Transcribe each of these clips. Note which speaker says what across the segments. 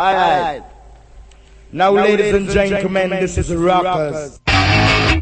Speaker 1: All right. Now, now ladies, ladies and gentlemen, gentlemen this, this is Rockers.
Speaker 2: rockers.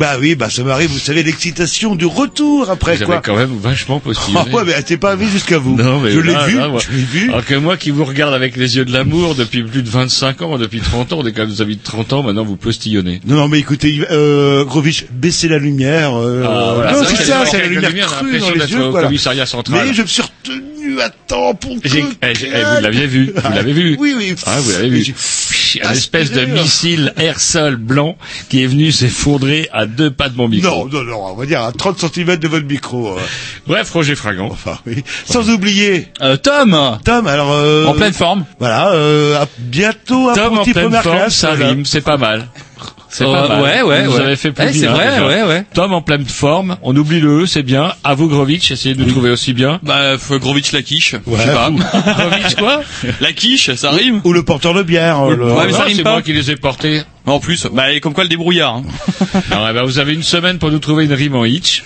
Speaker 3: Bah oui, bah ça m'arrive, vous savez l'excitation du retour après
Speaker 2: vous
Speaker 3: quoi.
Speaker 2: avez quand même vachement
Speaker 3: Ah
Speaker 2: postillonné.
Speaker 3: ouais, mais t'es pas vu jusqu'à vous.
Speaker 2: Non, mais
Speaker 3: je l'ai vu,
Speaker 2: là,
Speaker 3: je l'ai vu.
Speaker 2: Alors que moi qui vous regarde avec les yeux de l'amour depuis plus de 25 ans, depuis 30 ans, on est quand même vous avez 30 ans, maintenant vous postillonnez.
Speaker 3: Non, non, mais écoutez, euh, Grovitch, baissez la lumière. Euh,
Speaker 2: Ah, voilà.
Speaker 3: non, c'est ça,
Speaker 2: est
Speaker 3: c'est la lumière crue dans les yeux.
Speaker 2: au
Speaker 3: Voilà.
Speaker 2: commissariat central.
Speaker 3: Mais je me suis retenu à temps pour que...
Speaker 2: Eh, eh, vous l'aviez vu, vous l'avez vu.
Speaker 3: Oui, oui.
Speaker 2: Ah, vous l'avez vu. Un espèce de missile air-sol blanc qui est venu s'effondrer à deux pas de mon micro.
Speaker 3: Non, non, non, on va dire à 30 cm de votre micro. euh.
Speaker 2: Bref, Roger Fragant.
Speaker 3: Enfin, oui. Sans oublier,
Speaker 4: Euh, Tom
Speaker 3: Tom, alors... Euh,
Speaker 4: En pleine forme.
Speaker 3: Voilà, euh, à- bientôt un
Speaker 2: Tom en
Speaker 3: petit
Speaker 2: pleine forme,
Speaker 3: classe.
Speaker 2: ça
Speaker 3: voilà.
Speaker 2: rime, c'est pas mal. C'est
Speaker 4: Euh,
Speaker 2: pas mal.
Speaker 4: ouais, ouais,
Speaker 2: Vous
Speaker 4: ouais.
Speaker 2: avez fait plus
Speaker 4: Eh, c'est vrai,
Speaker 2: déjà.
Speaker 4: ouais, ouais.
Speaker 2: Tom en pleine forme, on oublie le E, c'est bien. À vous Grovitch, essayez de le trouver aussi bien.
Speaker 4: Bah, Grovitch la quiche.
Speaker 3: Ouais,
Speaker 4: je sais pas.
Speaker 2: Grovitch quoi
Speaker 4: la quiche, ça rime.
Speaker 3: Ou le porteur de bière. euh, le-
Speaker 4: Ouais, mais ça
Speaker 2: Non,
Speaker 4: rime
Speaker 2: c'est
Speaker 4: pas.
Speaker 2: moi qui les ai portés.
Speaker 4: En plus, bah, et comme quoi le débrouillard. Hein.
Speaker 2: Non, eh ben, vous avez une semaine pour nous trouver une rime en hitch.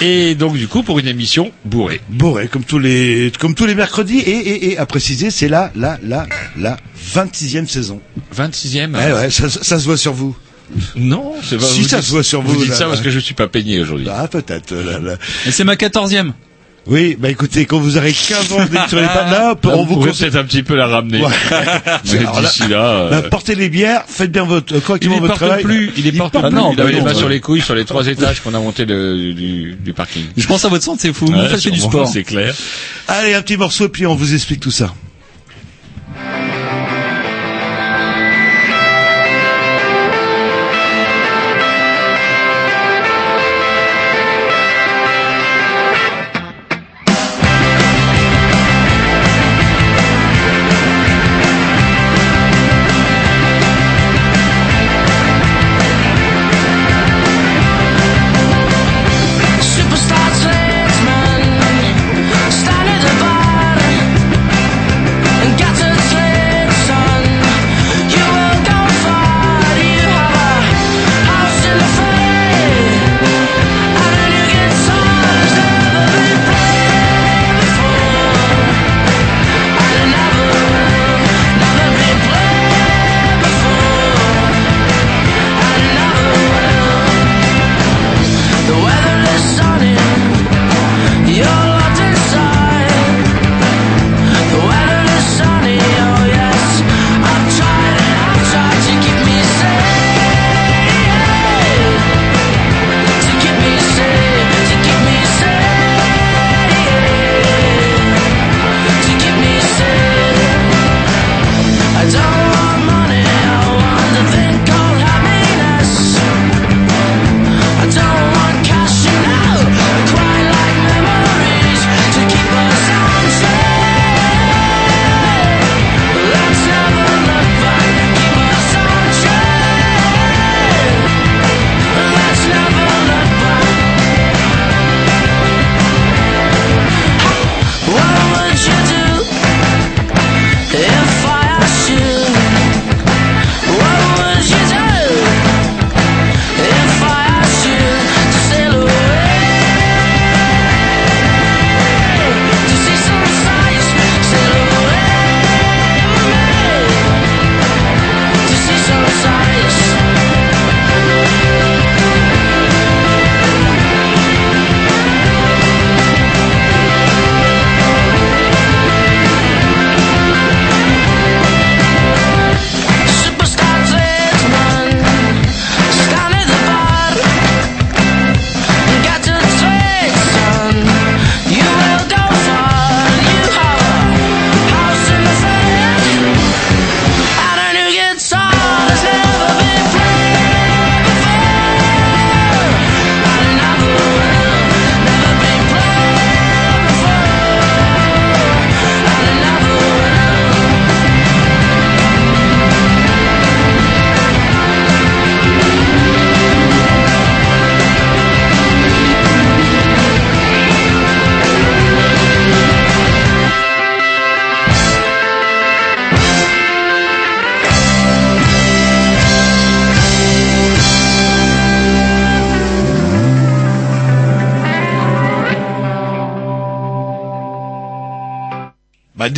Speaker 2: Et donc, du coup, pour une émission bourrée.
Speaker 3: Bourré, comme tous les, comme tous les mercredis. Et, et, et à préciser, c'est la, la, la, la 26e saison.
Speaker 2: 26e.
Speaker 3: Ouais, ouais, ça, ça se voit sur vous.
Speaker 2: Non, c'est pas
Speaker 3: Si,
Speaker 2: vous
Speaker 3: ça
Speaker 2: dites-
Speaker 3: se voit sur vous,
Speaker 2: Vous dites
Speaker 3: là,
Speaker 2: ça
Speaker 3: là.
Speaker 2: parce que je suis pas peigné aujourd'hui.
Speaker 3: Ah, peut-être.
Speaker 4: c'est ma quatorzième.
Speaker 3: Oui, bah écoutez, quand vous aurez 15 ans d'être sur les pattes là, on
Speaker 2: vous
Speaker 3: vous
Speaker 2: pouvez
Speaker 3: conseille.
Speaker 2: peut-être un petit peu la ramener.
Speaker 3: Ouais.
Speaker 2: D'ici là, euh,
Speaker 3: Là, portez les bières, faites bien votre, euh,
Speaker 2: il
Speaker 3: correctement
Speaker 2: les
Speaker 3: votre
Speaker 2: porte
Speaker 3: travail.
Speaker 2: plus, il les porte
Speaker 3: porte
Speaker 2: plus.
Speaker 4: non,
Speaker 2: il avait
Speaker 4: bah
Speaker 2: les mains
Speaker 4: ouais.
Speaker 2: sur les couilles sur les trois étages qu'on a monté de- du, du parking.
Speaker 4: Je pense à votre santé, fou.
Speaker 2: Ouais,
Speaker 4: vous faites du sport.
Speaker 2: C'est clair.
Speaker 3: Allez, un petit morceau, et puis on vous explique tout ça.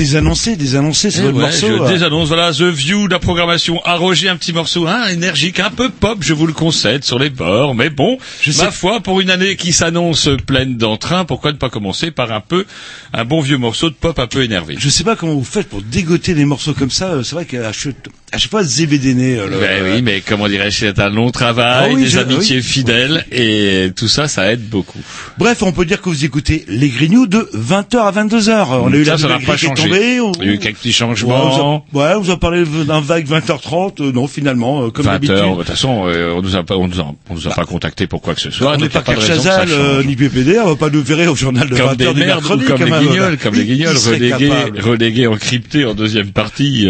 Speaker 3: Désannoncé, désannoncé, c'est
Speaker 2: Eh ouais,
Speaker 3: morceau.
Speaker 2: je
Speaker 3: hein.
Speaker 2: désannonce, voilà, The View, la programmation Roger, un petit morceau hein, énergique, un peu pop, je vous le concède, sur les bords, mais bon,
Speaker 3: Je
Speaker 2: ma
Speaker 3: sais-
Speaker 2: foi, pour une année qui s'annonce pleine d'entrain, pourquoi ne pas commencer par un peu, un bon vieux morceau de pop un peu énervé?
Speaker 3: Je sais pas comment vous faites pour dégoter des morceaux comme ça. euh, C'est vrai qu'à chaque, à chaque fois, ZBDN. euh, le-
Speaker 2: Ben oui, mais comment dirais-je, c'est un long travail,
Speaker 3: Ah oui,
Speaker 2: des
Speaker 3: je-
Speaker 2: amitiés
Speaker 3: oui.
Speaker 2: fidèles, et tout ça, ça aide beaucoup.
Speaker 3: Bref, on peut dire que vous écoutez les Grignoux de 20h à 22h. On a eu
Speaker 2: ça,
Speaker 3: la
Speaker 2: ça
Speaker 3: nouvelle grille qui est tombée. on-
Speaker 2: Il y a eu quelques petits
Speaker 3: Ouais,
Speaker 2: changements.
Speaker 3: a, ouais, vous a parlé d'un vague 20h30. euh, non, finalement, euh, comme
Speaker 2: 20
Speaker 3: d'habitude.
Speaker 2: heures, de toute façon, euh, on nous a pas, on nous a, on nous a pas contacté pour quoi que ce soit.
Speaker 3: on n'est pas
Speaker 2: de raison que ça
Speaker 3: Chazal,
Speaker 2: change.
Speaker 3: ni PPD, on va pas nous verrer au journal de
Speaker 2: comme
Speaker 3: 20h
Speaker 2: des
Speaker 3: du mercredi.
Speaker 2: comme
Speaker 3: quand
Speaker 2: les guignols, comme les guignols, relégués, relégués, encryptés en deuxième partie.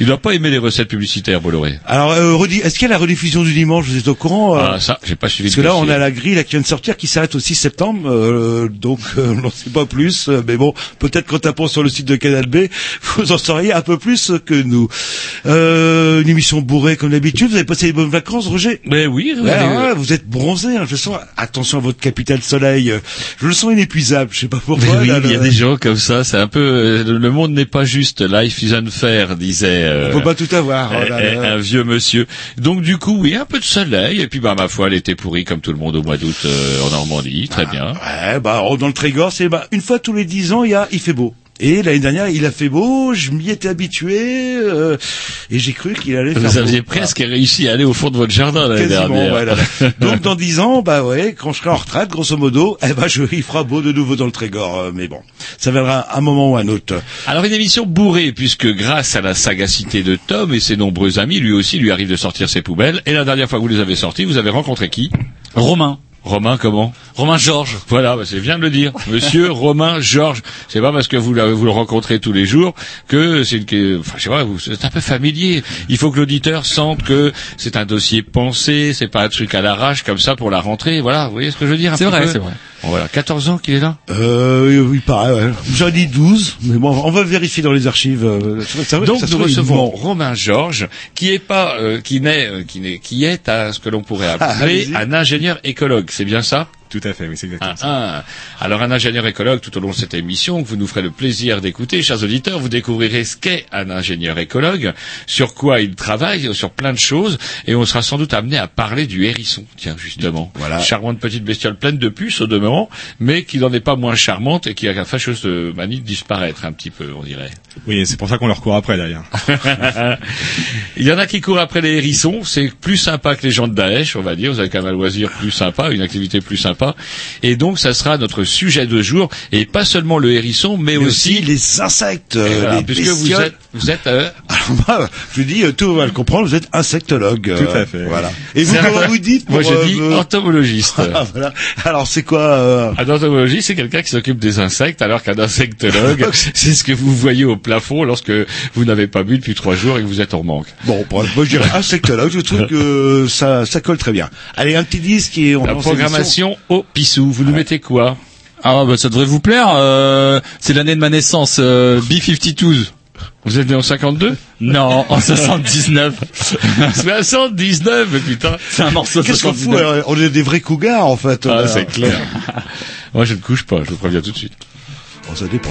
Speaker 2: Il doit pas aimer les recettes publicitaires, Bolloré.
Speaker 3: Alors, est-ce qu'il y a la rediffusion du dimanche Vous êtes au courant
Speaker 2: Ah, ça, j'ai pas suivi
Speaker 3: Parce que là, on a la grille là, qui vient de sortir qui s'arrête au 6 septembre, euh, donc euh, on n'en sait pas plus. euh, mais bon, peut-être qu'en tapant sur le site de Canal B, vous en sauriez un peu plus que nous. Euh, une émission bourrée comme d'habitude. Vous avez passé des bonnes vacances, Roger?
Speaker 2: Mais oui,
Speaker 3: Ouais, ouais, vous êtes bronzé, hein, je sens. Attention à votre capital soleil. euh, Je le sens inépuisable. Je sais pas
Speaker 2: Mais
Speaker 3: pourquoi.
Speaker 2: oui,
Speaker 3: là,
Speaker 2: il y a des gens comme ça, c'est un peu, euh, le monde n'est pas juste, life is unfair, disait, euh,
Speaker 3: On peut pas tout avoir. oh là
Speaker 2: un-
Speaker 3: là.
Speaker 2: un vieux monsieur. Donc du coup, oui, un peu de soleil, et puis bah ma foi, l'été pourri comme tout le monde au mois d'août euh, en Normandie, très bien.
Speaker 3: Ouais, bah dans le Trégor, c'est bah, une fois tous les dix ans, il y a, il fait beau. Et l'année dernière, il a fait beau, je m'y étais habitué, euh, et j'ai cru qu'il allait faire
Speaker 2: Vous
Speaker 3: beau.
Speaker 2: aviez presque réussi à aller au fond de votre jardin l'année
Speaker 3: Quasiment,
Speaker 2: dernière.
Speaker 3: voilà. Donc dans dix ans, bah ouais, quand je serai en retraite, grosso modo, eh ben je, il fera beau de nouveau dans le Trégor. euh, mais bon, ça viendra un moment ou un autre.
Speaker 2: Alors une émission bourrée, puisque grâce à la sagacité de Tom et ses nombreux amis, lui aussi lui arrive de sortir ses poubelles. Et la dernière fois que vous les avez sortis, vous avez rencontré qui?
Speaker 4: Romain.
Speaker 2: Romain, comment
Speaker 4: Romain Georges.
Speaker 2: Voilà, bah, c'est bien de le dire. Monsieur Romain Georges. C'est pas parce que vous, l'avez- vous le rencontrez tous les jours que c'est une, que- enfin, je sais pas, vous, c'est un peu familier. Il faut que l'auditeur sente que c'est un dossier pensé, c'est pas un truc à l'arrache comme ça pour la rentrée. Voilà, vous voyez ce que je veux dire un
Speaker 4: C'est vrai,
Speaker 2: peu
Speaker 4: c'est vrai.
Speaker 2: Bon, voilà, 14 ans qu'il est là.
Speaker 3: Euh, il paraît, ouais. J'aurais dit 12, mais bon, on va vérifier dans les archives. euh,
Speaker 2: Donc
Speaker 3: ça
Speaker 2: nous recevons. Romain Georges, qui est pas, euh, qui n'est, euh, qui n'est, qui est à ce que l'on pourrait appeler
Speaker 3: Ah,
Speaker 2: un ingénieur écologue. C'est bien ça?
Speaker 5: Tout à fait, oui, c'est exactement
Speaker 2: Ah,
Speaker 5: ça.
Speaker 2: ah. Alors un ingénieur écologue, tout au long de cette émission, que vous nous ferez le plaisir d'écouter, chers auditeurs, vous découvrirez ce qu'est un ingénieur écologue, sur quoi il travaille, sur plein de choses, et on sera sans doute amené à parler du hérisson, tiens, justement.
Speaker 3: Voilà.
Speaker 2: Charmante petite bestiole pleine de puces au demeurant, mais qui n'en est pas moins charmante et qui a la fâcheuse manie de disparaître un petit peu, on dirait.
Speaker 5: Oui, c'est pour ça qu'on leur court après d'ailleurs.
Speaker 2: Il y en a qui courent après les hérissons, c'est plus sympa que les gens de Daesh, on va dire, vous avez quand même un loisir plus sympa, une activité plus sympa, et donc ça sera notre sujet de jour, et pas seulement le hérisson, mais,
Speaker 3: Mais
Speaker 2: aussi,
Speaker 3: aussi les insectes, euh,
Speaker 2: voilà,
Speaker 3: les
Speaker 2: puisque vous êtes, vous êtes, euh,
Speaker 3: Alors moi, je dis, euh, tout va le comprendre, vous êtes insectologue. euh,
Speaker 5: Tout à fait.
Speaker 3: Voilà. Et vous, comment vous dites
Speaker 2: moi je
Speaker 3: euh,
Speaker 2: dis entomologiste.
Speaker 3: Ah, voilà. Alors c'est quoi euh,
Speaker 2: Un entomologie, c'est quelqu'un qui s'occupe des insectes, alors qu'un insectologue, c'est ce que vous voyez au plafond lorsque vous n'avez pas bu depuis trois jours et que vous êtes en manque.
Speaker 3: Bon, moi je dirais insectologue, je trouve que ça, ça colle très bien. Allez, un petit disque et on
Speaker 2: La
Speaker 3: l'émission.
Speaker 2: Au pissou, vous nous mettez quoi?
Speaker 4: Ah bah ça devrait vous plaire. euh, c'est l'année de ma naissance. Euh, B52.
Speaker 2: Vous êtes né en 52
Speaker 4: Non, en 79.
Speaker 2: 79, mais putain
Speaker 4: C'est un morceau de
Speaker 3: Qu'est-ce qu'on fout
Speaker 4: 79.
Speaker 3: alors On est des vrais cougars en fait.
Speaker 2: Ah, c'est clair. Moi, je ne couche pas, je vous préviens tout de suite.
Speaker 3: Oh, ça dépend.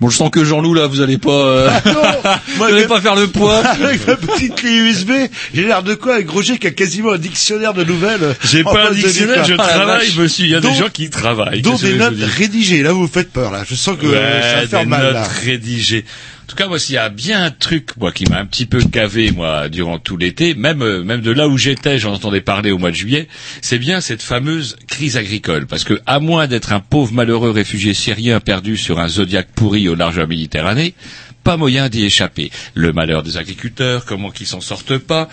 Speaker 4: Bon, je sens que Jean-Loup, là, vous allez pas, euh, vous allez pas faire le poids.
Speaker 3: Avec ma petite clé USB, j'ai l'air de quoi avec Roger qui a quasiment un dictionnaire de nouvelles.
Speaker 2: J'ai pas un dictionnaire, je.
Speaker 4: Ah,
Speaker 2: travaille, monsieur. Il y a des
Speaker 3: Donc-
Speaker 2: gens qui travaillent. Que
Speaker 3: des notes rédigées. Là, vous me faites peur, là. Je sens que ça va faire
Speaker 2: des
Speaker 3: mal,
Speaker 2: notes
Speaker 3: là.
Speaker 2: rédigées. En tout cas, moi, s'il y a bien un truc, moi, qui m'a un petit peu gavé, moi, durant tout l'été, même, euh, même de là où j'étais, j'en entendais parler au mois de juillet, c'est bien cette fameuse crise agricole. Parce que, à moins d'être un pauvre malheureux réfugié syrien perdu sur un zodiaque pourri au large de la Méditerranée, pas moyen d'y échapper. Le malheur des agriculteurs, comment qu'ils s'en sortent pas.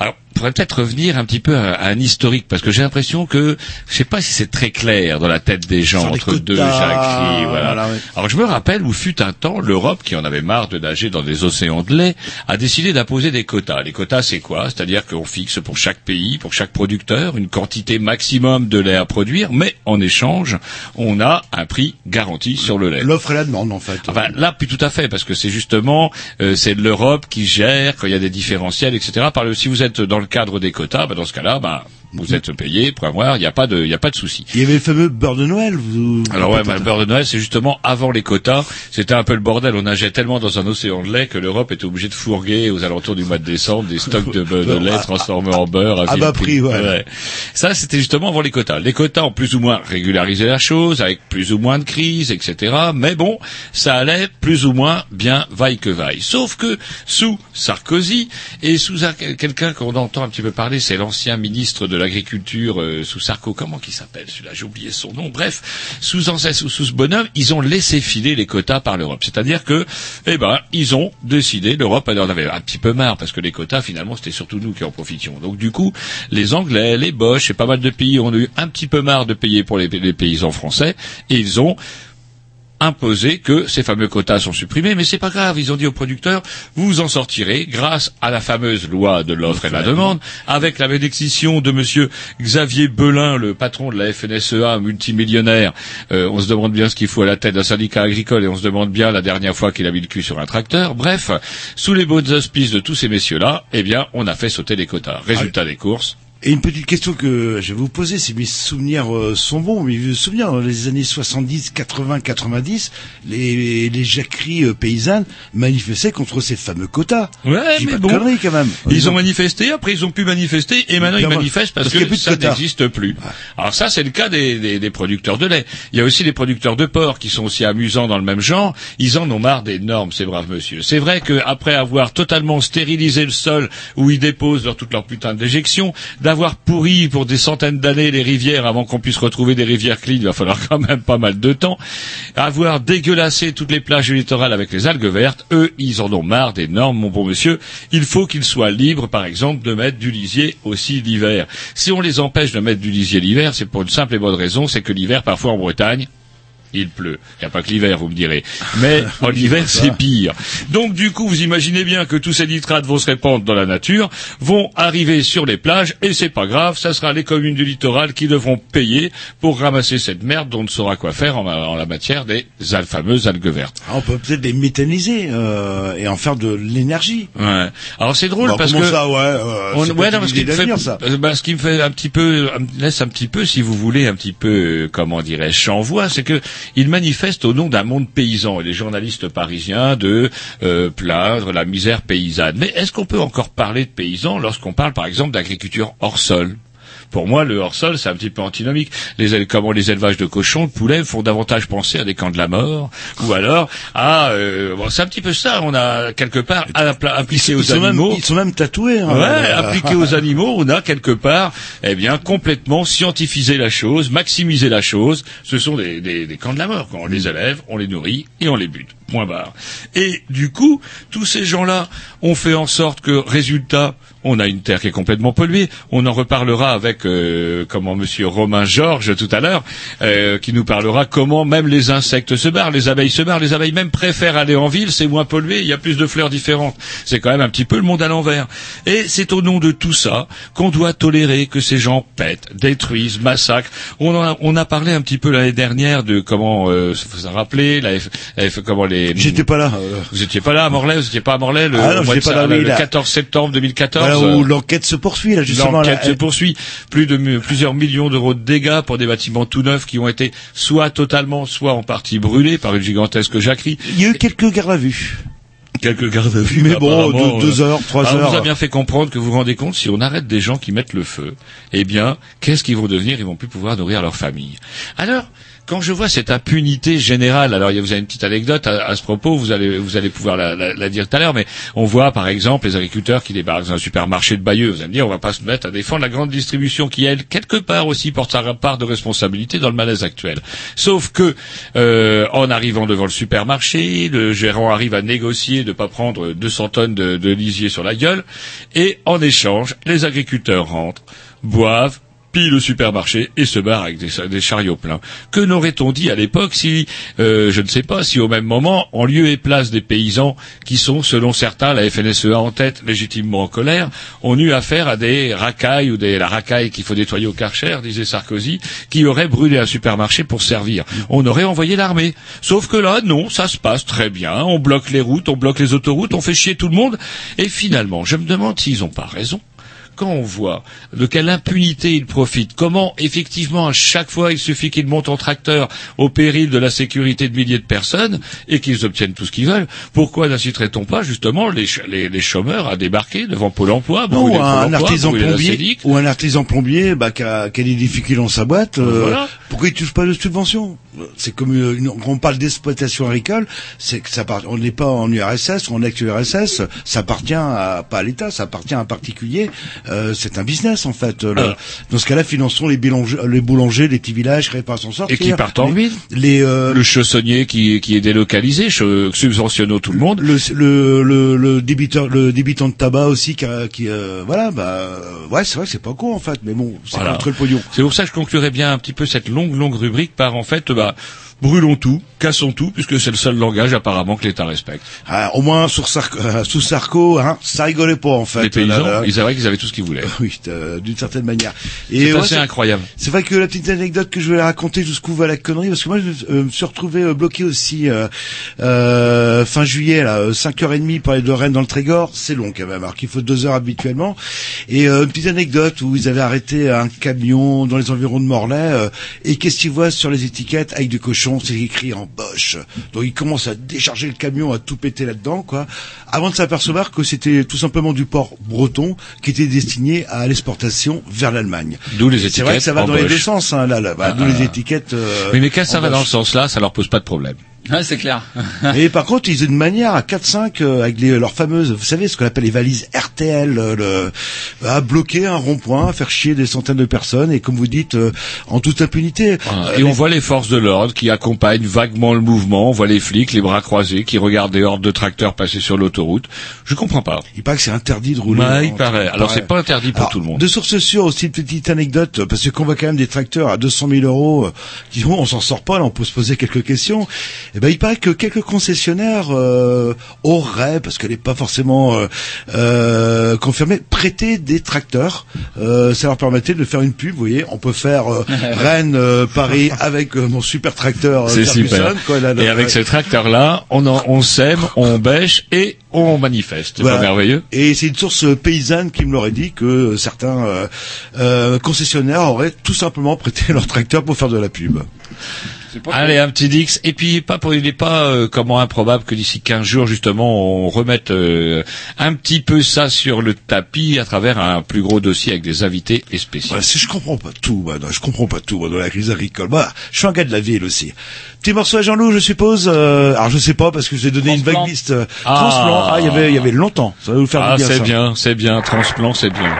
Speaker 2: Alors, on pourrait peut-être revenir un petit peu à, à un historique, parce que j'ai l'impression que, je sais pas si c'est très clair dans la tête des gens entre deux
Speaker 3: quotas,
Speaker 2: jacqueries, voilà.
Speaker 3: voilà, ouais.
Speaker 2: Alors je me rappelle où fut un temps, l'Europe, qui en avait marre de nager dans des océans de lait, a décidé d'imposer des quotas. Les quotas, c'est quoi? C'est-à-dire qu'on fixe pour chaque pays, pour chaque producteur, une quantité maximum de lait à produire, mais en échange, on a un prix garanti sur le lait.
Speaker 3: L'offre et la demande, en fait.
Speaker 2: Enfin, là, plus tout à fait, parce que c'est justement, euh, c'est l'Europe qui gère quand il y a des différentiels, etc. Par le, si vous êtes dans le cadre des quotas, bah, dans ce cas-là, bah, vous êtes payé pour avoir, il n'y a pas de, il a pas de souci.
Speaker 3: Il y avait le fameux beurre de Noël. Vous...
Speaker 2: Alors ouais, bah, le beurre de Noël, c'est justement avant les quotas. C'était un peu le bordel. On nageait tellement dans un océan de lait que l'Europe était obligée de fourguer aux alentours du mois de décembre des stocks de, beurre de lait transformés en beurre à,
Speaker 3: À bas prix, ouais.
Speaker 2: Ça, c'était justement avant les quotas. Les quotas ont plus ou moins régularisé la chose, avec plus ou moins de crises, etc. Mais bon, ça allait plus ou moins bien vaille que vaille. Sauf que sous Sarkozy et sous un- quelqu'un qu'on entend un petit peu parler, c'est l'ancien ministre de l'agriculture euh, sous Sarko. Comment qu'il s'appelle celui-là J'ai oublié son nom. Bref, sous, ancêtre- sous, sous bonhomme, ils ont laissé filer les quotas par l'Europe. C'est-à-dire que, eh ben, ils ont décidé. L'Europe, en avait un petit peu marre parce que les quotas, finalement, c'était surtout nous qui en profitions. Donc du coup, les Anglais, les Boches et pas mal de pays ont eu un petit peu marre de payer pour les paysans français et ils ont imposé que ces fameux quotas sont supprimés, mais c'est pas grave. Ils ont dit aux producteurs, vous en sortirez grâce à la fameuse loi de l'offre et la demande, avec la bénédiction de monsieur Xavier Belin, le patron de la FNSEA, multimillionnaire. Euh, on se demande bien ce qu'il faut à la tête d'un syndicat agricole et on se demande bien la dernière fois qu'il a mis le cul sur un tracteur. Bref, sous les beaux auspices de tous ces messieurs-là, eh bien, on a fait sauter les quotas. Résultat des courses.
Speaker 3: Et une petite question que je vais vous poser, si mes souvenirs euh, sont bons, mes vieux souvenirs, dans les années 70, 80, 90, les, les jacqueries euh, paysannes manifestaient contre ces fameux quotas.
Speaker 2: Ouais, mais
Speaker 3: pas
Speaker 2: bon.
Speaker 3: conneries, quand même.
Speaker 2: Ils ont manifesté, après ils ont pu manifester, et maintenant ils manifestent parce, que, ça n'existe plus. Alors ça, c'est le cas des, des- des producteurs de lait. Il y a aussi les producteurs de porc qui sont aussi amusants dans le même genre. Ils en ont marre des normes, ces braves monsieur. C'est vrai qu'après avoir totalement stérilisé le sol où ils déposent leur, toute leur putain de déjection, d'avoir pourri pour des centaines d'années les rivières avant qu'on puisse retrouver des rivières clean, il va falloir quand même pas mal de temps, avoir dégueulassé toutes les plages littorales avec les algues vertes, eux, ils en ont marre des normes, mon bon monsieur. Il faut qu'ils soient libres, par exemple, de mettre du lisier aussi l'hiver. Si on les empêche de mettre du lisier l'hiver, c'est pour une simple et bonne raison, c'est que l'hiver, parfois en Bretagne, il pleut. Il n'y a pas que l'hiver, vous me direz. Mais en hiver, c'est pire. Donc, du coup, vous imaginez bien que tous ces nitrates vont se répandre dans la nature, vont arriver sur les plages, et c'est pas grave, ça sera les communes du littoral qui devront payer pour ramasser cette merde dont on ne saura quoi faire en, en la matière des al- fameuses algues vertes.
Speaker 3: Ah, on peut peut-être les méthaniser euh, et en faire de l'énergie.
Speaker 2: Ouais. Alors c'est drôle
Speaker 3: Bah,
Speaker 2: parce que
Speaker 3: ça, ouais, euh,
Speaker 2: on- ouais, non,
Speaker 3: une
Speaker 2: ce qui
Speaker 3: idée
Speaker 2: me fait,
Speaker 3: ça.
Speaker 2: euh, bah, ce qui me fait un petit peu, euh, laisse un petit peu, si vous voulez, un petit peu, comment dirais-je, c'est que il manifeste au nom d'un monde paysan et les journalistes parisiens de euh, plaindre la misère paysanne. Mais est-ce qu'on peut encore parler de paysans lorsqu'on parle, par exemple, d'agriculture hors sol? Pour moi, le hors-sol, c'est un petit peu antinomique. Les, comment les élevages de cochons, de poulets font davantage penser à des camps de la mort, ou alors à... euh, bon, c'est un petit peu ça. On a quelque part impliqué aux
Speaker 3: même,
Speaker 2: animaux.
Speaker 3: ils sont même tatoués. hein.
Speaker 2: Ouais, appliqué aux animaux, on a quelque part, eh bien, complètement scientifisé la chose, maximisé la chose. Ce sont des, des, des camps de la mort. Quand on les élève, on les nourrit et on les bute. Point barre. Et du coup, tous ces gens-là ont fait en sorte que, résultat, on a une terre qui est complètement polluée. On en reparlera avec euh, comment Monsieur Romain Georges tout à l'heure, euh, qui nous parlera comment même les insectes se barrent, les abeilles se barrent, les abeilles même préfèrent aller en ville, c'est moins pollué, il y a plus de fleurs différentes. C'est quand même un petit peu le monde à l'envers. Et c'est au nom de tout ça qu'on doit tolérer que ces gens pètent, détruisent, massacrent. On en a, on a parlé un petit peu l'année dernière de comment euh, faut se rappeler, la F- comment les.
Speaker 3: J'étais pas là. euh,
Speaker 2: Vous étiez pas là à Morlaix, vous étiez pas à Morlaix le,
Speaker 3: Ah non,
Speaker 2: au mois
Speaker 3: j'étais
Speaker 2: de
Speaker 3: pas là,
Speaker 2: ça-
Speaker 3: oui,
Speaker 2: le
Speaker 3: là.
Speaker 2: 14 septembre 2014.
Speaker 3: voilà, où l'enquête se poursuit là justement.
Speaker 2: L'enquête se poursuit. Plus de plusieurs millions d'euros de dégâts pour des bâtiments tout neufs qui ont été soit totalement, soit en partie brûlés par une gigantesque jacquerie.
Speaker 3: Il y a eu quelques gardes à vue.
Speaker 2: Quelques gardes à vue.
Speaker 3: Mais bon, deux, deux
Speaker 2: euh,
Speaker 3: heures, trois
Speaker 2: alors,
Speaker 3: heures.
Speaker 2: On vous a bien fait comprendre que vous vous rendez compte, si on arrête des gens qui mettent le feu, eh bien, qu'est-ce qu'ils vont devenir? Ils vont plus pouvoir nourrir leur famille. Alors, quand je vois cette impunité générale, alors il y a- vous avez une petite anecdote à, ce propos, vous allez vous allez pouvoir la, dire tout à l'heure, mais on voit par exemple les agriculteurs qui débarquent dans un supermarché de Bayeux. Vous allez me dire, on va pas se mettre à défendre la grande distribution qui elle quelque part aussi porte sa part de responsabilité dans le malaise actuel. Sauf que euh, en arrivant devant le supermarché, le gérant arrive à négocier de pas prendre 200 tonnes de, de lisier sur la gueule, et en échange, les agriculteurs rentrent, boivent le supermarché et se barrent avec des, chariots pleins. Que n'aurait-on dit à l'époque si, euh, je ne sais pas, si au même moment, en lieu et place des paysans qui sont, selon certains, la FNSEA en tête, légitimement en colère, ont eu affaire à des racailles ou des la racaille qu'il faut nettoyer au Karcher, disait Sarkozy, qui auraient brûlé un supermarché pour servir. On aurait envoyé l'armée. Sauf que là, non, ça se passe très bien. On bloque les routes, on bloque les autoroutes, on fait chier tout le monde. Et finalement, je me demande s'ils n'ont pas raison quand on voit de quelle impunité ils profitent, comment effectivement à chaque fois il suffit qu'ils montent en tracteur au péril de la sécurité de milliers de personnes et qu'ils obtiennent tout ce qu'ils veulent, pourquoi n'inciterait-on pas justement les, ch- les, les chômeurs à débarquer devant Pôle emploi,
Speaker 3: Non, ou un artisan plombier, ou un artisan plombier bah, qui, a, qui a des difficultés dans sa boîte. euh,
Speaker 2: Voilà.
Speaker 3: Pourquoi il touche pas de subvention? C'est comme euh, une- quand on parle d'exploitation agricole, c'est que ça part, on n'est pas en URSS ou en ex-URSS, ça appartient à, pas à l'État, ça appartient à un particulier. Euh, c'est un business en fait. Le-
Speaker 2: Alors.
Speaker 3: dans ce cas-là, finançons les, boulangers, les boulangers, les petits villages créés par s'en sortir.
Speaker 2: et qui partent en
Speaker 3: les,
Speaker 2: ville.
Speaker 3: les euh,
Speaker 2: Le chaussonnier qui, qui est délocalisé, subventionnons tout le monde.
Speaker 3: le, le, le, le débiteur, le débitant de tabac aussi, qui, euh, voilà, bah, euh, ouais, c'est vrai que c'est pas con en fait, mais bon, c'est
Speaker 2: Voilà.
Speaker 3: contre le pognon.
Speaker 2: C'est pour ça que je conclurai bien un petit peu cette longue, longue rubrique par en fait, bah, brûlons tout, cassons tout, puisque c'est le seul langage apparemment que l'État respecte.
Speaker 3: Ah, au moins sur Sarko, euh, sous Sarko, hein, ça rigolait pas en fait.
Speaker 2: Les paysans,
Speaker 3: là, là.
Speaker 2: ils savaient qu'ils avaient tout ce qu'ils voulaient.
Speaker 3: Oui, euh, d'une certaine manière.
Speaker 2: C'est
Speaker 3: ouais,
Speaker 2: assez incroyable.
Speaker 3: C'est vrai que la petite anecdote que je vais raconter jusqu'où va la connerie, parce que moi je euh, me suis retrouvé euh, bloqué aussi fin juillet, là, euh, 5h30 pour aller de Rennes dans le Trégor, c'est long quand même, alors qu'il faut deux heures habituellement. Et une petite anecdote où ils avaient arrêté un camion dans les environs de Morlaix, et qu'est-ce qu'ils voient sur les étiquettes avec du cochon, c'est écrit en boche. Donc ils commencent à décharger le camion, à tout péter là-dedans, quoi, avant de s'apercevoir que c'était tout simplement du porc breton qui était destiné à l'exportation vers l'Allemagne.
Speaker 2: D'où les
Speaker 3: C'est vrai que
Speaker 2: étiquettes
Speaker 3: ça va dans les deux sens, hein, là, là. Bah,
Speaker 2: Ah,
Speaker 3: d'où
Speaker 2: ah.
Speaker 3: les étiquettes. euh,
Speaker 2: Oui, mais quand ça va dans le
Speaker 3: boche.
Speaker 2: sens-là, ça leur pose pas de problème.
Speaker 4: Ouais, c'est clair.
Speaker 3: Et par contre, ils ont une manière à 4-5 euh, avec les, leurs fameuses, vous savez, ce qu'on appelle les valises RTL, euh, le, à bloquer un rond-point, à faire chier des centaines de personnes, et comme vous dites, euh, en toute impunité. Euh,
Speaker 2: Et on voit les forces de l'ordre qui accompagnent vaguement le mouvement, on voit les flics, les bras croisés, qui regardent des hordes de tracteurs passer sur l'autoroute. Je comprends pas.
Speaker 3: Il paraît que c'est interdit de rouler. En-
Speaker 2: il paraît. Alors c'est pas interdit pour
Speaker 3: Alors,
Speaker 2: tout le monde.
Speaker 3: De source sûre aussi une petite anecdote parce que qu'on voit quand même des tracteurs à 200 000 euros, euh, qui disons on s'en sort pas, là on peut se poser quelques questions. Et ben il paraît que quelques concessionnaires euh, auraient, parce qu'elle n'est pas forcément euh, euh, confirmée, prêté des tracteurs. Euh, ça leur permettait de faire une pub. Vous voyez, on peut faire euh, Rennes, euh, Paris avec mon super tracteur.
Speaker 2: C'est super.
Speaker 3: Ferguson, quoi, là, là,
Speaker 2: Et avec
Speaker 3: ouais.
Speaker 2: ce tracteur-là, on, en- on sème, on bêche et on manifeste. C'est
Speaker 3: Voilà.
Speaker 2: pas merveilleux
Speaker 3: Et c'est une source paysanne qui me l'aurait dit que certains euh, euh, concessionnaires auraient tout simplement prêté leur tracteur pour faire de la pub.
Speaker 2: Allez, un petit Dix. Et puis, pas pour, il n'est pas euh, comment improbable que d'ici 15 jours, justement, on remette euh, un petit peu ça sur le tapis à travers un plus gros dossier avec des invités et spéciaux.
Speaker 3: Voilà, si je comprends pas tout, moi, non, je comprends pas tout moi, dans la crise agricole. Moi, je suis un gars de la ville aussi. Petit morceau à Jean-Loup, je suppose. euh, alors je sais pas parce que je vous ai donné une
Speaker 4: Transplant.
Speaker 3: vague liste.
Speaker 2: Ah.
Speaker 3: Transplant. Ah, il y avait, il y avait longtemps. Ça va vous faire
Speaker 2: Ah,
Speaker 3: du bien.
Speaker 2: c'est
Speaker 3: ça.
Speaker 2: bien, c'est bien. Transplant, c'est bien.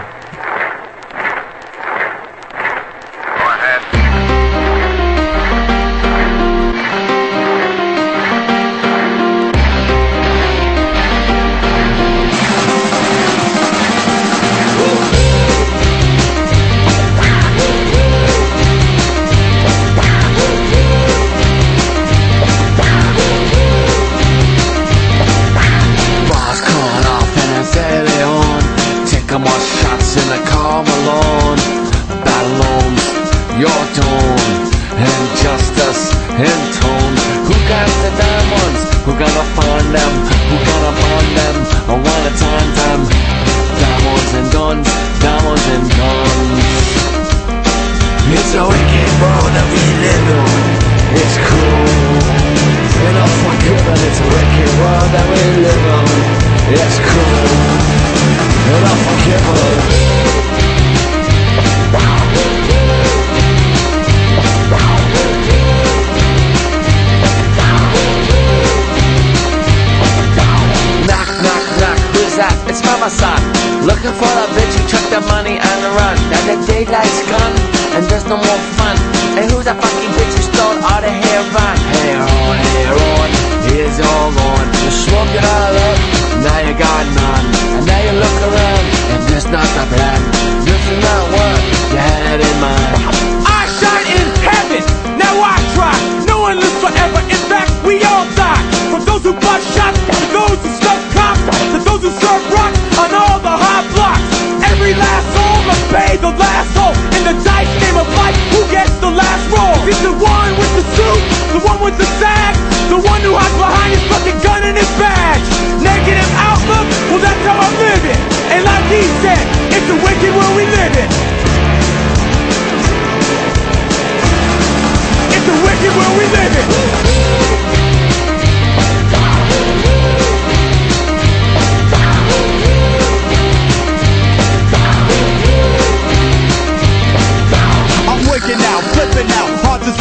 Speaker 6: From those who bust shots, to those who stuff cops, to those who serve rock on all the high blocks. Every last soul must pay the last toll. In the dice game of life, who gets the last roll? Is the one with the suit, the one with the sag, the one who hides behind his fucking gun and his badge? Negative outlook, well that's how I'm living. And like he said, it's a wicked world we live in. It's a wicked world we live in.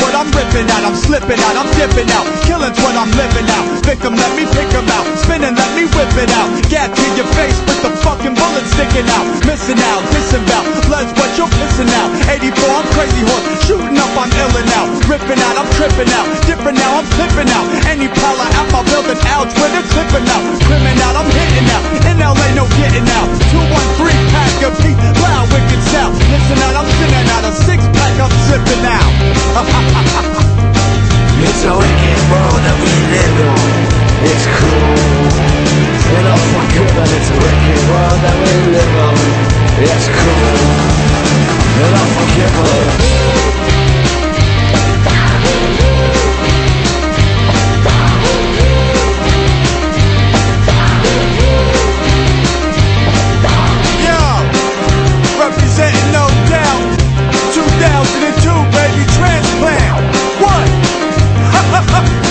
Speaker 7: What I'm ripping out. I'm slipping out, I'm dipping out. Killing's what I'm living out. Victim, let me pick 'em out. Spinning, let me whip it out. Gat to your face with the fucking bullet sticking out. Missing out, disavow. Blood's what you're pissing out. 84, I'm crazy horse. Shooting up, I'm illin' out. Ripping out, I'm tripping out. Different now, I'm flipping out. Any prowler out my building out. Where they're clipping out. Crimin' out, I'm hitting out. In LA, no getting out. 213 pack of Pete, loud, wicked sound. Listen out, I'm sending out a six pack, I'm sipping out.
Speaker 8: It's a wicked world that we live in. It's cool. And unforgiven, it's a wicked world that we live in. It's cool. And unforgiven.
Speaker 3: Bon,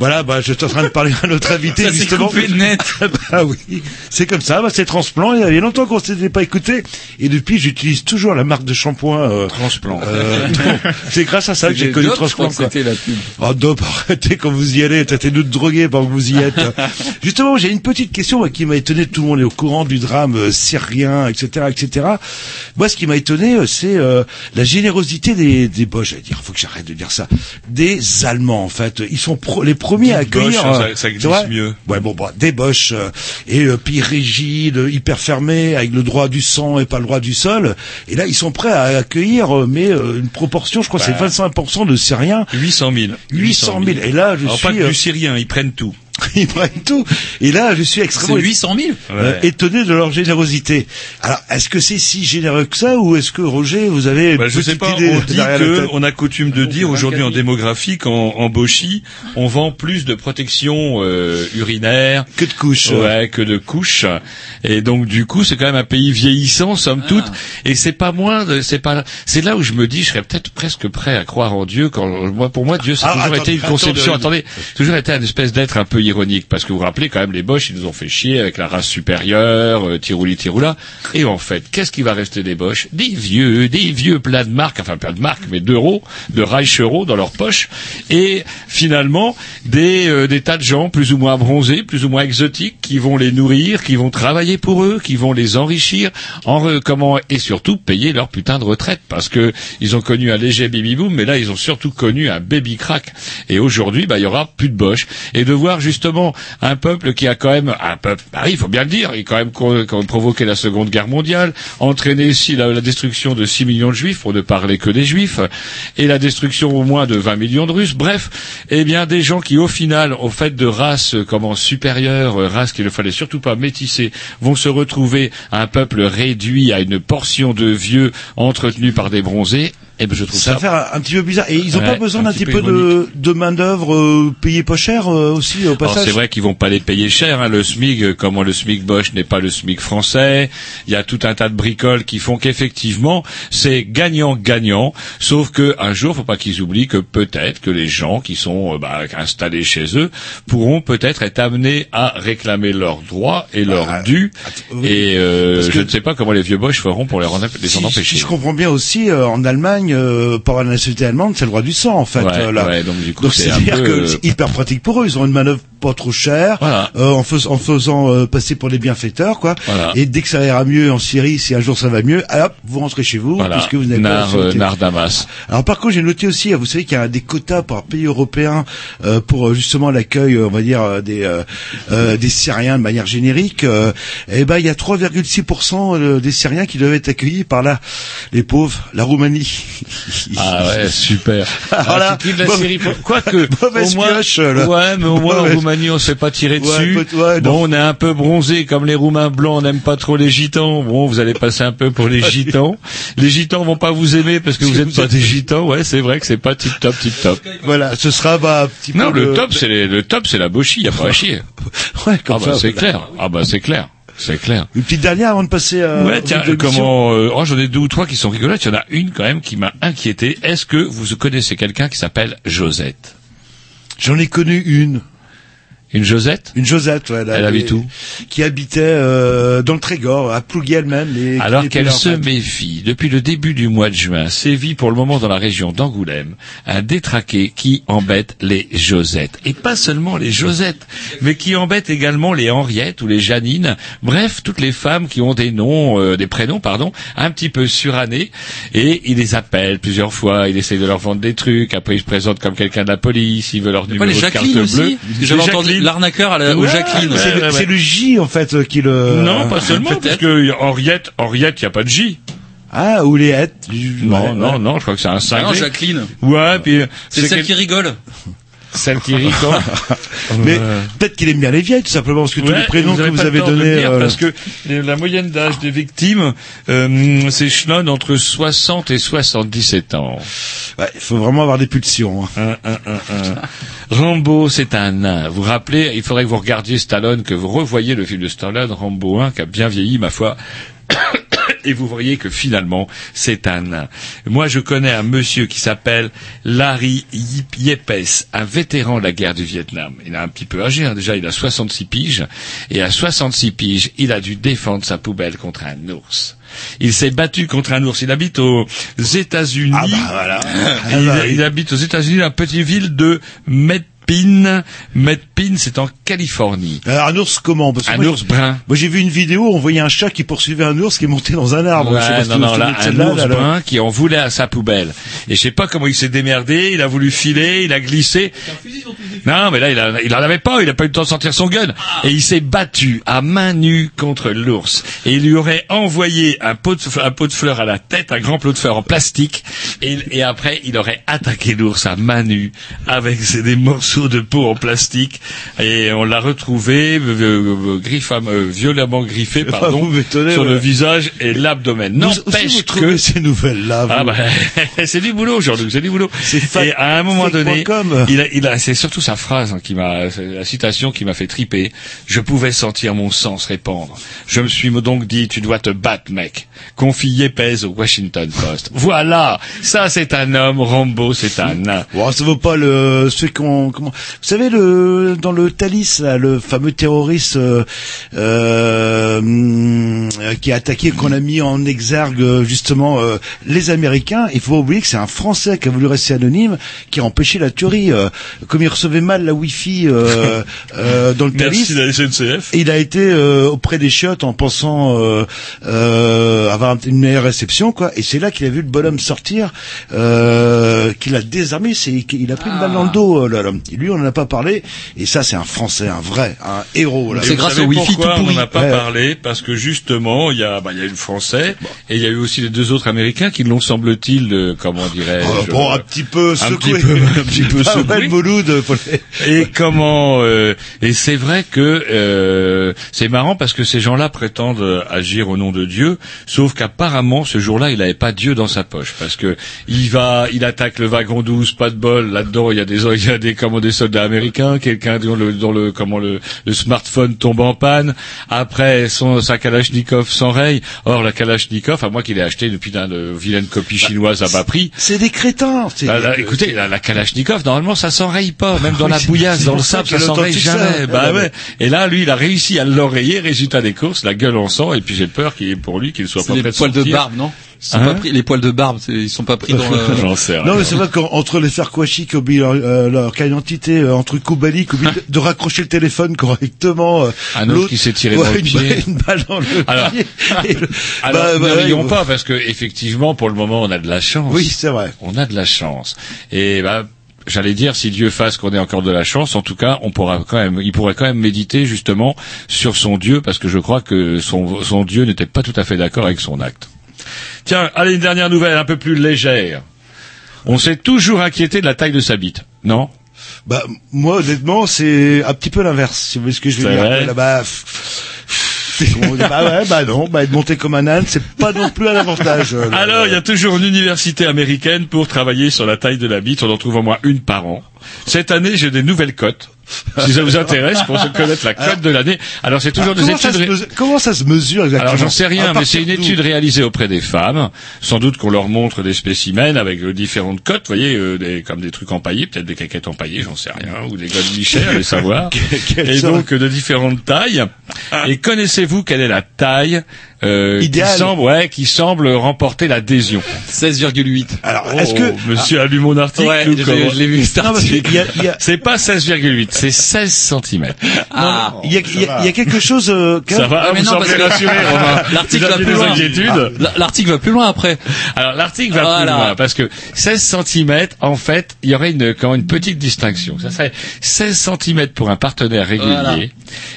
Speaker 3: voilà, bah, je suis en train de parler à notre invité
Speaker 4: Ça
Speaker 3: justement.
Speaker 4: coupé net.
Speaker 3: bah oui, c'est comme ça, bah, c'est transplant. Il y a longtemps qu'on s'était pas écouté, et depuis j'utilise toujours la marque de shampoing. Euh,
Speaker 2: Transplant.
Speaker 3: euh, bon, c'est grâce à ça que j'ai connu
Speaker 4: Dope,
Speaker 3: transplant.
Speaker 4: c'était la pub.
Speaker 3: Oh Dope, arrêtez quand vous y allez, tâtez-nous de droguer pendant que vous y êtes. Justement, j'ai une petite question moi, qui m'a étonné, tout le monde est au courant du drame euh, syrien, etc., etc. Moi, ce qui m'a étonné, euh, c'est la générosité des, des Boches, j'allais dire, faut que j'arrête de dire ça, des Allemands, en fait. Ils sont pro- les premiers à
Speaker 2: Dites Boche,
Speaker 3: accueillir...
Speaker 2: ça-
Speaker 3: euh,
Speaker 2: ça glisse
Speaker 3: tu vois
Speaker 2: mieux.
Speaker 3: Ouais, bon, bah, des Boches, euh, et euh, pays rigides, euh, hyper fermés, avec le droit du sang et pas le droit du sol. Et là, ils sont prêts à accueillir, mais euh, une proportion, je crois,
Speaker 2: Bah.
Speaker 3: c'est 25% de Syriens.
Speaker 2: 800 000.
Speaker 3: 800 000. Et là, je
Speaker 2: Alors,
Speaker 3: suis...
Speaker 2: pas que du syrien, ils prennent tout.
Speaker 3: ils prennent tout. Et là, je suis extrêmement
Speaker 4: C'est 800 000
Speaker 3: euh,
Speaker 2: Ouais.
Speaker 3: étonné de leur générosité. Alors, est-ce que c'est si généreux que ça, ou est-ce que Roger, vous avez
Speaker 2: Bah, je sais pas,
Speaker 3: idée
Speaker 2: on dit que, on a coutume de dire aujourd'hui en démographie qu'en en on vend plus de protection euh, urinaire
Speaker 3: que de couches.
Speaker 2: Ouais, que de couches. Et donc du coup, c'est quand même un pays vieillissant, somme toute. Et c'est pas moins, de- c'est pas, c'est là où je me dis, je serais peut-être presque prêt à croire en Dieu. Quand moi, pour moi, Dieu, c'est
Speaker 3: Ah,
Speaker 2: toujours été une conception.
Speaker 3: attendez.
Speaker 2: Attendez, toujours été une espèce d'être un peu ironique parce que vous vous rappelez quand même les Boches, ils nous ont fait chier avec la race supérieure, euh, tirouli tiroula. Et en fait, qu'est-ce qui va rester des Boches? Des vieux, des vieux plats de marque, enfin pas de marque, mais d'euros, de Reich euros dans leur poche. Et finalement, des, euh, des tas de gens plus ou moins bronzés, plus ou moins exotiques, qui vont les nourrir, qui vont travailler pour eux, qui vont les enrichir, en re- comment et surtout payer leur putain de retraite parce que ils ont connu un léger baby boom, mais là ils ont surtout connu un baby crack. Et aujourd'hui, bah il y aura plus de Bosch. Et de voir justement un peuple qui a quand même un peuple, bah il faut bien le dire, il a quand même provoqué la Seconde Guerre mondiale, entraîné ici la, destruction de 6 millions de Juifs, pour ne parler que des Juifs, et la destruction au moins de 20 millions de Russes. Bref, eh bien des gens qui au final, au fait de race euh, comment supérieure, euh, race qu'il ne fallait surtout pas métisser, vont se retrouver un peuple réduit à une portion de vieux entretenus par des bronzés. Eh ben je trouve
Speaker 3: Ça
Speaker 2: ça,
Speaker 3: va faire un petit peu bizarre. Et ils ont
Speaker 2: Ouais,
Speaker 3: pas besoin
Speaker 2: un
Speaker 3: d'un
Speaker 2: petit peu
Speaker 3: peu de, de main d'œuvre euh, payée pas cher euh, aussi au
Speaker 2: Alors
Speaker 3: passage.
Speaker 2: c'est vrai qu'ils vont pas les payer cher, hein, le SMIC, euh, comment le SMIC Bosch n'est pas le SMIC français. Il y a tout un tas de bricoles qui font qu'effectivement c'est gagnant-gagnant. Sauf que un jour, faut pas qu'ils oublient que peut-être que les gens qui sont euh, bah, installés chez eux pourront peut-être être amenés à réclamer leurs droits et leurs
Speaker 3: Bah,
Speaker 2: dus.
Speaker 3: oui.
Speaker 2: Et euh, je ne sais pas comment les vieux Bosch feront pour les, en- empêcher.
Speaker 3: Si je comprends bien aussi, euh, en Allemagne, euh, pour la nationalité allemande, c'est le droit du sang, en fait.
Speaker 2: Ouais,
Speaker 3: euh, là.
Speaker 2: ouais, donc
Speaker 3: c'est-à-dire que
Speaker 2: euh,
Speaker 3: c'est hyper pratique pour eux. Ils ont une manœuvre pas trop
Speaker 2: Voilà.
Speaker 3: euh, en, fais- en faisant euh, passer pour des bienfaiteurs, quoi.
Speaker 2: Voilà.
Speaker 3: Et dès que ça ira mieux en Syrie, si un jour ça va mieux, hop, vous rentrez chez vous,
Speaker 2: Voilà,
Speaker 3: puisque vous n'avez pas
Speaker 2: euh. Nar Damas.
Speaker 3: Alors par contre, j'ai noté aussi, euh, vous savez qu'il y a des quotas par pays européen euh, pour euh, justement l'accueil, on va dire, des euh, euh, des Syriens de manière générique. Euh, et ben, il y a 3,6% euh, des Syriens qui doivent être accueillis par là, les pauvres, la Roumanie.
Speaker 2: Ah ouais, super.
Speaker 3: Alors là,
Speaker 2: Ah, la Syrie? Quoique,
Speaker 3: mauvaise
Speaker 2: au moins,
Speaker 3: pioche,
Speaker 2: ouais, mais au moins en
Speaker 3: Mauvaise-
Speaker 2: Roumanie, on se fait pas tirer
Speaker 3: Ouais,
Speaker 2: dessus.
Speaker 3: ouais, non.
Speaker 2: bon, on est un peu bronzé, comme les Roumains blancs, on n'aime pas trop les Gitans. Bon, vous allez passer un peu pour les Gitans. Les Gitans vont pas vous aimer parce que vous êtes pas des Gitans. Ouais, c'est vrai que c'est pas tip top, tip top.
Speaker 3: Voilà, ce sera bah, un petit
Speaker 2: Non,
Speaker 3: peu
Speaker 2: le top, c'est le top, c'est la bochie, y a pas à chier.
Speaker 3: Ouais,
Speaker 2: Ah bah c'est clair. Ah bah c'est clair. C'est clair.
Speaker 3: Une petite dernière avant de passer à.
Speaker 2: Ouais, tiens, comment euh, oh, j'en ai deux ou trois qui sont rigolotes. Il y en a une quand même qui m'a inquiété. Est-ce que vous connaissez quelqu'un qui s'appelle Josette?
Speaker 3: J'en ai connu une.
Speaker 2: Une Josette
Speaker 3: Une Josette, ouais. là,
Speaker 2: Elle habite où
Speaker 3: Qui habitait euh, dans le Trégor, à Plouguy elle-même.
Speaker 2: Alors qu'elle se
Speaker 3: fait.
Speaker 2: méfie, depuis le début du mois de juin, sévit pour le moment dans la région d'Angoulême un détraqué qui embête les Josettes. Et pas seulement les Josettes, mais qui embête également les Henriettes ou les Janines, bref, toutes les femmes qui ont des noms, euh, des prénoms, pardon, un petit peu surannés, et il les appelle plusieurs fois, il essaye de leur vendre des trucs, après il se présente comme quelqu'un de la police, il veut leur numéro de carte bleue.
Speaker 4: J'avais entendu. L'arnaqueur à la,
Speaker 2: Ouais,
Speaker 4: Jacqueline.
Speaker 3: C'est le,
Speaker 2: ouais,
Speaker 3: c'est
Speaker 2: ouais.
Speaker 3: le J en fait euh, qui le.
Speaker 2: Non, pas seulement, parce que Henriette, Henriette, il n'y a pas de J.
Speaker 3: Ah, ou les hêtes.
Speaker 2: Non, non, non, je crois que c'est un
Speaker 4: Ah
Speaker 2: cinglé.
Speaker 4: non, Jacqueline.
Speaker 2: Ouais, puis
Speaker 4: C'est celle
Speaker 2: quel-
Speaker 4: qui rigole.
Speaker 2: Celle qui rit quand
Speaker 3: Mais
Speaker 2: Ouais.
Speaker 3: peut-être qu'il aime bien les vieilles, tout simplement, parce que tous
Speaker 2: Ouais,
Speaker 3: les prénoms que vous avez donnés. euh,
Speaker 2: parce que la moyenne d'âge des victimes, euh, c'est chenonne entre 60 et 77 ans.
Speaker 3: ouais, il faut vraiment avoir des pulsions. hein.
Speaker 2: Un, un, un, un. Rambo, c'est un nain. Vous vous rappelez, il faudrait que vous regardiez Stallone, que vous revoyiez le film de Stallone, Rambo 1, qui a bien vieilli, ma foi. Et vous voyez que finalement, c'est un nain. Moi, je connais un monsieur qui s'appelle Larry Yepes, un vétéran de la guerre du Vietnam. Il est un petit peu âgé, hein, déjà, il a 66 piges. Et à 66 piges, il a dû défendre sa poubelle contre un ours. Il s'est battu contre un ours. Il habite aux États-Unis.
Speaker 3: Ah bah voilà.
Speaker 2: Il, il habite aux États-Unis, dans la petite ville de Medpin. Medpin, c'est en Californie.
Speaker 3: Alors, un ours comment Parce que
Speaker 2: Un
Speaker 3: moi,
Speaker 2: ours brun.
Speaker 3: Moi, j'ai vu une vidéo, on voyait un chat qui poursuivait un ours qui est monté dans un arbre. Je sais pas
Speaker 2: Ouais,
Speaker 3: si
Speaker 2: non, non, là, un ours
Speaker 3: là,
Speaker 2: brun qui en voulait à sa poubelle. Et je sais pas comment il s'est démerdé, il a voulu filer, il a glissé. Non, mais là, il, a, il en avait pas, il a pas eu le temps de sortir son gun. Et il s'est battu à main nue contre l'ours. Et il lui aurait envoyé un pot, de, un pot de fleurs à la tête, un grand pot de fleurs en plastique. Et, et après, il aurait attaqué l'ours à main nue avec ses- des morceaux de peau en plastique. Et on l'a retrouvé, euh, euh, euh, violemment griffé, pardon,
Speaker 3: Vous m'étonnez,
Speaker 2: sur le visage et l'abdomen. N'empêche que
Speaker 3: ces nouvelles-là.
Speaker 2: ah bah, c'est du boulot aujourd'hui, c'est du boulot. Et à un moment donné, il a, il a, c'est surtout sa phrase hein, qui m'a, la citation qui m'a fait triper. Je pouvais sentir mon sang se répandre. Je me suis donc dit, tu dois te battre, mec. Confie Yepes au Washington Post. Voilà, ça c'est un homme. Rambo, c'est un nain.
Speaker 3: Ça vaut pas le ceux qu'on comment Vous savez le dans le Thalys, là, le fameux terroriste euh, euh, qui a attaqué, qu'on a mis en exergue euh, justement euh, les Américains. Il faut pas oublier que c'est un Français qui a voulu rester anonyme, qui a empêché la tuerie. euh, comme il recevait mal la Wi-Fi euh, euh, dans le
Speaker 2: Merci
Speaker 3: Thalys.
Speaker 2: la SNCF.
Speaker 3: Et il a été euh, auprès des chiottes en pensant euh, euh, avoir une meilleure réception, quoi. Et c'est là qu'il a vu le bonhomme sortir, euh, qu'il a désarmé. C'est qu'il a pris une balle dans le dos, euh, là, l'homme. Lui, on n'en a pas parlé. Et ça, c'est un Français, un vrai, un héros. Là.
Speaker 2: Et vous savez pourquoi on n'en a pas parlé Parce que justement, il y a, bah, il y a eu le Français et il y a eu aussi les deux autres Américains qui l'ont, semble-t-il, euh, comment dirais-je
Speaker 3: Oh, bon, un petit peu
Speaker 2: un
Speaker 3: secoué.
Speaker 2: petit peu, un petit peu secoué.
Speaker 3: Mouloud,
Speaker 2: Et comment euh, Et c'est vrai que euh, c'est marrant parce que ces gens-là prétendent euh, agir au nom de Dieu, sauf qu'apparemment ce jour-là il n'avait pas Dieu dans sa poche parce que il va, il attaque le wagon 12, pas de bol. Là-dedans il y a des, il y a des comment des soldats américains, quelqu'un dont le, dont le comment le, le smartphone tombe en panne. Après son sa Kalachnikov s'enraye. Or la Kalachnikov, à moi qu'il ait acheté depuis d'une vilaine copie chinoise à bas prix.
Speaker 3: C'est des crétins. c'est-
Speaker 2: Là, là, écoutez, la, la Kalachnikov, normalement, ça s'enraye pas. Même dans
Speaker 3: Oui,
Speaker 2: la bouillasse, dans le sable, ça s'enraye
Speaker 3: ça.
Speaker 2: jamais. Bah
Speaker 3: Ah,
Speaker 2: ouais. Et là, lui, il a réussi à l'enrayer. Résultat des courses, la gueule en sang. Et puis j'ai peur qu'il pour lui qu'il soit pas prêt de
Speaker 4: poils de barbe, non? Sont
Speaker 2: Hein
Speaker 4: pas pris, les poils de barbe, ils sont pas pris dans le...
Speaker 2: J'en sais rien.
Speaker 3: Non, mais c'est vrai qu'entre les faire Kouachi qui oublient leur, euh, leur carte d'identité, euh, entre Koubali qui oublie de, de raccrocher le téléphone correctement, euh,
Speaker 2: Un autre
Speaker 3: l'autre
Speaker 2: qui s'est tiré
Speaker 3: ouais,
Speaker 2: dans le
Speaker 3: une,
Speaker 2: pied.
Speaker 3: balle- une balle dans le
Speaker 2: Alors-
Speaker 3: pied. Le-
Speaker 2: Alors,
Speaker 3: bah,
Speaker 2: ne
Speaker 3: bah,
Speaker 2: rions
Speaker 3: ouais,
Speaker 2: pas parce que effectivement, pour le moment, on a de la chance.
Speaker 3: Oui, c'est vrai.
Speaker 2: On a de la chance. Et bah, j'allais dire, si Dieu fasse qu'on ait encore de la chance, en tout cas, on pourra quand même, il pourrait quand même méditer justement sur son Dieu, parce que je crois que son, son Dieu n'était pas tout à fait d'accord avec son acte. Tiens, allez, une dernière nouvelle un peu plus légère. On s'est toujours inquiété de la taille de sa bite, non?
Speaker 3: Bah, moi, honnêtement, c'est un petit peu l'inverse, si vous voyez ce que je veux
Speaker 2: C'est
Speaker 3: dire.
Speaker 2: vrai
Speaker 3: Là-bas, bah ouais, bah non, bah être monté comme un âne, c'est pas non plus un avantage. euh,
Speaker 2: Alors, il y a toujours une université américaine pour travailler sur la taille de la bite. On en trouve au moins une par an. Cette année, j'ai des nouvelles cotes. Si ça vous intéresse, pour se connaître la cote de l'année. Alors, c'est toujours
Speaker 3: Alors,
Speaker 2: des
Speaker 3: ça
Speaker 2: études.
Speaker 3: mesure, comment ça se mesure exactement
Speaker 2: Alors j'en sais rien, mais c'est une étude réalisée auprès des femmes. Sans doute qu'on leur montre des spécimens avec euh, différentes cotes, vous voyez, euh, des, comme des trucs empaillés, peut-être des caquettes empaillées, j'en sais rien, ou des godemichers, allez savoir. Et donc euh, de différentes tailles. Et connaissez-vous quelle est la taille euh, qui semble, ouais, qui semble remporter l'adhésion
Speaker 4: 16,8.
Speaker 3: Alors,
Speaker 2: Oh,
Speaker 3: est-ce que
Speaker 2: Monsieur a lu mon article
Speaker 4: Ouais,
Speaker 2: ou
Speaker 4: je l'ai je l'ai vu cet article.
Speaker 3: a,
Speaker 2: C'est pas 16,8, c'est 16 cm.
Speaker 4: Ah,
Speaker 3: il y a, il y a- il y a quelque chose. euh,
Speaker 2: Ça va,
Speaker 4: Ah, mais
Speaker 2: vous
Speaker 4: non,
Speaker 2: semblez
Speaker 4: parce que-
Speaker 2: rassuré.
Speaker 4: L'article va plus loin. L- L'article va plus loin après.
Speaker 2: Alors l'article va
Speaker 4: Voilà.
Speaker 2: plus loin parce que 16 cm, en fait, il y aurait une, quand même une petite distinction. Ça serait 16 cm pour un partenaire régulier,
Speaker 4: Voilà.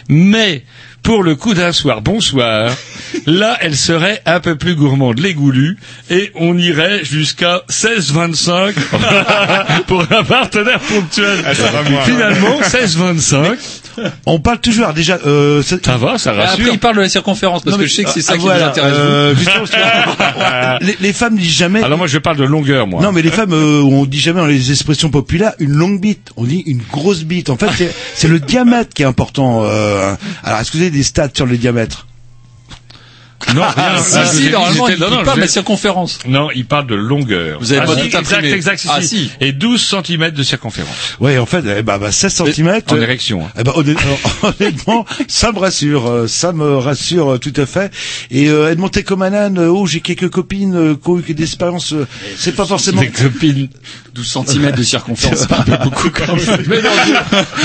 Speaker 2: mais pour le coup d'un soir, bonsoir, là, elle serait un peu plus gourmande, les goulus, et on irait jusqu'à 16-25 pour un partenaire ponctuel. Finalement, 16-25,
Speaker 3: On parle toujours alors, déjà. Euh, c'est-
Speaker 2: ça va, ça
Speaker 4: Après,
Speaker 2: rassure.
Speaker 4: il parle de la circonférence parce
Speaker 3: Non,
Speaker 4: que
Speaker 3: mais-
Speaker 4: je sais que c'est
Speaker 3: ah,
Speaker 4: ça qui
Speaker 3: voilà,
Speaker 4: vous intéresse.
Speaker 3: euh, que- les, les femmes disent jamais.
Speaker 2: Alors moi, je parle de longueur, moi.
Speaker 3: Non, mais les femmes, euh, on dit jamais dans les expressions populaires une longue bite. On dit une grosse bite. En fait, c'est- c'est le diamètre qui est important. euh. Alors, est-ce que vous avez des stats sur le diamètre
Speaker 2: non, rien.
Speaker 4: Ah,
Speaker 2: Ah,
Speaker 4: si,
Speaker 2: je
Speaker 4: si, normalement, il,
Speaker 2: non, non,
Speaker 4: il parle
Speaker 2: je
Speaker 4: de la
Speaker 2: vais-
Speaker 4: circonférence.
Speaker 2: Non, il parle de longueur.
Speaker 4: Vous avez
Speaker 2: Ah,
Speaker 4: pas
Speaker 2: si,
Speaker 4: tout
Speaker 2: exact,
Speaker 4: imprimé.
Speaker 2: exact, si,
Speaker 4: Ah,
Speaker 2: si. Et 12 cm de circonférence.
Speaker 3: Ouais, en fait, eh ben, bah, 16 cm.
Speaker 2: En érection. hein.
Speaker 3: Eh ben, honnêtement, ça me rassure, euh, ça me rassure euh, tout à fait. Et euh, un âne, euh, oh, j'ai quelques copines euh, qui ont eu d'expérience, euh, c'est pas forcément.
Speaker 2: Des copines.
Speaker 4: 12 cm de circonférence, c'est peu beaucoup quand même. Mais, non,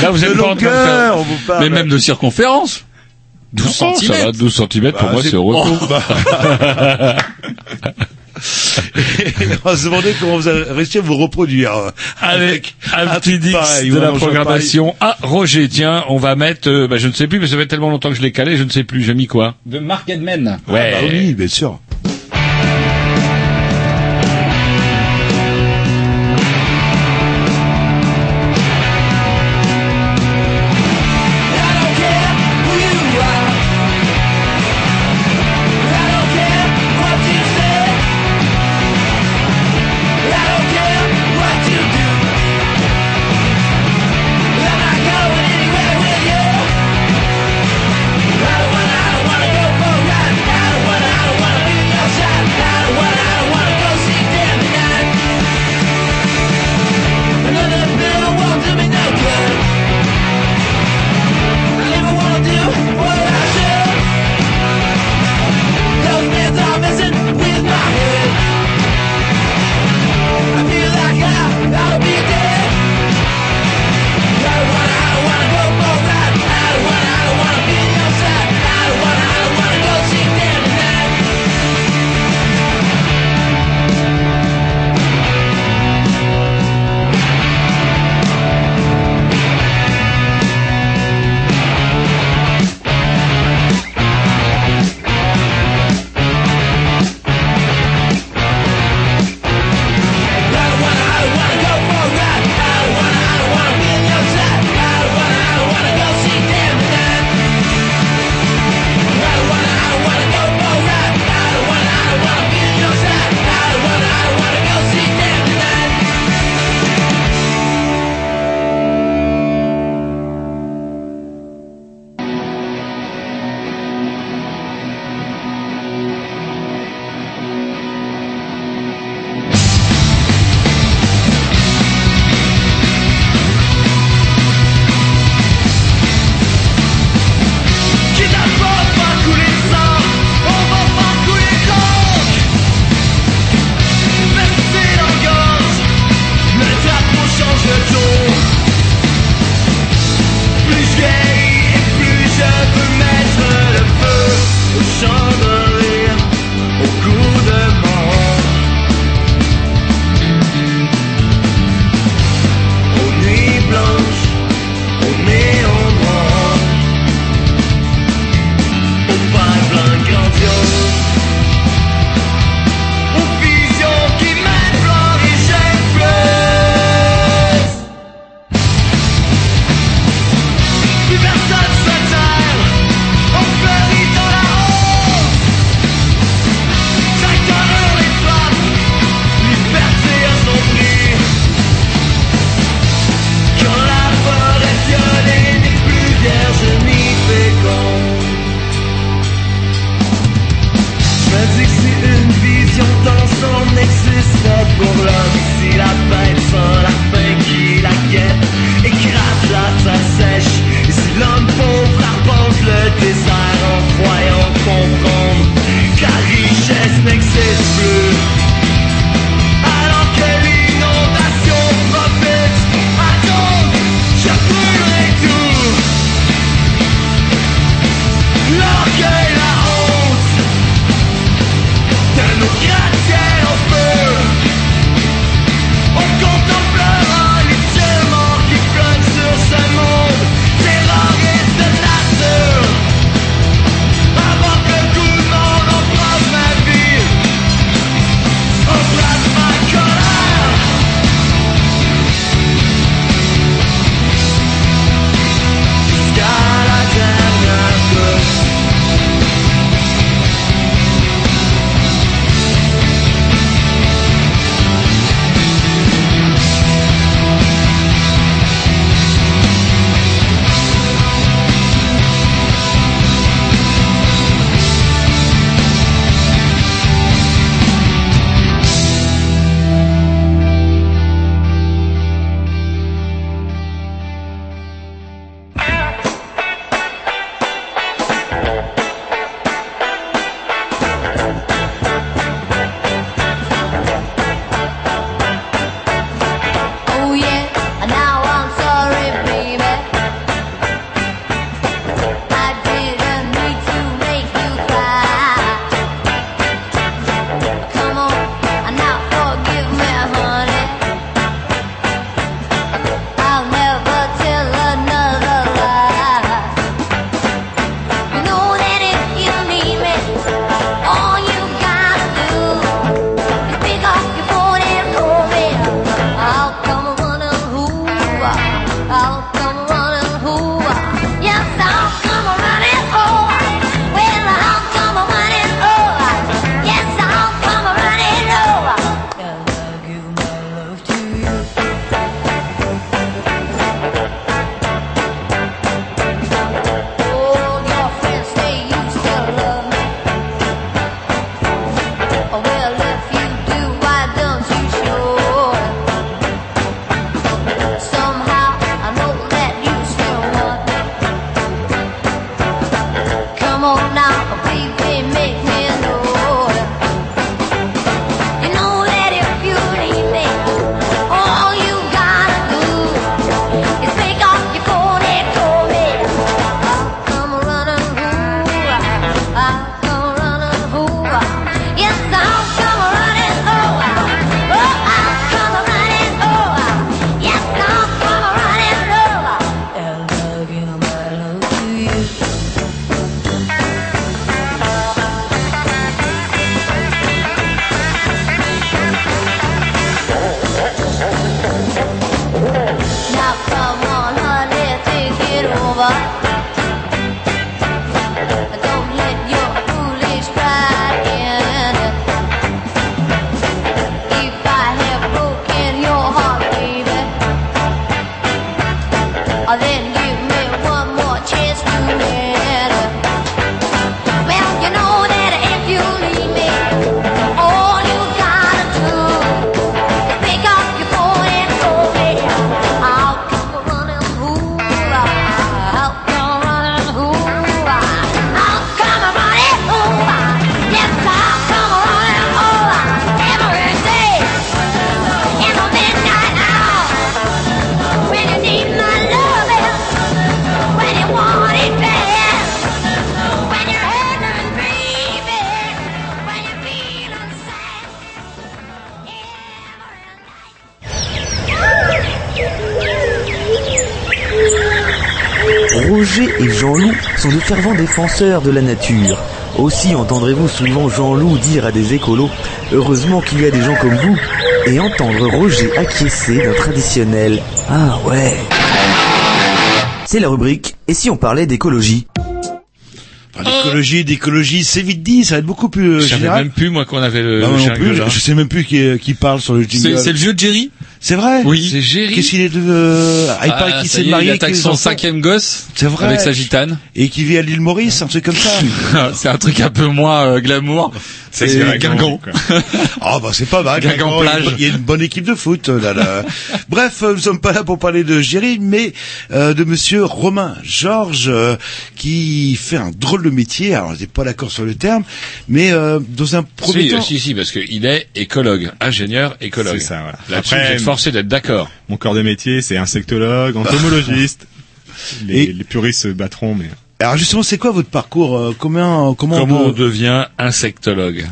Speaker 2: Là, vous
Speaker 3: de
Speaker 2: êtes pas en train de faire...
Speaker 3: longueur, on vous parle.
Speaker 4: mais même de circonférence. 12
Speaker 2: Non, ça
Speaker 4: cm.
Speaker 2: va, 12 cm, pour
Speaker 3: Bah,
Speaker 2: moi,
Speaker 3: c'est-
Speaker 2: au repos.
Speaker 3: on va se demander comment vous avez réussi à vous reproduire. euh,
Speaker 2: Avec un petit dix de la programmation. Ah, Roger, tiens, on va mettre, euh, bah, je ne sais plus, mais ça fait tellement longtemps que je l'ai calé, je ne sais plus, j'ai mis quoi?
Speaker 4: De Mark Edman.
Speaker 2: Ouais.
Speaker 3: Ah bah oui, bien sûr.
Speaker 9: Défenseurs de la nature. Aussi entendrez-vous souvent Jean-Loup dire à des écolos Heureusement qu'il y a des gens comme vous et entendre Roger acquiescer d'un traditionnel Ah ouais. C'est la rubrique Et si on parlait d'écologie?
Speaker 3: Enfin, d'écologie, d'écologie, c'est vite dit, ça va être beaucoup plus euh,
Speaker 2: Je savais
Speaker 3: général.
Speaker 2: même plus moi qu'on avait le,
Speaker 3: Bah,
Speaker 2: le
Speaker 3: non
Speaker 2: jingle,
Speaker 3: plus, je, je sais même plus qui, qui parle sur le jingle.
Speaker 4: C'est le vieux Jerry?
Speaker 3: C'est vrai
Speaker 4: Oui.
Speaker 2: C'est Géry.
Speaker 3: Qu'est-ce qu'il est de... euh, ah, il paraît qu'il s'est marié
Speaker 4: Il attaque son cinquième gosse
Speaker 3: C'est vrai.
Speaker 4: avec sa gitane.
Speaker 3: Et qui vit à l'île Maurice, un truc comme ça.
Speaker 4: c'est un truc un peu moins euh, glamour. C'est Guingamp.
Speaker 3: Ah bah c'est pas mal.
Speaker 4: Guingamp plage.
Speaker 3: Il y a une bonne équipe de foot là. là. Bref, euh, nous sommes pas là pour parler de Géry, mais euh, de Monsieur Romain Georges euh, qui fait un drôle de métier. Alors, je n'ai pas d'accord sur le terme, mais euh, dans un premier
Speaker 2: Si,
Speaker 3: temps.
Speaker 2: si, si, parce qu'il est écologue, ingénieur écologue.
Speaker 5: C'est ça, voilà.
Speaker 2: Là-dessus,
Speaker 5: Après,
Speaker 2: êtes forcé d'être d'accord.
Speaker 5: Mon corps de métier, c'est insectologue, entomologiste. Les,
Speaker 3: Et-
Speaker 5: les puristes se battront, mais
Speaker 3: Alors justement, c'est quoi votre parcours euh, Comment comment,
Speaker 2: Comment on devient insectologue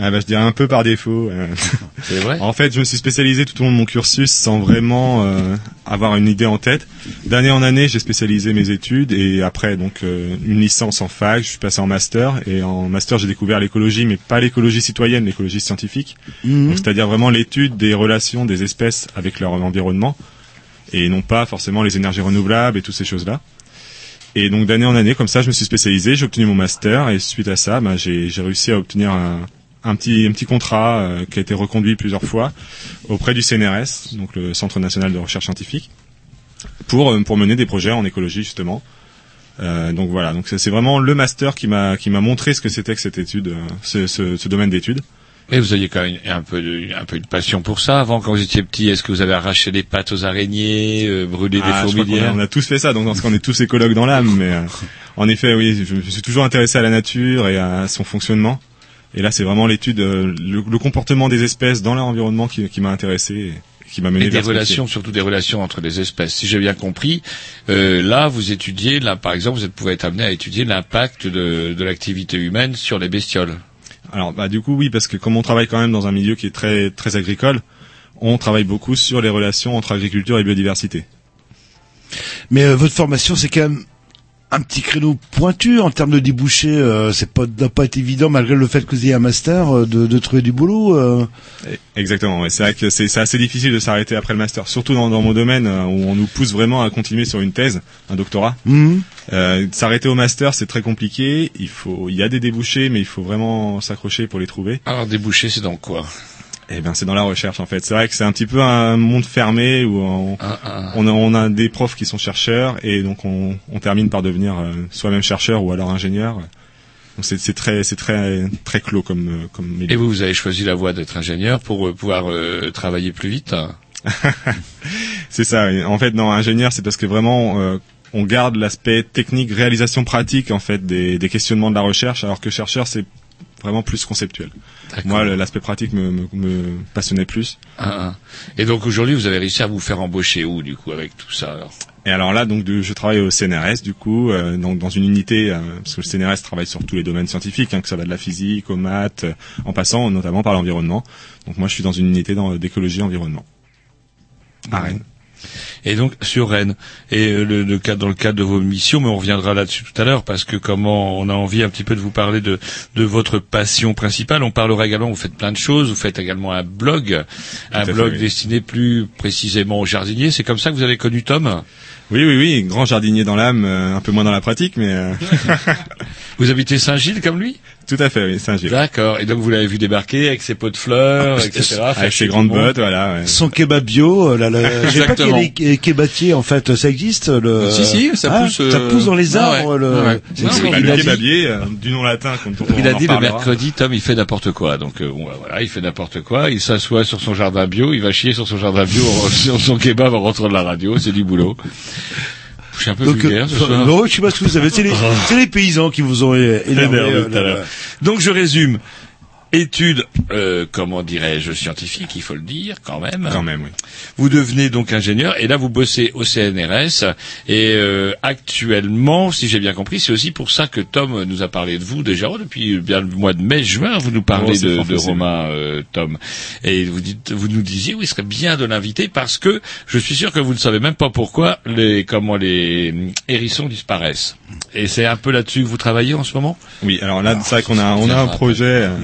Speaker 5: ah bah, je dirais un peu par défaut. euh.
Speaker 2: C'est vrai
Speaker 5: En fait, je me suis spécialisé tout au long de mon cursus sans vraiment euh, avoir une idée en tête. D'année en année, j'ai spécialisé mes études et après donc euh, une licence en fac, je suis passé en master et en master j'ai découvert l'écologie, mais pas l'écologie citoyenne, l'écologie scientifique.
Speaker 3: Mhm.
Speaker 5: Donc, C'est-à-dire vraiment l'étude des relations des espèces avec leur environnement et non pas forcément les énergies renouvelables et toutes ces choses-là. Et donc d'année en année, comme ça, je me suis spécialisé, j'ai obtenu mon master et suite à ça, bah, j'ai réussi à obtenir un, petit un petit contrat euh, qui a été reconduit plusieurs fois auprès du CNRS, donc le Centre national de recherche scientifique, pour euh, pour mener des projets en écologie justement. Euh, donc voilà, donc c'est vraiment le master qui m'a montré ce que c'était que cette étude, ce, ce, ce domaine d'études.
Speaker 2: Et vous aviez quand même un peu, de, un peu une passion pour ça avant, quand vous étiez petit. Est-ce que vous avez arraché les pattes aux araignées, euh, brûlé
Speaker 5: Ah,
Speaker 2: des
Speaker 5: je crois qu'on a-
Speaker 2: fourmilières
Speaker 5: on a tous fait ça, donc dans ce cas on est tous écologues dans l'âme, mais euh, en effet oui, je, je suis toujours intéressé à la nature et à son fonctionnement. Et là c'est vraiment l'étude, euh, le, le comportement des espèces dans leur environnement qui, qui m'a intéressé et qui m'a mené
Speaker 2: Et des
Speaker 5: métier.
Speaker 2: relations, surtout des relations entre les espèces. Si j'ai bien compris, euh, là, vous étudiez, là, par exemple, vous pouvez être amené à étudier l'impact de, de l'activité humaine sur les bestioles.
Speaker 5: Alors bah du coup oui parce que comme on travaille quand même dans un milieu qui est très très agricole, on travaille beaucoup sur les relations entre agriculture et biodiversité.
Speaker 3: Mais euh, votre formation, c'est quand même un petit créneau pointu en termes de débouchés. Euh, c'est pas doit pas être évident malgré le fait que vous ayez un master euh, de, de trouver du boulot. euh.
Speaker 5: Exactement, ouais. c'est vrai que c'est c'est assez difficile de s'arrêter après le master, surtout dans, dans mon domaine euh, où on nous pousse vraiment à continuer sur une thèse, un doctorat.
Speaker 3: Mhm.
Speaker 5: Euh, s'arrêter au master, c'est très compliqué. Il faut, il y a des débouchés, mais il faut vraiment s'accrocher pour les trouver.
Speaker 2: Alors, déboucher, c'est donc quoi?
Speaker 5: Eh ben, c'est dans la recherche en fait. C'est vrai que c'est un petit peu un monde fermé où on,
Speaker 2: un-
Speaker 5: on, a, on a des profs qui sont chercheurs et donc on, on termine par devenir euh, soi-même chercheur ou alors ingénieur. Donc c'est très, c'est très, très clos comme, euh, comme milieu.
Speaker 2: Et vous, vous avez choisi la voie d'être ingénieur pour euh, pouvoir euh, travailler plus vite
Speaker 5: C'est ça. En fait, non, ingénieur, c'est parce que vraiment, euh, on garde l'aspect technique, réalisation pratique, en fait, des, des questionnements de la recherche, alors que chercheur, c'est vraiment plus conceptuel. Moi, l'aspect pratique me, me, me passionnait plus.
Speaker 2: Ah, ah. Et donc aujourd'hui, vous avez réussi à vous faire embaucher où, du coup, avec tout ça alors?
Speaker 5: Et alors là, donc, de- je travaille au CNRS, du coup, euh, donc dans une unité, euh, parce que le CNRS travaille sur tous les domaines scientifiques, hein, que ça va de la physique, aux maths, euh, en passant notamment par l'environnement. Donc moi, je suis dans une unité dans- d'écologie environnement. À Rennes.
Speaker 2: Et donc sur Rennes et euh, le, le dans le cadre de vos missions, mais on reviendra là-dessus tout à l'heure parce que comment on a envie un petit peu de vous parler de de votre passion principale. On parlera également, vous faites plein de choses, vous faites également un blog, un
Speaker 5: fait,
Speaker 2: blog
Speaker 5: oui.
Speaker 2: destiné plus précisément aux jardiniers. C'est comme ça que vous avez connu Tom?
Speaker 5: Oui, oui, oui, grand jardinier dans l'âme, euh, un peu moins dans la pratique, mais euh,
Speaker 2: Vous habitez Saint-Gilles comme lui?
Speaker 5: Tout à fait, oui, Saint-Gilles.
Speaker 2: D'accord. Et donc vous l'avez vu débarquer avec ses pots de fleurs, etc. faire
Speaker 5: Avec ses grandes bottes, voilà. ouais.
Speaker 3: Son kebab bio, euh, là, là, je sais pas qu'il y a
Speaker 4: Exactement.
Speaker 3: des kebabtiers en fait, ça existe le.
Speaker 4: Si, si, ça
Speaker 3: Ah,
Speaker 4: pousse, euh,
Speaker 3: Ça pousse dans les
Speaker 4: ah
Speaker 3: arbres.
Speaker 4: ouais,
Speaker 3: le...
Speaker 4: ouais, Non,
Speaker 5: Bah, le
Speaker 3: dit.
Speaker 5: kebabier, euh, du nom latin,
Speaker 2: Il a dit le mercredi, Tom, il fait n'importe quoi. Donc euh, voilà, il fait n'importe quoi. Il s'assoit sur son jardin bio, il va chier sur son jardin bio, sur son kebab en rentrant de la radio. C'est du boulot. Je suis un peu
Speaker 3: Donc,
Speaker 2: vulgaire
Speaker 3: euh,
Speaker 2: ce soir.
Speaker 3: non, je sais pas ce que vous avez. C'est les, paysans qui vous ont énervé. Euh.
Speaker 2: Donc je résume. Études, euh, comment dirais-je, scientifiques, il faut le dire quand même.
Speaker 5: Quand même, oui.
Speaker 2: Vous devenez donc ingénieur et là vous bossez au CNRS et euh, actuellement, si j'ai bien compris, c'est aussi pour ça que Tom nous a parlé de vous déjà oh, depuis bien le mois de mai-juin. Vous nous parlez
Speaker 5: Oh,
Speaker 2: de, de. Romain euh, Tom et vous dites, vous nous disiez, oui, il serait bien de l'inviter parce que je suis sûr que vous ne savez même pas pourquoi les comment les hum, hérissons disparaissent. Et c'est un peu là-dessus que vous travaillez en ce moment?
Speaker 5: Oui, alors là, c'est vrai qu'on a, on a un projet. euh,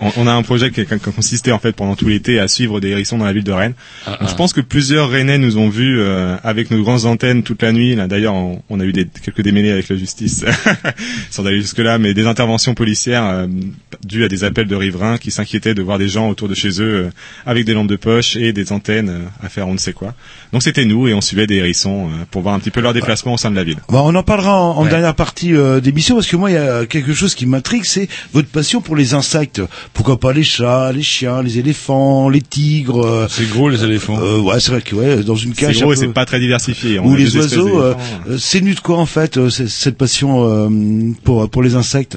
Speaker 5: on, on a un projet qui, consisté en fait pendant tout l'été à suivre des hérissons dans la ville de Rennes.
Speaker 2: Ah,
Speaker 5: Donc, je pense que plusieurs Rennais nous ont vus euh, avec nos grandes antennes toute la nuit. Là, d'ailleurs, on, on a eu des, quelques démêlés avec la justice, sans aller jusque là, mais des interventions policières euh, dues à des appels de riverains qui s'inquiétaient de voir des gens autour de chez eux euh, avec des lampes de poche et des antennes euh, à faire on ne sait quoi. Donc c'était nous et on suivait des hérissons euh, pour voir un petit peu leur déplacement au sein de la ville.
Speaker 3: Bon, on en parlera en, en
Speaker 5: Ouais.
Speaker 3: dernière partie euh, d'émission parce que moi il y a quelque chose qui m'intrigue, c'est votre passion pour les insectes. Pourquoi pas les chats, les chiens, les éléphants, les tigres. euh,
Speaker 2: C'est gros les éléphants.
Speaker 3: euh, ouais, c'est vrai que ouais, dans une cage.
Speaker 5: C'est gros et c'est pas très diversifié.
Speaker 3: Ou les oiseaux. euh, euh, c'est nu de quoi en fait cette passion pour pour les insectes?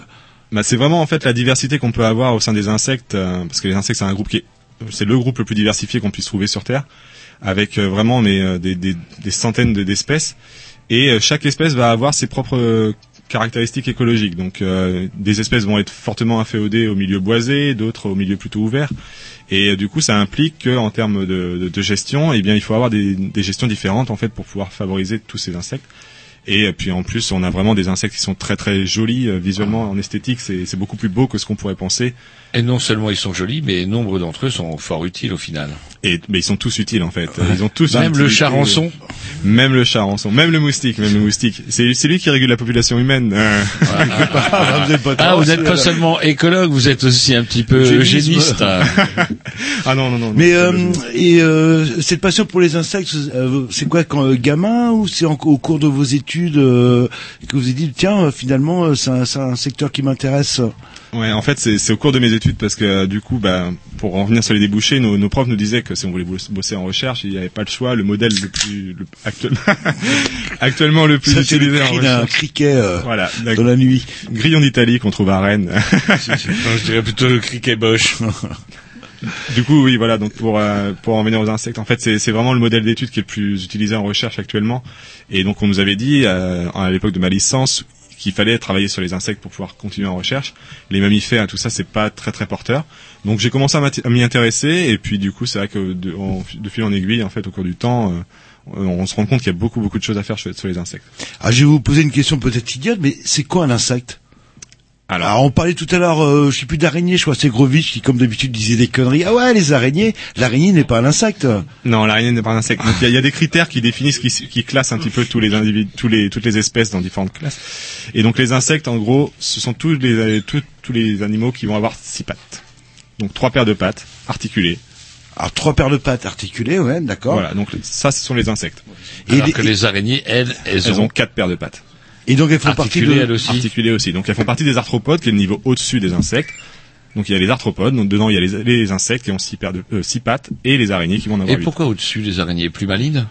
Speaker 5: Bah, c'est vraiment en fait la diversité qu'on peut avoir au sein des insectes, parce que les insectes c'est un groupe qui est, c'est le groupe le plus diversifié qu'on puisse trouver sur Terre, avec vraiment mais, des, des, des centaines de- d'espèces, et chaque espèce va avoir ses propres caractéristiques écologiques. Donc euh, des espèces vont être fortement inféodées au milieu boisé, d'autres au milieu plutôt ouvert, et euh, du coup ça implique qu'en termes de, de, de gestion, eh bien il faut avoir des, des gestions différentes en fait pour pouvoir favoriser tous ces insectes. Et euh, puis en plus, on a vraiment des insectes qui sont très très jolis euh, visuellement en esthétique. C'est c'est beaucoup plus beau que ce qu'on pourrait penser.
Speaker 2: Et non seulement ils sont jolis, mais nombre d'entre eux sont fort utiles au final.
Speaker 5: Et mais ils sont tous utiles en fait. Ils ont tous
Speaker 2: Même le charançon.
Speaker 5: Même le charançon, même le moustique, même le moustique. C'est c'est lui qui régule la population humaine. Euh,
Speaker 2: Ah, vous n'êtes pas seulement écologue, vous êtes aussi un petit peu eugéniste.
Speaker 5: ah non non non.
Speaker 3: Mais euh, et euh, cette passion pour les insectes, euh, c'est quoi quand euh, gamin ou c'est au cours de vos études euh, que vous avez dit tiens finalement c'est un, c'est un secteur qui m'intéresse?
Speaker 5: Ouais, en fait, c'est au cours de mes études parce que euh, du coup, bah, pour en revenir sur les débouchés, nos, nos profs nous disaient que si on voulait bos- bosser en recherche, il n'y avait pas le choix. Le modèle le plus le, actuellement actuellement le plus
Speaker 3: Ça, c'est le
Speaker 5: utilisé en recherche.
Speaker 3: criquet euh,
Speaker 5: Voilà,
Speaker 3: dans la nuit.
Speaker 5: grillon d'Italie qu'on trouve à Rennes.
Speaker 2: Non, je dirais plutôt le criquet bosch.
Speaker 5: Du coup, oui, voilà. Donc pour euh, pour en venir aux insectes, en fait, c'est c'est vraiment le modèle d'étude qui est le plus utilisé en recherche actuellement. Et donc on nous avait dit euh, à l'époque de ma licence qu'il fallait travailler sur les insectes pour pouvoir continuer en recherche. Les mammifères, tout ça, c'est pas très très porteur. Donc j'ai commencé à m'y intéresser et puis du coup, c'est vrai que de, fil en aiguille, en fait, au cours du temps, euh, on se rend compte qu'il y a beaucoup beaucoup de choses à faire sur les insectes.
Speaker 3: Ah, je vais vous poser une question peut-être idiote, mais c'est quoi un insecte? Alors, on parlait tout à l'heure, euh, je sais plus d'araignée, je crois que c'est Grovitch qui, comme d'habitude, disait des conneries. Ah ouais, les araignées, l'araignée n'est pas un insecte.
Speaker 5: Non, l'araignée n'est pas un insecte. Il y, a- il y a des critères qui définissent, qui, qui classent un petit peu tous les individus, tous les, toutes les espèces dans différentes classes. Et donc les insectes, en gros, ce sont tous les, tous, tous les animaux qui vont avoir six pattes. Donc trois paires de pattes, articulées.
Speaker 3: Alors trois paires de pattes articulées, ouais, d'accord.
Speaker 5: Voilà, donc ça, ce sont les insectes.
Speaker 2: Alors
Speaker 3: les-
Speaker 2: que les araignées, elles, elles,
Speaker 5: Elles
Speaker 2: ont
Speaker 5: ont quatre paires de pattes.
Speaker 3: Et donc elles font partie de...
Speaker 2: elles aussi.
Speaker 5: Articulées aussi. Donc elles font partie des arthropodes, qui est le niveau au-dessus des insectes. Donc il y a les arthropodes, donc dedans il y a les, les insectes qui ont six paires de euh, six pattes et les araignées qui vont en avoir
Speaker 2: Et
Speaker 5: huit.
Speaker 2: pourquoi au-dessus les araignées? Plus malines?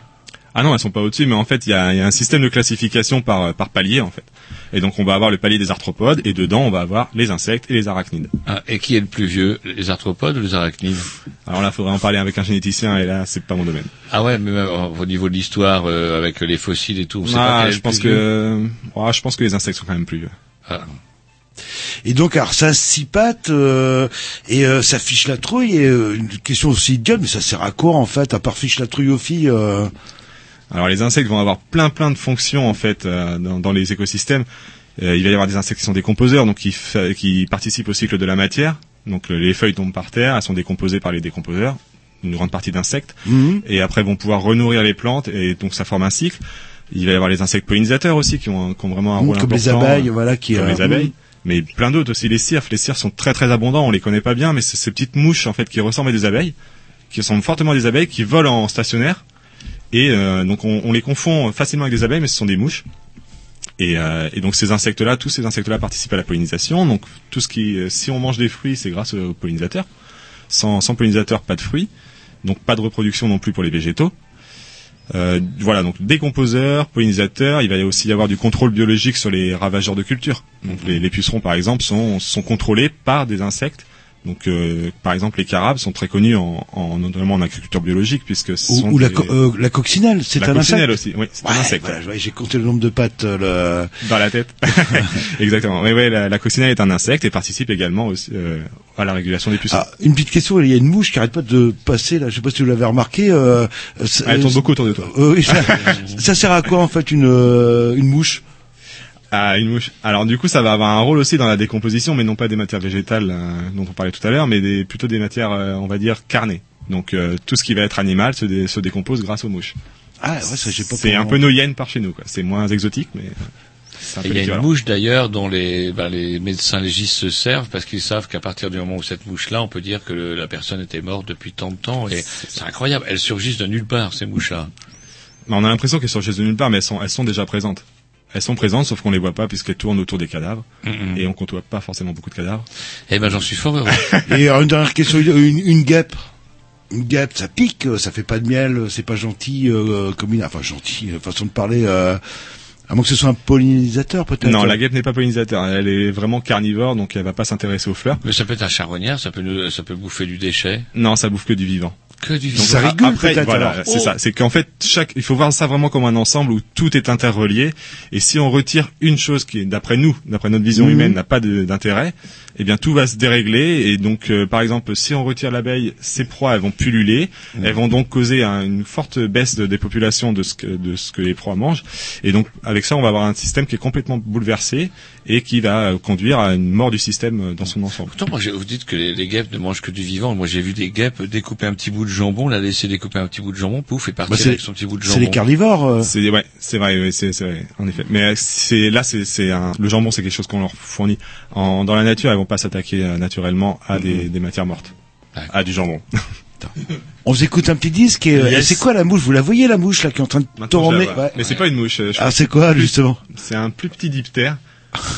Speaker 5: Ah non, elles sont pas au-dessus, mais en fait, il y a, il y a un système de classification par, par palier, en fait. Et donc, on va avoir le palier des arthropodes, et dedans, on va avoir les insectes et les arachnides.
Speaker 2: Ah, Et qui est le plus vieux, les arthropodes ou les arachnides?
Speaker 5: Alors là, il faudrait en parler avec un généticien, et là, c'est pas mon domaine.
Speaker 2: Ah ouais, mais même au niveau de l'histoire, euh, avec les fossiles et tout, on sait pas
Speaker 5: Ah, je
Speaker 2: le
Speaker 5: pense
Speaker 2: plus vieux.
Speaker 5: que, ah, je pense que les insectes sont quand même plus vieux.
Speaker 2: Ah.
Speaker 3: Et donc, alors ça a six pattes, euh, et euh, ça fiche la trouille, et euh, une question aussi idiote, mais ça sert à quoi en fait, à part fiche la trouille aux filles euh...
Speaker 5: Alors, les insectes vont avoir plein, plein de fonctions, en fait, euh, dans, dans les écosystèmes. Euh, il va y avoir des insectes qui sont décomposeurs, donc qui, qui participent au cycle de la matière. Donc, le- les feuilles tombent par terre, elles sont décomposées par les décomposeurs, une grande partie d'insectes.
Speaker 3: Mhm.
Speaker 5: et après vont pouvoir renourrir les plantes et donc ça forme un cycle. Il va y avoir les insectes pollinisateurs aussi qui ont, qui ont vraiment un
Speaker 3: Mhm,
Speaker 5: rôle
Speaker 3: comme les abeilles, voilà, qui,
Speaker 5: comme
Speaker 3: euh,
Speaker 5: les abeilles. Mais plein d'autres aussi les cirfes. Les cirfes sont très très abondants. On les connaît pas bien, mais c'est ces petites mouches en fait qui ressemblent à des abeilles, qui ressemblent fortement à des abeilles, qui volent en stationnaire. Et euh, donc on, on les confond facilement avec des abeilles, mais ce sont des mouches. Et, euh, et donc ces insectes-là, tous ces insectes-là participent à la pollinisation. Donc tout ce qui, euh, si on mange des fruits, c'est grâce aux pollinisateurs. Sans, sans pollinisateurs, pas de fruits. Donc pas de reproduction non plus pour les végétaux. Euh, voilà, donc décomposeurs, pollinisateurs, il va aussi y avoir du contrôle biologique sur les ravageurs de culture. Donc les, les pucerons par exemple sont, sont contrôlés par des insectes Donc, euh, par exemple, les carabes sont très connus en, en notamment en agriculture biologique puisque ce
Speaker 10: Ou,
Speaker 5: sont
Speaker 10: ou la,
Speaker 5: des-
Speaker 10: co- euh, la coccinelle, c'est
Speaker 5: La
Speaker 10: un
Speaker 5: coccinelle
Speaker 10: insecte.
Speaker 5: aussi, oui, c'est un
Speaker 10: Ouais,
Speaker 5: insecte.
Speaker 10: voilà, J'ai compté le nombre de pattes. euh, le-
Speaker 5: dans la tête. Exactement. Oui, oui, la, la coccinelle est un insecte et participe également aussi, euh, à la régulation des pucerons.
Speaker 10: Ah, une petite question, il y a une mouche qui arrête pas de passer là. Je sais pas si vous l'avez remarqué. Euh,
Speaker 5: Elle tourne beaucoup autour de toi.
Speaker 10: Euh, ça, ça sert à quoi en fait une une mouche?
Speaker 5: Ah, une mouche. Alors du coup, ça va avoir un rôle aussi dans la décomposition, mais non pas des matières végétales euh, dont on parlait tout à l'heure, mais des, plutôt des matières, euh, on va dire, carnées. Donc euh, tout ce qui va être animal se, dé- se décompose grâce aux mouches.
Speaker 10: Ah ouais, ça j'ai pas.
Speaker 5: C'est un peu nos hyènes par chez nous. quoi. C'est moins exotique, mais
Speaker 2: Il y a une mouche d'ailleurs dont les, ben, les médecins légistes se servent parce qu'ils savent qu'à partir du moment où cette mouche-là, on peut dire que le- la personne était morte depuis tant de temps. Et c'est incroyable, elles surgissent de nulle part ces mouches-là.
Speaker 5: On a l'impression qu'elles sont chez de nulle part, mais elles sont, elles sont déjà présentes. Elles sont présentes, sauf qu'on les voit pas puisqu'elles tournent autour des cadavres.
Speaker 2: Mhm.
Speaker 5: Et on côtoie pas forcément beaucoup de cadavres.
Speaker 2: Eh ben j'en suis fort heureux.
Speaker 10: Et alors, une dernière question, une, une guêpe. Une guêpe, ça pique, euh, ça fait pas de miel, euh, c'est pas gentil, euh, comme une, enfin gentil, euh, façon de parler. Euh, à moins que ce soit un pollinisateur peut-être.
Speaker 5: Non, la guêpe n'est pas pollinisateur. Elle est vraiment carnivore, donc elle va pas s'intéresser aux fleurs.
Speaker 2: Mais ça peut être un charognard, ça peut, nous- ça peut bouffer du déchet.
Speaker 5: Non, ça bouffe que du vivant.
Speaker 2: Que du
Speaker 5: Donc,
Speaker 2: vivant.
Speaker 10: Ça rigole
Speaker 5: après,
Speaker 10: peut-être,
Speaker 5: voilà,
Speaker 10: alors.
Speaker 5: c'est
Speaker 10: Oh.
Speaker 5: ça. C'est qu'en fait, chaque, il faut voir ça vraiment comme un ensemble où tout est interrelié. Et si on retire une chose qui, d'après nous, d'après notre vision
Speaker 10: Mhm.
Speaker 5: humaine, n'a pas d'intérêt, eh bien tout va se dérégler. Et donc, euh, par exemple, si on retire l'abeille, ses proies, elles vont pulluler.
Speaker 10: Mhm.
Speaker 5: Elles vont donc causer un- une forte baisse de- des populations de ce que de ce que les proies mangent. Et donc, avec ça, on va avoir un système qui est complètement bouleversé et qui va euh, conduire à une mort du système euh, dans son ensemble.
Speaker 2: Pourtant, moi, je- vous dites que les, les guêpes ne mangent que du vivant. Moi, j'ai vu des guêpes découper un petit bout de jambon, la laisser découper un petit bout de jambon, pouf, et partir
Speaker 10: Bah, c'est-
Speaker 2: avec son petit bout de
Speaker 10: C'est
Speaker 2: jambon.
Speaker 10: les carnivores. euh.
Speaker 5: C'est ouais, c'est vrai, ouais, c'est c'est vrai, en effet. Mais euh, c'est là, c'est c'est un le jambon, c'est quelque chose qu'on leur fournit. En, dans la nature, elles vont pas s'attaquer euh, naturellement à des, des matières mortes, à du jambon.
Speaker 10: On s'écoute un petit disque et, euh,
Speaker 5: Yes.
Speaker 10: et c'est quoi la mouche? Vous la voyez la mouche là qui est en train de
Speaker 5: Maintenant,
Speaker 10: tourner? Ouais.
Speaker 5: Mais c'est pas une mouche. euh, je
Speaker 10: Ah c'est quoi
Speaker 5: plus-
Speaker 10: justement?
Speaker 5: C'est un plus petit diptère,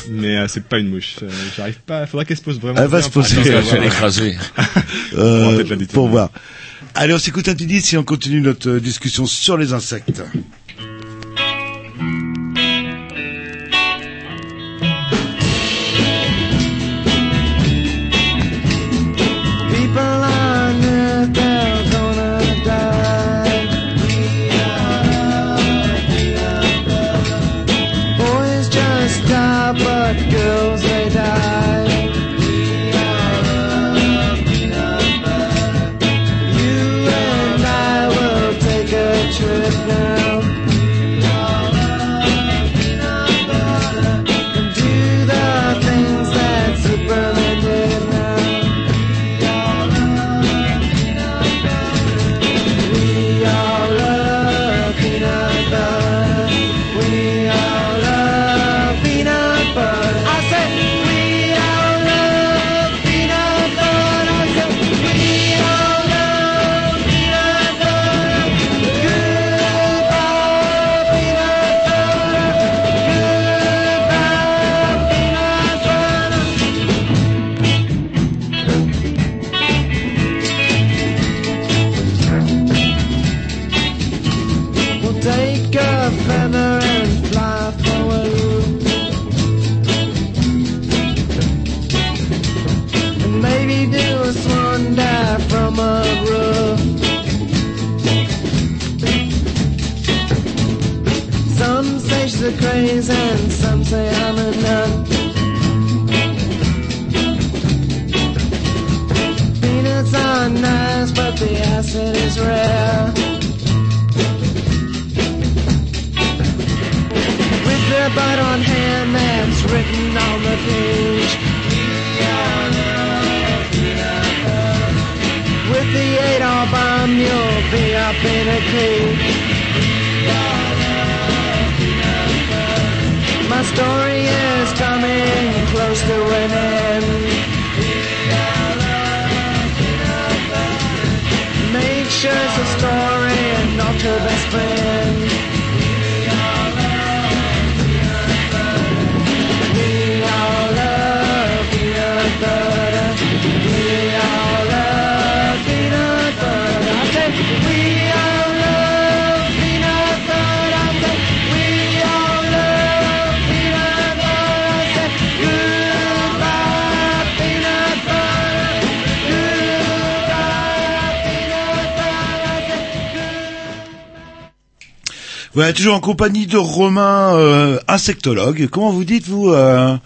Speaker 5: mais euh, c'est pas une mouche. Euh, J'arrive pas. Faudrait qu'elle se pose vraiment.
Speaker 10: Elle va se poser.
Speaker 2: Elle va se faire écraser.
Speaker 10: Euh,
Speaker 5: On va peut-être la déterminer.
Speaker 10: pour voir. Allez, on s'écoute un petit disque et on continue notre discussion sur les insectes.
Speaker 3: Toujours en compagnie de Romain, euh, insectologue. Comment vous dites, vous euh...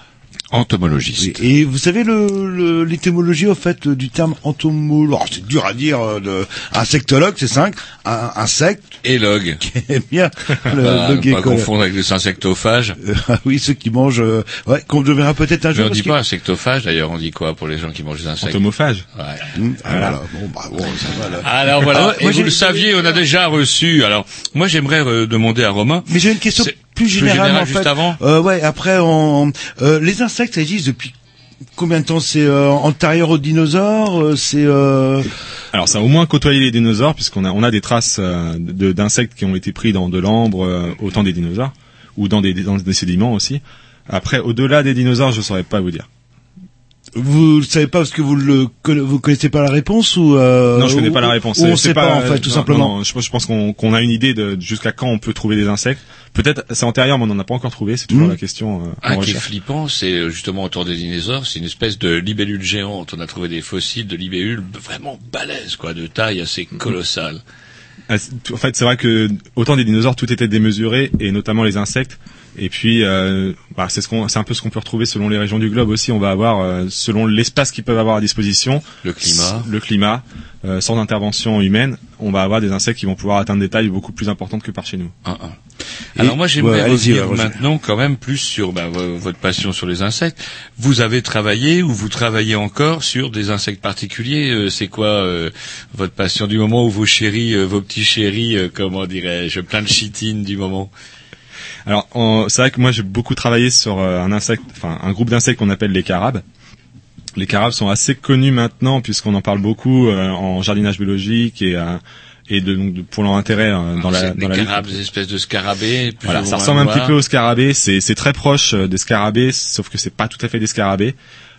Speaker 2: Entomologiste.
Speaker 3: Et vous savez le, le- l'étymologie au fait du terme entomologue C'est dur à dire. euh, de... Insectologue, c'est cinq. Un, insecte.
Speaker 2: Et log.
Speaker 3: Qui aime bien le,
Speaker 2: Bah,
Speaker 3: le
Speaker 2: pas confondre avec les insectophages.
Speaker 3: Euh, ah oui, ceux qui mangent. euh, ouais, qu'on devra peut-être un
Speaker 2: Mais
Speaker 3: jour.
Speaker 2: on
Speaker 3: parce
Speaker 2: dit pas insectophage d'ailleurs, on dit quoi pour les gens qui mangent des insectes?
Speaker 5: Entomophage.
Speaker 2: Ouais.
Speaker 3: Hum, ah. Bon, bah, bon, ça va, là.
Speaker 2: Alors voilà,
Speaker 3: Ah
Speaker 2: et vous le saviez, on a déjà reçu. Alors, moi j'aimerais euh, demander à Romain.
Speaker 3: Mais j'ai une question plus générale
Speaker 2: générale
Speaker 3: en
Speaker 2: juste
Speaker 3: fait.
Speaker 2: avant.
Speaker 3: Euh, ouais, après, on, euh, les insectes, ça existe depuis combien de temps C'est euh, antérieur aux dinosaures euh, C'est euh...
Speaker 5: Alors ça a au moins côtoyé les dinosaures puisqu'on a on a des traces d'insectes qui ont été pris dans de l'ambre au temps des dinosaures ou dans des dans des sédiments aussi. Après au-delà des dinosaures, je saurais pas vous dire.
Speaker 3: Vous le savez pas parce que vous le conna- vous connaissez pas la réponse ou euh,
Speaker 5: non, je connais pas la réponse.
Speaker 3: ou on
Speaker 5: C'est
Speaker 3: sait pas, en fait, tout
Speaker 5: non,
Speaker 3: simplement.
Speaker 5: non, non, je pense, je pense qu'on qu'on a une idée de jusqu'à quand on peut trouver des insectes. Peut-être c'est antérieur, mais on n'en a pas encore trouvé. C'est toujours
Speaker 3: Mhm.
Speaker 5: la question. euh,
Speaker 2: Un
Speaker 5: en
Speaker 2: qui est flippant, c'est euh, justement autour des dinosaures, c'est une espèce de libellule géante. On a trouvé des fossiles de libellules vraiment balèzes, quoi, de taille assez colossale.
Speaker 5: Ah, En fait, c'est vrai que autant des dinosaures, tout était démesuré, et notamment les insectes. Et puis, euh, bah, c'est ce qu'on, c'est un peu ce qu'on peut retrouver selon les régions du globe aussi. On va avoir, euh, selon l'espace qu'ils peuvent avoir à disposition,
Speaker 2: Le climat.
Speaker 5: le climat, euh, sans intervention humaine, on va avoir des insectes qui vont pouvoir atteindre des tailles beaucoup plus importantes que par chez nous.
Speaker 2: Un, un. Alors moi
Speaker 3: ouais,
Speaker 2: j'aimerais revenir
Speaker 3: Roger.
Speaker 2: maintenant quand même plus sur bah, vo- votre passion sur les insectes. Vous avez travaillé ou vous travaillez encore sur des insectes particuliers Euh, C'est quoi euh, votre passion du moment où vos chéris, euh, vos petits chéris, euh, comment dirais-je, plein de chitines du moment?
Speaker 5: Alors, c'est vrai que moi j'ai beaucoup travaillé sur euh, un insecte, enfin un groupe d'insectes qu'on appelle les carabes. Les carabes sont assez connus maintenant puisqu'on en parle beaucoup euh, en jardinage biologique et euh, et de, donc, de- pour leur intérêt euh, dans la dans
Speaker 2: des
Speaker 5: la
Speaker 2: carabes, des espèces de scarabées. plus
Speaker 5: Voilà, ça ressemble un petit peu aux scarabées. C'est c'est très proche euh, des scarabées, sauf que c'est pas tout à fait des scarabées.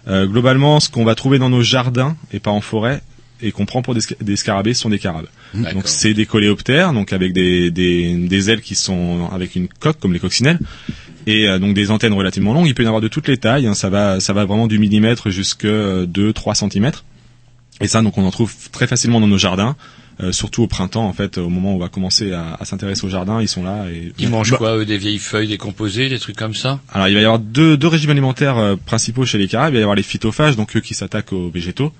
Speaker 5: Euh, globalement, ce qu'on va trouver dans nos jardins et pas en forêt et qu'on prend pour des, des scarabées sont des carabes. Donc c'est des coléoptères, donc avec des, des, des ailes qui sont avec une coque comme les coccinelles et euh, donc des antennes relativement longues. Il peut y en avoir de toutes les tailles. hein. ça va ça va vraiment du millimètre jusque 2-3 centimètres. Et ça, donc on en trouve très facilement dans nos jardins. euh, surtout au printemps, en fait, au moment où on va commencer à, à s'intéresser au jardin, ils sont là. Et
Speaker 2: Ils mangent
Speaker 5: Bah,
Speaker 2: quoi eux, Des vieilles feuilles décomposées, des trucs comme ça?
Speaker 5: Alors il va y avoir deux, deux régimes alimentaires euh, principaux chez les carabes. Il va y avoir les phytophages, donc eux qui s'attaquent aux végétaux.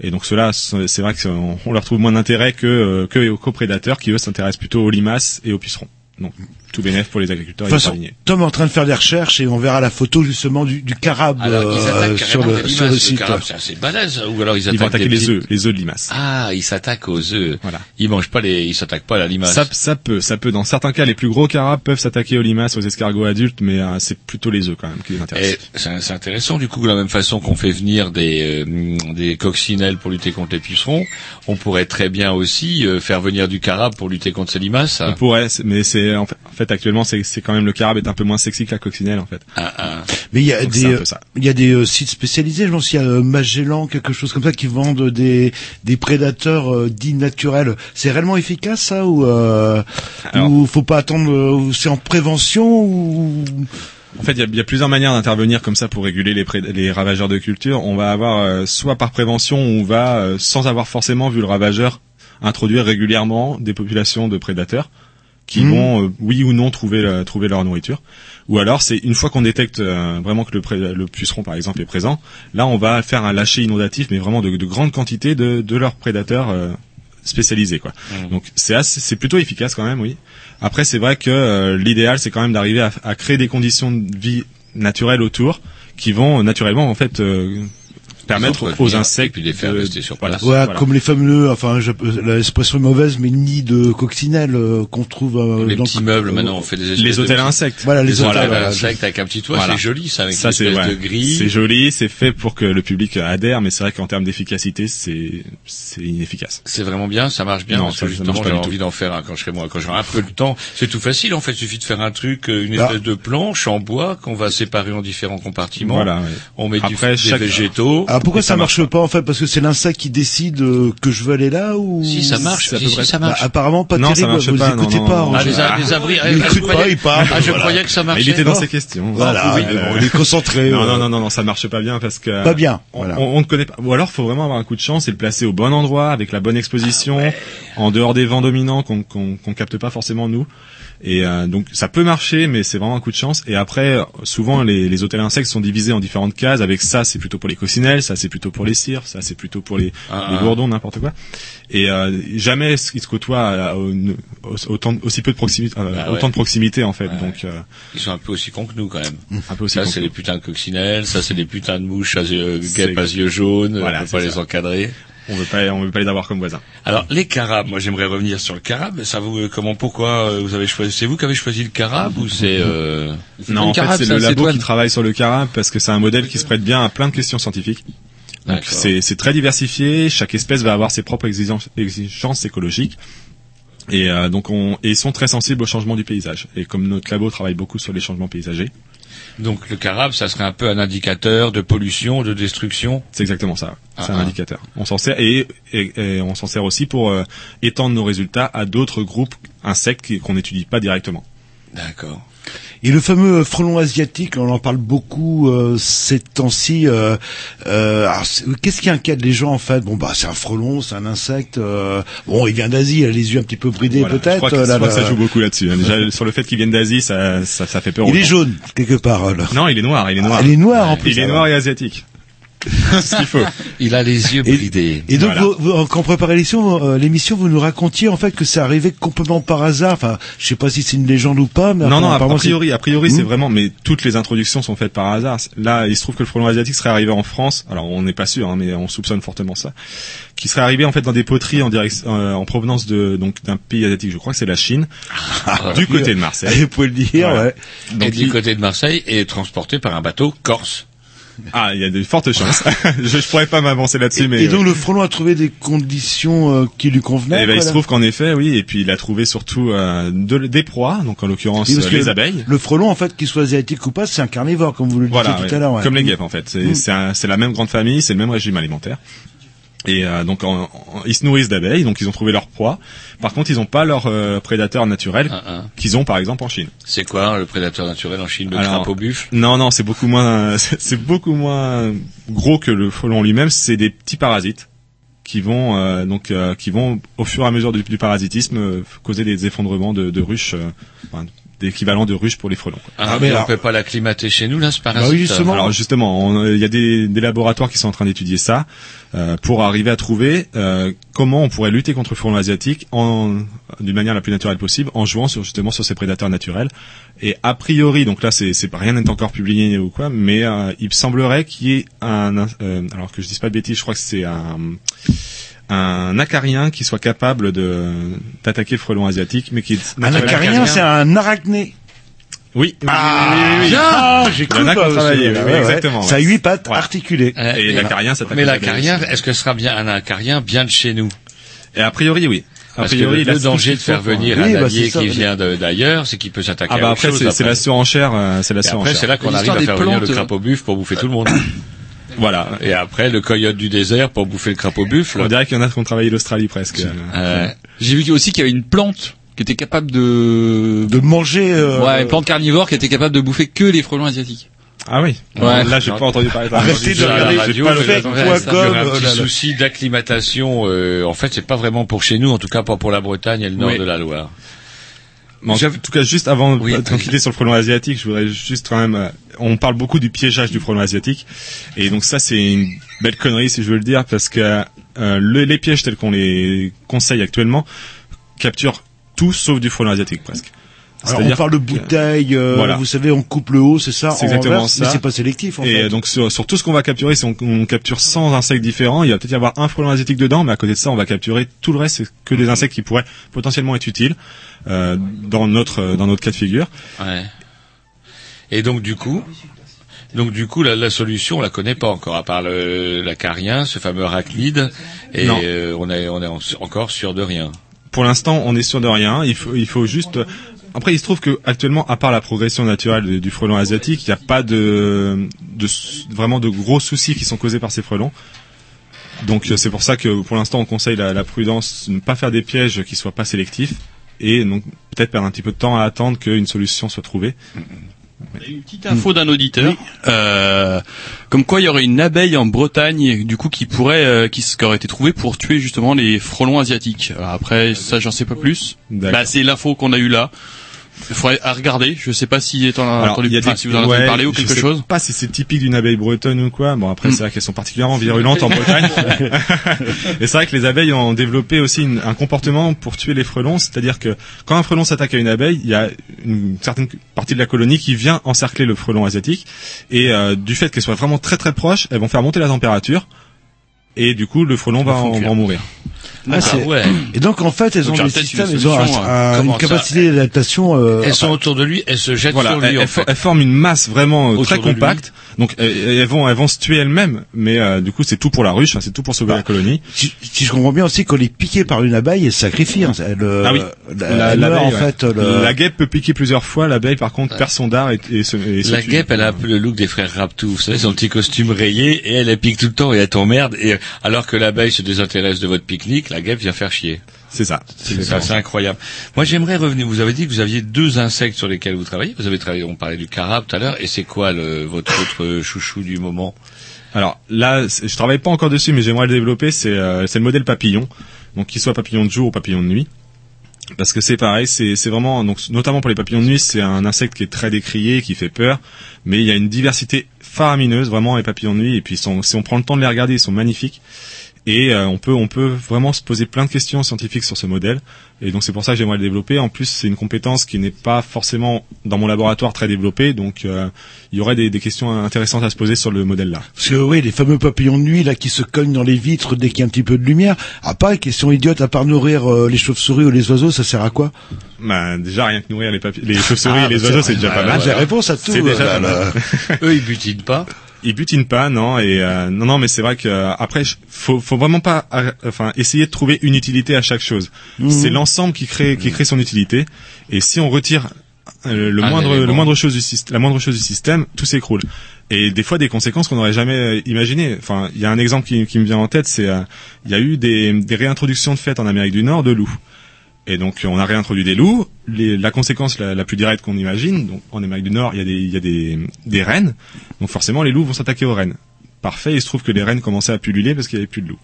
Speaker 5: Et donc ceux-là, c'est vrai qu'on on leur trouve moins d'intérêt que, euh, que aux coprédateurs qui eux s'intéressent plutôt aux limaces et aux pucerons. Donc tout bénéf pour les agriculteurs
Speaker 3: De toute façon. Tom est en train de faire des recherches et on verra la photo justement du, du carabe
Speaker 2: Alors
Speaker 3: euh, sur le sur le site.
Speaker 2: c'est balèze. Ou alors ils
Speaker 5: Ils
Speaker 2: attaquent
Speaker 5: vont attaquer les
Speaker 2: petites-
Speaker 5: œufs, les œufs de limaces.
Speaker 2: Ah, ils s'attaquent aux œufs.
Speaker 5: Voilà.
Speaker 2: Ils mangent pas les, ils s'attaquent pas à la limace.
Speaker 5: Ça, ça peut, ça peut. Dans certains cas, les plus gros carabes peuvent s'attaquer aux limaces, aux escargots adultes, mais euh, c'est plutôt les œufs quand même qui les intéressent.
Speaker 2: c'est intéressant du coup de la même façon qu'on fait venir des euh, des coccinelles pour lutter contre les pucerons, on pourrait très bien aussi euh, faire venir du carabe pour lutter contre ces limaces.
Speaker 5: On pourrait, mais c'est en fait, en fait, actuellement c'est c'est quand même le carabe est un peu moins sexy que la coccinelle en fait.
Speaker 2: Ah, ah.
Speaker 3: Mais il y a
Speaker 5: Donc,
Speaker 3: des euh,
Speaker 5: peu ça.
Speaker 3: il y a des euh, sites spécialisés, je pense il y a euh, Magellan quelque chose comme ça qui vendent des des prédateurs euh, dits naturels. C'est réellement efficace ça ou euh,
Speaker 5: Alors-
Speaker 3: ou faut pas attendre euh, c'est en prévention ou?
Speaker 5: En fait, il y a, il y a plusieurs manières d'intervenir comme ça pour réguler les, ravageurs de culture. On va avoir euh, soit par prévention, on va euh, sans avoir forcément vu le ravageur introduire régulièrement des populations de prédateurs qui
Speaker 3: Mhm.
Speaker 5: vont euh, oui ou non trouver la- trouver leur nourriture. Ou alors c'est une fois qu'on détecte euh, vraiment que le, le puceron par exemple est présent, là on va faire un lâcher inondatif, mais vraiment de, de grandes quantités de, de leurs prédateurs euh, spécialisés quoi.
Speaker 2: Mhm.
Speaker 5: Donc c'est assez- c'est plutôt efficace quand même, oui. Après c'est vrai que euh, l'idéal c'est quand même d'arriver à, à créer des conditions de vie naturelles autour qui vont naturellement en fait euh, permettre aux insectes
Speaker 2: et puis les faire
Speaker 5: de-
Speaker 2: rester sur
Speaker 5: voilà,
Speaker 2: place.
Speaker 3: Ouais,
Speaker 5: voilà.
Speaker 3: comme les fameux, enfin, je- l'expression est mauvaise, mais nids de coccinelles euh, qu'on trouve. euh,
Speaker 2: Les
Speaker 3: dans-
Speaker 2: petits meubles maintenant on fait des
Speaker 5: les
Speaker 2: de
Speaker 5: hôtels à insectes.
Speaker 3: Voilà, les
Speaker 2: Les
Speaker 3: hôtels.
Speaker 2: hôtels à
Speaker 3: voilà.
Speaker 2: insectes avec un petit toit,
Speaker 5: Voilà.
Speaker 2: c'est joli ça avec
Speaker 5: Ça
Speaker 2: une
Speaker 5: c'est
Speaker 2: espèce
Speaker 5: ouais.
Speaker 2: de grille.
Speaker 5: C'est joli, c'est fait pour que le public adhère, mais c'est vrai qu'en termes d'efficacité, c'est c'est inefficace.
Speaker 2: C'est vraiment bien, ça marche bien.
Speaker 5: Non,
Speaker 2: parce
Speaker 5: ça-
Speaker 2: que justement,
Speaker 5: tout.
Speaker 2: envie d'en faire un quand je serai moi, quand j'aurai un peu de temps. C'est tout facile en fait. Il suffit de faire un truc, euh, une
Speaker 3: Ah.
Speaker 2: espèce de planche en bois qu'on va séparer en différents compartiments.
Speaker 5: Voilà.
Speaker 2: On met du- des végétaux.
Speaker 3: Alors, Ah, pourquoi
Speaker 5: Et
Speaker 3: ça, marche pas en fait? Parce que c'est l'insecte qui décide euh, que je veux aller là ou
Speaker 2: Si, ça marche.
Speaker 5: Ça
Speaker 2: Si, si, ça marche.
Speaker 3: Bah, apparemment pas
Speaker 5: Non, ça
Speaker 3: terrible.
Speaker 5: marche
Speaker 3: vous
Speaker 5: pas,
Speaker 3: écoutez
Speaker 5: non,
Speaker 3: pas.
Speaker 5: non.
Speaker 3: en
Speaker 2: Ah, les, abris. ah,
Speaker 3: Il
Speaker 2: je
Speaker 3: écoute
Speaker 2: croyais-
Speaker 3: pas, il parle.
Speaker 2: Ah, je
Speaker 3: Voilà.
Speaker 2: croyais que ça
Speaker 5: Mais
Speaker 2: marchait.
Speaker 5: il était dans ses questions.
Speaker 3: Voilà,
Speaker 5: Oui,
Speaker 3: euh,
Speaker 5: bon,
Speaker 3: on est concentré.
Speaker 5: Non,
Speaker 3: euh.
Speaker 5: non, non, non, non, ça marche pas bien parce que
Speaker 3: Pas bien,
Speaker 5: On,
Speaker 3: voilà.
Speaker 5: on, on ne connaît pas. Ou alors, faut vraiment avoir un coup de chance et le placer au bon endroit, avec la bonne exposition,
Speaker 3: Ah
Speaker 5: en dehors des vents dominants qu'on qu'on qu'on capte pas forcément nous. Et euh, donc, ça peut marcher, mais c'est vraiment un coup de chance. Et après, souvent, les, les hôtels insectes sont divisés en différentes cases. Avec ça, c'est plutôt pour les coccinelles, ça c'est plutôt pour les cires, ça c'est plutôt pour les,
Speaker 2: Ah,
Speaker 5: les
Speaker 2: ah.
Speaker 5: bourdons, n'importe quoi. Et euh, jamais ils se côtoient à- à- au- au- autant, aussi peu de proximité, euh,
Speaker 2: Bah ouais.
Speaker 5: autant de proximité en fait.
Speaker 2: Ouais,
Speaker 5: donc, euh,
Speaker 2: Ils sont un peu aussi cons que nous quand même.
Speaker 5: un peu aussi.
Speaker 2: Ça, c'est les putains de coccinelles, ça, c'est des putains de mouches à yeux, guêpes à yeux jaunes,
Speaker 5: Voilà,
Speaker 2: on peut pas les encadrer.
Speaker 5: On veut pas, on veut pas les avoir comme voisins.
Speaker 2: Alors, les carabes, moi j'aimerais revenir sur le carabe. Ça vous, euh, comment, pourquoi euh, vous avez choisi, c'est vous qui avez choisi le carabe ou c'est, euh...
Speaker 5: Non, en fait, c'est le labo qui travaille sur le carabe parce que c'est un modèle qui se prête bien à plein de questions scientifiques. Donc c'est c'est très diversifié. Chaque espèce va avoir ses propres exigences, exigences écologiques. Et euh, donc on et ils sont très sensibles au changement du paysage. Et comme notre labo travaille beaucoup sur les changements paysagers,
Speaker 2: Donc le carabe, ça serait un peu un indicateur de pollution, de destruction.
Speaker 5: c'est exactement ça. C'est
Speaker 2: Ah,
Speaker 5: un
Speaker 2: ah.
Speaker 5: indicateur. On s'en sert et, et- et on s'en sert aussi pour euh, étendre nos résultats à d'autres groupes insectes qu'on n'étudie pas directement.
Speaker 2: D'accord.
Speaker 3: Et le fameux frelon asiatique, on en parle beaucoup euh, ces temps-ci. Euh, euh, Qu'est-ce qui inquiète les gens en fait? Bon bah c'est un frelon, c'est un insecte. euh, bon, il vient d'Asie, il a les yeux un petit peu bridés
Speaker 5: Voilà.
Speaker 3: peut-être.
Speaker 5: Je crois que, je
Speaker 3: là,
Speaker 5: crois que ça joue beaucoup là-dessus. hein. Déjà sur le fait qu'ils viennent d'Asie, ça, ça, ça fait peur.
Speaker 3: Il est
Speaker 5: gens.
Speaker 3: jaune quelque part. Là.
Speaker 5: Non, il est noir. Il est noir.
Speaker 3: Ah, il est noir en plus.
Speaker 5: Il est noir et asiatique. C'est ce qu'il faut.
Speaker 2: Il a les yeux
Speaker 3: Et-
Speaker 2: bridés.
Speaker 3: Et donc,
Speaker 5: Voilà.
Speaker 3: vous, vous- quand on préparait l'émission, euh, l'émission, vous nous racontiez en fait que c'est arrivé complètement par hasard. Enfin, je sais pas si c'est une légende ou pas, mais
Speaker 5: Non, non, a, priori, a priori, c'est
Speaker 3: Hmm.
Speaker 5: vraiment, mais toutes les introductions sont faites par hasard. Là, il se trouve que le frelon asiatique serait arrivé en France. Alors, on n'est pas sûr, hein, mais on soupçonne fortement ça. Qui serait arrivé en fait dans des poteries en euh, en provenance de donc d'un pays asiatique. Je crois que c'est la Chine, du côté de Marseille.
Speaker 3: Vous pouvez le dire, ouais.
Speaker 2: Et
Speaker 5: Donc,
Speaker 2: du
Speaker 5: il-
Speaker 2: côté de Marseille est transporté par un bateau corse.
Speaker 5: Ah, il y a de fortes chances. je, je pourrais pas m'avancer là-dessus, mais
Speaker 3: Et donc le frelon a trouvé des conditions euh, qui lui convenaient.
Speaker 5: Eh ben, il se trouve qu'en effet, oui, et puis il a trouvé surtout euh, de- des proies, donc en l'occurrence
Speaker 3: Oui,
Speaker 5: euh, les abeilles.
Speaker 3: Le frelon, en fait, qu'il soit asiatique ou pas, c'est un carnivore, comme vous le disiez
Speaker 5: Voilà,
Speaker 3: tout
Speaker 5: ouais.
Speaker 3: à l'heure. ouais.
Speaker 5: comme les guêpes en fait. C'est
Speaker 3: Mm.
Speaker 5: c'est un- c'est la même grande famille, c'est le même régime alimentaire. Et euh, donc en- en- ils se nourrissent d'abeilles, donc ils ont trouvé leur proie. Par contre, ils n'ont pas leur euh, prédateur naturel
Speaker 2: Ah, ah.
Speaker 5: qu'ils ont par exemple en Chine.
Speaker 2: C'est quoi le prédateur naturel en Chine Le
Speaker 5: Alors,
Speaker 2: crapaud buffle
Speaker 5: Non, non, c'est beaucoup moins, c'est c'est beaucoup moins gros que le frelon lui-même. C'est des petits parasites qui vont euh, donc euh, qui vont au fur et à mesure du, du parasitisme euh, causer des effondrements de, de ruches, euh, enfin, d'équivalent de ruches pour les frelons. quoi.
Speaker 2: Ah,
Speaker 3: Ah,
Speaker 2: mais
Speaker 3: mais
Speaker 2: on
Speaker 3: alors-
Speaker 2: peut pas l'acclimater chez nous là, ce parasite.
Speaker 3: Bah oui, justement.
Speaker 5: Alors justement, on- il y a des, des laboratoires qui sont en train d'étudier ça euh, pour arriver à trouver euh, comment on pourrait lutter contre le frelon asiatique en d'une manière la plus naturelle possible, en jouant sur justement sur ses prédateurs naturels. Et a priori, donc là, c'est c'est rien n'est encore publié ou quoi, mais euh, il semblerait qu'il y ait un, euh, alors que je dise pas de bêtises, je crois que c'est un un acarien qui soit capable de d'attaquer le frelon asiatique, mais qui
Speaker 3: Un acarien, c'est un arachné.
Speaker 5: oui,
Speaker 3: Ah,
Speaker 5: oui, oui, oui.
Speaker 3: bien, j'ai cru pas,
Speaker 5: travaillé, oui,
Speaker 3: ouais, ouais.
Speaker 5: exactement.
Speaker 3: Ça a huit pattes
Speaker 5: Ouais.
Speaker 3: articulées.
Speaker 2: Euh,
Speaker 5: Et l'acarien, ça
Speaker 2: Mais l'acarien, est-ce que ce sera bien un acarien bien de chez nous?
Speaker 5: Et a priori, oui. A
Speaker 2: Parce que
Speaker 5: priori,
Speaker 2: le, danger de faire venir
Speaker 3: Oui,
Speaker 2: un
Speaker 3: bah,
Speaker 2: allié
Speaker 3: ça,
Speaker 2: qui vient d'ailleurs, c'est qu'il peut s'attaquer
Speaker 5: Ah
Speaker 2: à
Speaker 5: bah
Speaker 2: autre
Speaker 5: après,
Speaker 2: chose.
Speaker 5: c'est c'est
Speaker 2: après.
Speaker 5: la surenchère, euh, c'est la
Speaker 2: Et après,
Speaker 5: surenchère.
Speaker 2: c'est là qu'on arrive à faire venir le crapaud buffle pour bouffer tout le monde.
Speaker 5: Voilà.
Speaker 2: Et après, le coyote du désert pour bouffer le crapaud buffle.
Speaker 5: On dirait qu'il y en a qui ont travaillé l'Australie presque.
Speaker 2: Euh,
Speaker 4: J'ai vu aussi qu'il y avait une plante qui était capable de...
Speaker 3: De manger. euh,
Speaker 4: Ouais, une plante carnivore qui était capable de bouffer que les frelons asiatiques.
Speaker 5: Ah oui.
Speaker 4: Ouais.
Speaker 5: Là, j'ai pas entendu parler.
Speaker 3: Arrêtez de
Speaker 2: ça à la
Speaker 3: regarder
Speaker 2: radio,
Speaker 3: pas fait com,
Speaker 2: un
Speaker 3: euh,
Speaker 2: petit souci d'acclimatation. euh, en fait, c'est pas vraiment pour chez nous, en tout cas pas pour la Bretagne et le nord
Speaker 5: Oui.
Speaker 2: de la Loire.
Speaker 5: En tout cas, juste avant
Speaker 2: Oui.
Speaker 5: de tranquiller sur le frelon asiatique, je voudrais juste quand même. On parle beaucoup du piégeage du frelon asiatique, et donc ça, c'est une belle connerie si je veux le dire, parce que euh, le- les pièges tels qu'on les conseille actuellement capturent tout sauf du frelon asiatique presque.
Speaker 3: Alors on parle de bouteilles, euh,
Speaker 5: Voilà.
Speaker 3: vous savez, on coupe le haut, c'est ça
Speaker 5: C'est
Speaker 3: en
Speaker 5: exactement
Speaker 3: renverse,
Speaker 5: ça.
Speaker 3: Mais c'est pas sélectif en
Speaker 5: Et
Speaker 3: fait.
Speaker 5: donc sur, sur tout ce qu'on va capturer, si on, on capture 100 insectes différents, il va peut-être y avoir un frelon asiatique dedans, mais à côté de ça, on va capturer tout le reste, c'est que des insectes qui pourraient potentiellement être utiles euh, dans notre dans notre cas de figure.
Speaker 2: Ouais. Et donc du coup, donc du coup, la, la solution, on la connaît pas encore, à part le, l'acarien, ce fameux arachnide, et euh, on est on est en- encore sûr de rien.
Speaker 5: Pour l'instant, on est sûr de rien. Il faut il faut juste Après, il se trouve que actuellement, à part la progression naturelle du, frelon asiatique, il n'y a pas de, de vraiment de gros soucis qui sont causés par ces frelons. Donc euh, c'est pour ça que pour l'instant on conseille la, la prudence, ne pas faire des pièges qui soient pas sélectifs et donc peut-être perdre un petit peu de temps à attendre qu'une solution soit trouvée.
Speaker 4: Une petite info d'un auditeur, euh, comme quoi il y aurait une abeille en Bretagne, du coup, qui pourrait, euh, qui, aurait été trouvée pour tuer justement les frelons asiatiques. Alors après, ça, j'en sais pas plus. Bah, c'est l'info qu'on a eue là. Il faudrait à regarder. Je sais pas si, as
Speaker 5: Alors,
Speaker 4: entendu,
Speaker 5: y a
Speaker 4: enfin,
Speaker 5: des-
Speaker 4: si vous en avez
Speaker 5: ouais,
Speaker 4: parler ou
Speaker 5: je
Speaker 4: quelque
Speaker 5: sais
Speaker 4: chose.
Speaker 5: Pas si c'est typique d'une abeille bretonne ou quoi. Bon après
Speaker 4: Mm.
Speaker 5: c'est vrai qu'elles sont particulièrement virulentes en Bretagne. Et c'est vrai que les abeilles ont développé aussi une- un comportement pour tuer les frelons, c'est-à-dire que quand un frelon s'attaque à une abeille, il y a une certaine partie de la colonie qui vient encercler le frelon asiatique et euh, du fait qu'elles soient vraiment très très proches, elles vont faire monter la température et du coup le frelon en, va en mourir.
Speaker 3: Ah, c'est- Et donc en fait, elles
Speaker 2: Donc,
Speaker 3: ont des systèmes,
Speaker 2: une
Speaker 3: elles ont un-
Speaker 2: hein.
Speaker 3: une capacité d'adaptation. euh,
Speaker 2: Elles sont autour de lui, elles se jettent
Speaker 5: Voilà,
Speaker 2: sur lui.
Speaker 5: elles,
Speaker 2: en fait.
Speaker 5: for- elles forment une masse vraiment euh,
Speaker 2: Autour
Speaker 5: très compacte. Donc elles, vont elles vont se tuer elles-mêmes, mais euh, du coup c'est tout pour la ruche, c'est tout pour sauver la colonie.
Speaker 3: Si, si je comprends bien aussi, quand elle est piquée par une abeille, elle se sacrifie. hein. Elle, euh,
Speaker 5: ah oui.
Speaker 3: la- elle meurt,
Speaker 5: l'abeille,
Speaker 3: en
Speaker 5: ouais.
Speaker 3: fait. le-
Speaker 5: La guêpe peut piquer plusieurs fois, l'abeille par contre perd son dard et, et se, et se
Speaker 2: La
Speaker 5: tue.
Speaker 2: guêpe, elle a un peu le look des frères Raptou. Vous savez, son petit costume rayé, et elle, elle pique tout le temps et elle t'emmerde. Et alors que l'abeille se désintéresse de votre pique-nique, la guêpe vient faire chier.
Speaker 5: C'est ça.
Speaker 2: C'est incroyable. Moi, j'aimerais revenir. Vous avez dit que vous aviez deux insectes sur lesquels vous travaillez. Vous avez travaillé, on parlait du carabe tout à l'heure. Et c'est quoi le, votre autre chouchou du moment?
Speaker 5: Alors là, je travaille pas encore dessus, mais j'aimerais le développer. C'est euh, c'est le modèle papillon, donc qu'il soit papillon de jour ou papillon de nuit. Parce que c'est pareil, c'est vraiment donc notamment pour les papillons de nuit, c'est un insecte qui est très décrié, qui fait peur, mais il y a une diversité faramineuse vraiment les papillons de nuit. Et puis sont- si on prend le temps de les regarder, ils sont magnifiques. Et euh, on peut on peut vraiment se poser plein de questions scientifiques sur ce modèle. Et donc c'est pour ça que j'aimerais le développer. En plus, c'est une compétence qui n'est pas forcément dans mon laboratoire très développée, donc euh, il y aurait des, des questions intéressantes à se poser sur le modèle là.
Speaker 3: Parce que oui, les fameux papillons de nuit là qui se cognent dans les vitres dès qu'il y a un petit peu de lumière. Ah pas, question idiote, à part nourrir euh, les chauves-souris ou les oiseaux, ça sert à quoi?
Speaker 5: Bah, déjà rien que nourrir les, les chauves-souris
Speaker 3: Ah,
Speaker 5: et les
Speaker 3: bah,
Speaker 5: oiseaux,
Speaker 3: c'est-
Speaker 5: déjà
Speaker 3: ah,
Speaker 5: pas mal.
Speaker 3: j'ai réponse à tout,
Speaker 5: C'est déjà
Speaker 3: euh,
Speaker 5: pas
Speaker 3: là,
Speaker 5: mal.
Speaker 2: Eux, ils butinent pas.
Speaker 5: Ils butinent pas, non. Et euh, non, non, mais c'est vrai que euh, après, faut, faut vraiment pas, euh, enfin, essayer de trouver une utilité à chaque chose.
Speaker 3: Mhm.
Speaker 5: C'est l'ensemble qui crée, qui crée son utilité. Et si on retire le
Speaker 2: Un
Speaker 5: moindre,
Speaker 2: élément.
Speaker 5: le moindre chose du système, la moindre chose du système, tout s'écroule. Et des fois, des conséquences qu'on n'aurait jamais imaginées. Enfin, il y a un exemple qui, qui me vient en tête, c'est euh, il y a eu des, des réintroductions de fêtes en Amérique du Nord de loups. Et donc on a réintroduit des loups. Les- la conséquence la, la plus directe qu'on imagine, donc en Amérique du Nord, il y a des, il y a des, des rennes. Donc forcément les loups vont s'attaquer aux rennes. Parfait. Il se trouve que les rennes commençaient à pulluler parce qu'il y avait plus de loups.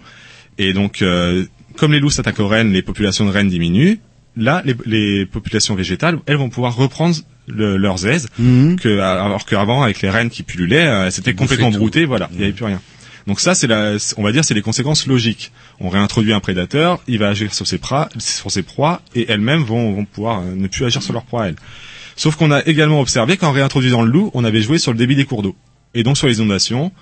Speaker 5: Et donc euh, comme les loups s'attaquent aux rennes, les populations de rennes diminuent. Là, les, les populations végétales, elles vont pouvoir reprendre le- leurs aises, que, alors qu'avant, avec les rennes qui pullulaient, euh, c'était complètement brouté, voilà, il n'y avait plus rien. Donc ça, c'est la, on va dire, c'est les conséquences logiques. On réintroduit un prédateur, il va agir sur ses, proies, sur ses proies, et elles-mêmes vont, vont pouvoir euh, ne plus agir sur leurs proies elles. Sauf qu'on a également observé qu'en réintroduisant le loup, on avait joué sur le débit des cours d'eau, et donc sur les inondations,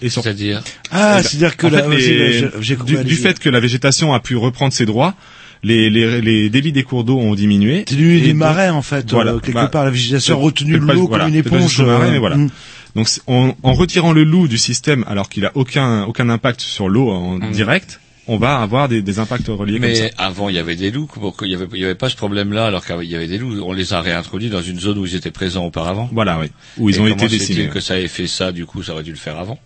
Speaker 5: et sur.
Speaker 2: C'est-à-dire?
Speaker 3: Ah, c'est-à-dire que la-
Speaker 5: fait,
Speaker 3: vas-y,
Speaker 5: les-
Speaker 3: j'ai- j'ai compris,
Speaker 5: du, fait que la végétation a pu reprendre ses droits, les, les, les débits des cours d'eau ont diminué. Et
Speaker 3: des marais en fait.
Speaker 5: Voilà.
Speaker 3: euh, quelque
Speaker 5: Bah,
Speaker 3: part, la végétation a retenu l'eau comme
Speaker 5: voilà,
Speaker 3: une
Speaker 5: peut-être pas
Speaker 3: éponge.
Speaker 5: marais,
Speaker 3: euh,
Speaker 5: mais voilà.
Speaker 3: mm.
Speaker 5: Donc c'est- en, en retirant le loup du système, alors qu'il a aucun aucun impact sur l'eau en
Speaker 2: Mhm.
Speaker 5: direct, on va avoir des, des impacts reliés comme ça.
Speaker 2: Mais avant, il y avait des loups. Il y avait, il y avait pas ce problème-là alors qu'il y avait des loups On les a réintroduits dans une zone où ils étaient présents auparavant.
Speaker 5: Voilà, oui. Où ils
Speaker 2: Et
Speaker 5: ont été décimés.
Speaker 2: Que ça ait fait ça, du coup, ça aurait dû le faire avant?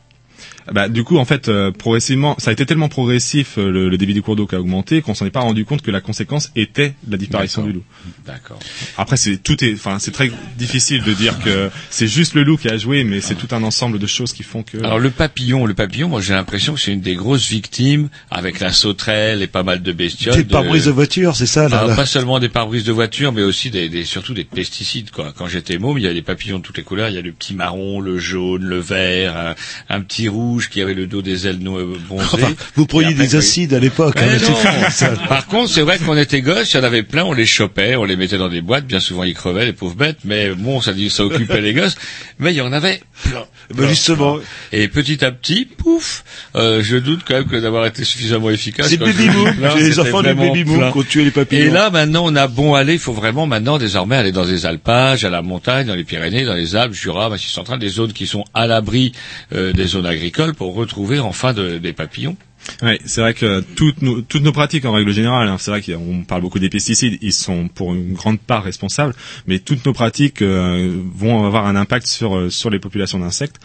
Speaker 5: Bah, du coup, en fait, euh, progressivement, ça a été tellement progressif euh, le, le débit des cours d'eau qui a augmenté qu'on s'en est pas rendu compte que la conséquence était la disparition du loup.
Speaker 2: D'accord.
Speaker 5: Après, c'est tout est, enfin, c'est très difficile de dire que c'est juste le loup qui a joué, mais c'est tout un ensemble de choses qui font que.
Speaker 2: Alors le papillon, le papillon, moi j'ai l'impression que c'est une des grosses victimes avec la sauterelle et pas mal de bestioles.
Speaker 3: Des pare-brises de voiture, c'est ça là,
Speaker 2: Ah,
Speaker 3: là.
Speaker 2: Pas seulement des pare-brises de voiture, mais aussi des, des- surtout des pesticides. Quoi. Quand j'étais môme, il y a des papillons de toutes les couleurs. Il y a le petit marron, le jaune, le vert, un, un petit rouge qui avait le dos des ailes no- bronzées.
Speaker 3: Enfin, vous preniez des acides à l'époque. Hein.
Speaker 2: Par contre, c'est vrai qu'on était gosses, il y en avait plein, on les chopait, on les mettait dans des boîtes, bien souvent ils crevaient, les pauvres bêtes, mais bon, ça, ça occupait les gosses, mais il y en avait plein.
Speaker 3: Ben, justement.
Speaker 2: plein. Et petit à petit, pouf, euh, je doute quand même que d'avoir été suffisamment efficace.
Speaker 3: C'est baby boom. les enfants du baby boom qui ont tué les papillons.
Speaker 2: Et là, maintenant, on a bon aller, il faut vraiment maintenant, désormais, aller dans des alpages, à la montagne, dans les Pyrénées, dans les Alpes, Jura, Massif central, des zones qui sont à l'abri euh, des zones agricoles pour retrouver enfin de- des papillons.
Speaker 5: Ouais, c'est vrai que toutes nos, pratiques en règle générale, hein, c'est vrai qu'on parle beaucoup des pesticides, ils sont pour une grande part responsables, mais toutes nos pratiques euh, vont avoir un impact sur euh, les populations d'insectes.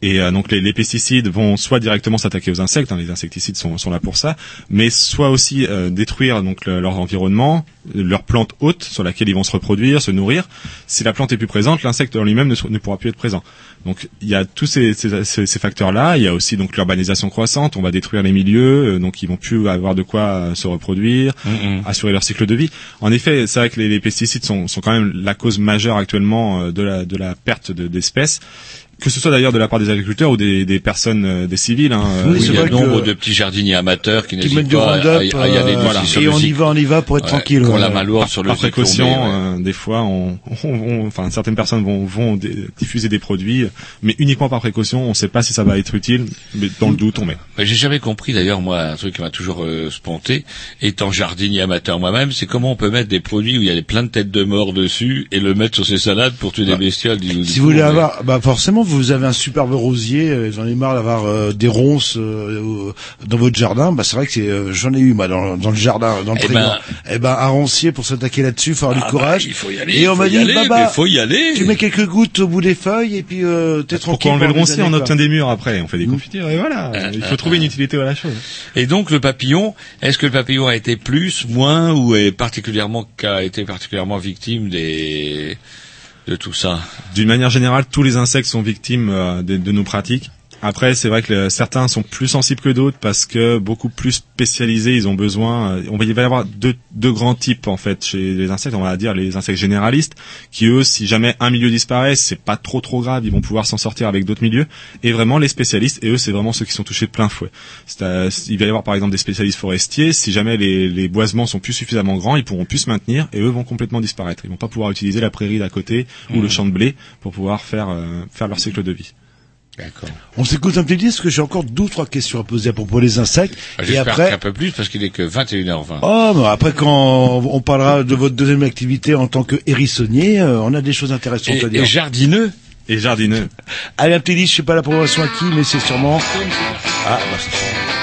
Speaker 5: Et euh, donc les, pesticides vont soit directement s'attaquer aux insectes, hein, les insecticides sont, là pour ça, mais soit aussi détruire leur environnement, leur plante haute sur laquelle ils vont se reproduire, se nourrir. Si la plante est plus présente, l'insecte en lui-même ne pourra plus être présent. Donc il y a tous ces, ces, ces- ces facteurs-là. Il y a aussi donc l'urbanisation croissante. On va détruire les milieux, euh, donc ils vont plus avoir de quoi euh, se reproduire, assurer leur cycle de vie. En effet, c'est vrai que les, les pesticides sont, sont quand même la cause majeure actuellement euh, de la, de la perte de- d'espèces. Que ce soit d'ailleurs de la part des agriculteurs ou des, des personnes, euh, des civils. Hein, euh,
Speaker 2: Oui, il y a nombre de petits jardiniers amateurs qui,
Speaker 3: Qui
Speaker 2: n'hésitent
Speaker 3: mettent du
Speaker 2: pas à, à-
Speaker 3: Roundup,
Speaker 2: à y aller
Speaker 3: euh,
Speaker 2: voilà.
Speaker 3: et on y va, on y va pour être
Speaker 2: Ouais,
Speaker 3: tranquille.
Speaker 2: Qu'on
Speaker 3: ouais.
Speaker 2: la sur le
Speaker 5: par précaution,
Speaker 2: ouais.
Speaker 5: euh, des fois, on, on- on- enfin certaines personnes vont, vont diffuser des produits, mais uniquement par précaution. On ne sait pas si ça va être utile, mais dans le doute, on met.
Speaker 2: Mais J'ai jamais compris d'ailleurs moi un truc qui m'a toujours euh, sponté, étant jardinier amateur moi-même, c'est comment on peut mettre des produits où il y a plein de têtes de mort dessus et le mettre sur ses salades pour tuer des bestioles. dis-
Speaker 3: Si vous voulez avoir, bah forcément, vous avez un superbe rosier. euh, J'en ai marre d'avoir euh, des ronces euh, euh, dans votre jardin. Bah c'est vrai que c'est, euh, j'en ai eu moi dans, dans le jardin, dans le
Speaker 2: Eh ben-
Speaker 3: Eh ben, un roncier pour s'attaquer là-dessus, faut avoir
Speaker 2: Ah
Speaker 3: du
Speaker 2: bah,
Speaker 3: courage.
Speaker 2: il faut y aller,
Speaker 3: Et on m'a dit,
Speaker 2: aller,
Speaker 3: Baba,
Speaker 2: faut y aller.
Speaker 3: Tu mets quelques gouttes au bout des feuilles et puis euh, t'es tranquille.
Speaker 5: Pourquoi enlever le roncier On obtient des murs après, on fait des confitures et voilà. Il faut trouver une utilité à la chose.
Speaker 2: Et donc le papillon, est-ce que le papillon a été plus, moins ou est particulièrement qu'a été particulièrement victime des de tout ça
Speaker 5: D'une manière générale, tous les insectes sont victimes euh, de, de nos pratiques. Après, c'est vrai que le- certains sont plus sensibles que d'autres parce que beaucoup plus spécialisés, ils ont besoin. euh, on va, il va y avoir deux, deux grands types en fait chez les insectes. On va dire les insectes généralistes, qui eux, si jamais un milieu disparaît, c'est pas trop trop grave, ils vont pouvoir s'en sortir avec d'autres milieux. Et vraiment les spécialistes, et eux, c'est vraiment ceux qui sont touchés de plein fouet. C'est, euh, il va y avoir par exemple des spécialistes forestiers. Si jamais les, les boisements sont plus suffisamment grands, ils pourront plus se maintenir et eux vont complètement disparaître. Ils vont pas pouvoir utiliser la prairie d'à côté ou
Speaker 3: Mhm.
Speaker 5: le champ de blé pour pouvoir faire euh, faire leur cycle de vie.
Speaker 2: D'accord.
Speaker 3: On s'écoute un petit disque parce que j'ai encore deux ou trois questions à poser à propos des insectes.
Speaker 2: Ah,
Speaker 3: et après,
Speaker 2: qu'un peu plus parce qu'il est que 21h20.
Speaker 3: Oh, mais après quand on parlera de votre deuxième activité en tant que hérissonnier, euh, on a des choses intéressantes
Speaker 2: Et-
Speaker 3: à dire.
Speaker 2: et jardineux.
Speaker 5: Et jardineux.
Speaker 3: Allez, un petit disque, je sais pas la programmation à qui, mais c'est sûrement... Ah, bah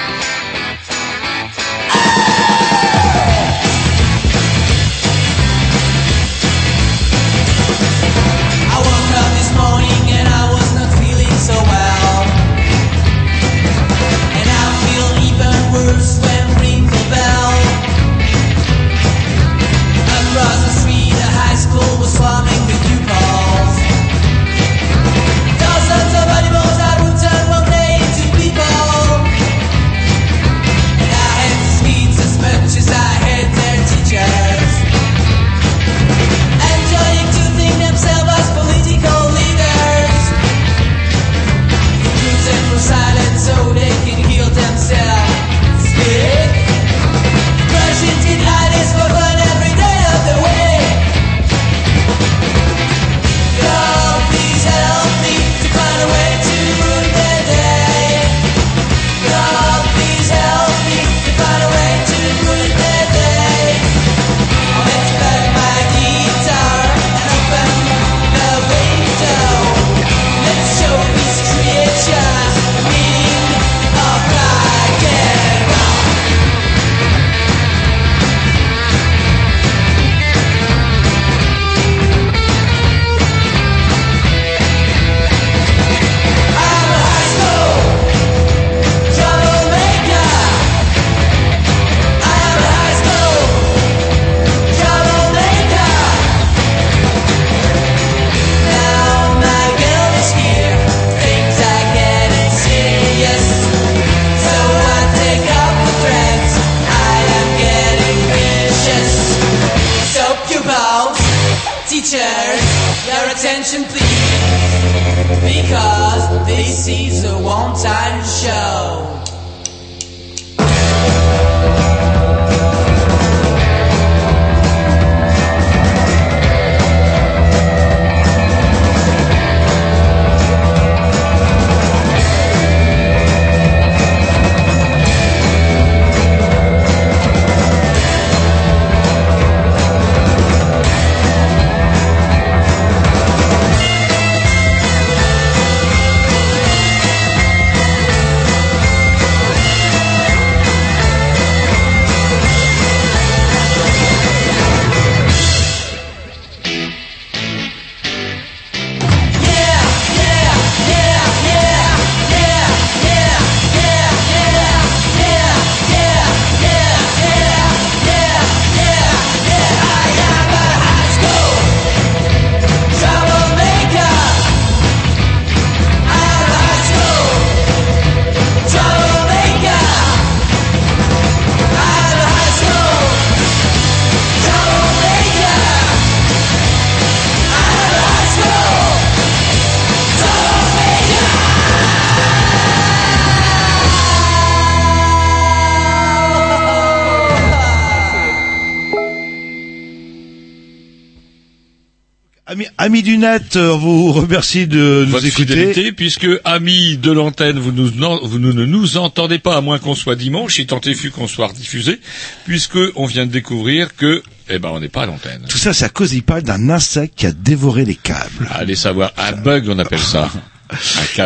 Speaker 3: du net, euh, on vous remercie de nous
Speaker 2: Votre
Speaker 3: écouter.
Speaker 2: fidélité, puisque amis de l'antenne, vous, nous, vous ne ne nous entendez pas à moins qu'on soit dimanche, si tant est fut qu'on soit diffusé, puisque on vient de découvrir que, eh ben, on n'est pas à l'antenne.
Speaker 3: Tout ça, c'est à cause, il parle d'un insecte qui a dévoré les câbles.
Speaker 2: Allez savoir, un bug, on appelle ça.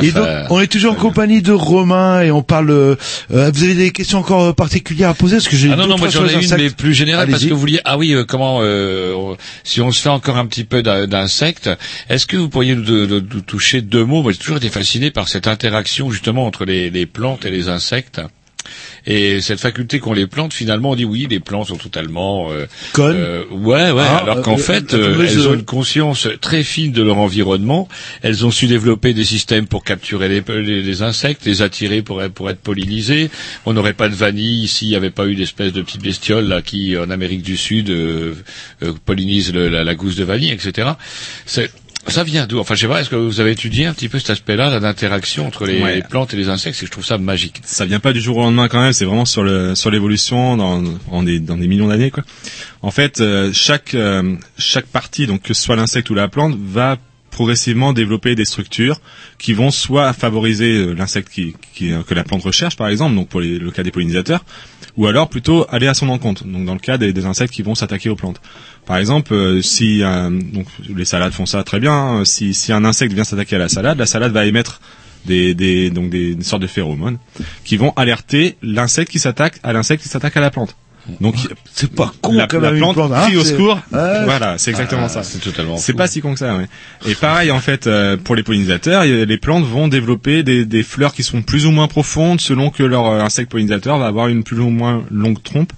Speaker 3: Et donc, on est toujours en compagnie de Romain et on parle. euh, vous avez des questions encore euh, particulières à poser? Parce que j'ai
Speaker 2: Ah non, non, moi j'en ai une, mais plus générale, parce que vous vouliez, ah oui, euh, comment, euh, si on se fait encore un petit peu d'in- d'insectes, est-ce que vous pourriez nous, de- de- nous toucher deux mots? Moi, j'ai toujours été fasciné par cette interaction, justement, entre les, les plantes et les insectes. Et cette faculté qu'ont les plantes, finalement, on dit oui, les plantes sont totalement euh,
Speaker 3: Connes.
Speaker 2: euh, ouais, ouais.
Speaker 3: Ah,
Speaker 2: alors qu'en
Speaker 3: euh,
Speaker 2: fait, euh, elles ont une conscience très fine de leur environnement. Elles ont su développer des systèmes pour capturer les, les, les insectes, les attirer pour, être- pour être pollinisés. On n'aurait pas de vanille s'il n'y avait pas eu d'espèce de petites bestioles là qui, en Amérique du Sud, pollinisent le- la, la gousse de vanille, etc. Ça vient d'où? Enfin, je sais pas. Est-ce que vous avez étudié un petit peu cet aspect-là, là, d'interaction entre les,
Speaker 5: Ouais.
Speaker 2: les plantes et les insectes? C'est que je trouve ça magique.
Speaker 5: Ça vient pas du jour au lendemain quand même, c'est vraiment sur le sur l'évolution dans en des dans des millions d'années quoi. En fait, euh, chaque euh, chaque partie donc que ce soit l'insecte ou la plante va progressivement développer des structures qui vont soit favoriser euh, l'insecte euh, que la plante recherche par exemple donc pour le cas des pollinisateurs ou alors plutôt aller à son encontre donc dans le cas des, insectes qui vont s'attaquer aux plantes. Par exemple, euh, si donc les salades font ça très bien, hein, si un insecte vient s'attaquer à la salade, la salade va émettre des, donc des sortes de phéromones qui vont alerter l'insecte qui s'attaque à l'insecte qui s'attaque à la plante. Donc
Speaker 3: c'est pas con
Speaker 5: la,
Speaker 3: quand
Speaker 5: la
Speaker 3: même,
Speaker 5: plante
Speaker 3: plante, hein,
Speaker 5: crie au secours.
Speaker 3: Ouais.
Speaker 5: Voilà, c'est exactement
Speaker 2: Ah,
Speaker 5: ça.
Speaker 2: C'est totalement.
Speaker 5: C'est pas si con que ça, ouais. Et pareil, en fait, euh, pour les pollinisateurs, les plantes vont développer des, des fleurs qui sont plus ou moins profondes selon que leur euh, insecte pollinisateur va avoir une plus ou moins longue trompe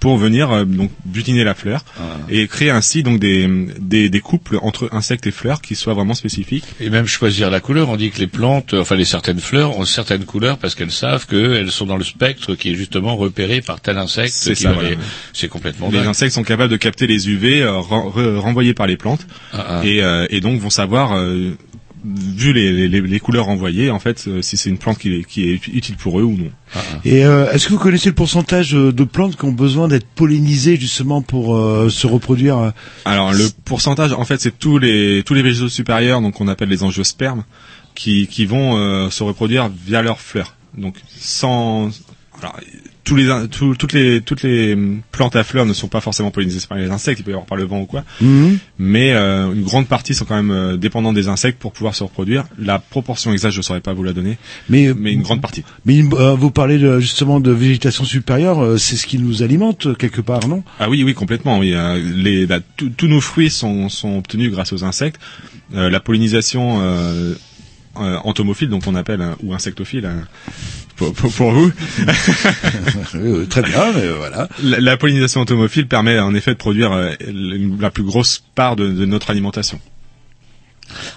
Speaker 5: pour venir euh, donc butiner la fleur
Speaker 2: Ah.
Speaker 5: et créer ainsi donc des, des, des couples entre insectes et fleurs qui soient vraiment spécifiques.
Speaker 2: Et même choisir la couleur. On dit que les plantes, euh, enfin les certaines fleurs ont certaines couleurs parce qu'elles savent qu'elles sont dans le spectre qui est justement repéré par tel insecte.
Speaker 5: C'est ça,
Speaker 2: les- C'est complètement
Speaker 5: Les
Speaker 2: dingue.
Speaker 5: insectes sont capables de capter les UV euh, ren- re- renvoyés par les plantes
Speaker 2: Ah, ah.
Speaker 5: et, euh, et donc vont savoir euh, vu les, les, les couleurs envoyées en fait euh, si c'est une plante qui, est- qui est utile pour eux ou non.
Speaker 3: Et euh, est-ce que vous connaissez le pourcentage euh, de plantes qui ont besoin d'être pollinisées justement pour euh, se reproduire euh,
Speaker 5: Alors le pourcentage, en fait, c'est tous les tous les végétaux supérieurs, donc qu'on appelle les angiospermes, qui qui vont euh, se reproduire via leurs fleurs. Donc sans alors, tous les tous- toutes les toutes les hum, plantes à fleurs ne sont pas forcément pollinisées par les insectes, il peut y avoir par le vent ou quoi,
Speaker 3: Mhm.
Speaker 5: mais euh, une grande partie sont quand même euh, dépendantes des insectes pour pouvoir se reproduire. La proportion exacte, je saurais pas vous la donner,
Speaker 3: Mais,
Speaker 5: mais une grande partie.
Speaker 3: mais euh, vous parlez de, justement de végétation supérieure, euh, c'est ce qui nous alimente quelque part, non?
Speaker 5: Ah oui, oui, complètement. Oui, Euh, les, bah, tous tous nos fruits sont, sont obtenus grâce aux insectes. Euh, la pollinisation euh, entomophile, donc on appelle ou insectophile pour, pour, pour vous.
Speaker 3: Très bien, mais voilà.
Speaker 5: La, la pollinisation entomophile permet en effet de produire euh, la plus grosse part de, de notre alimentation.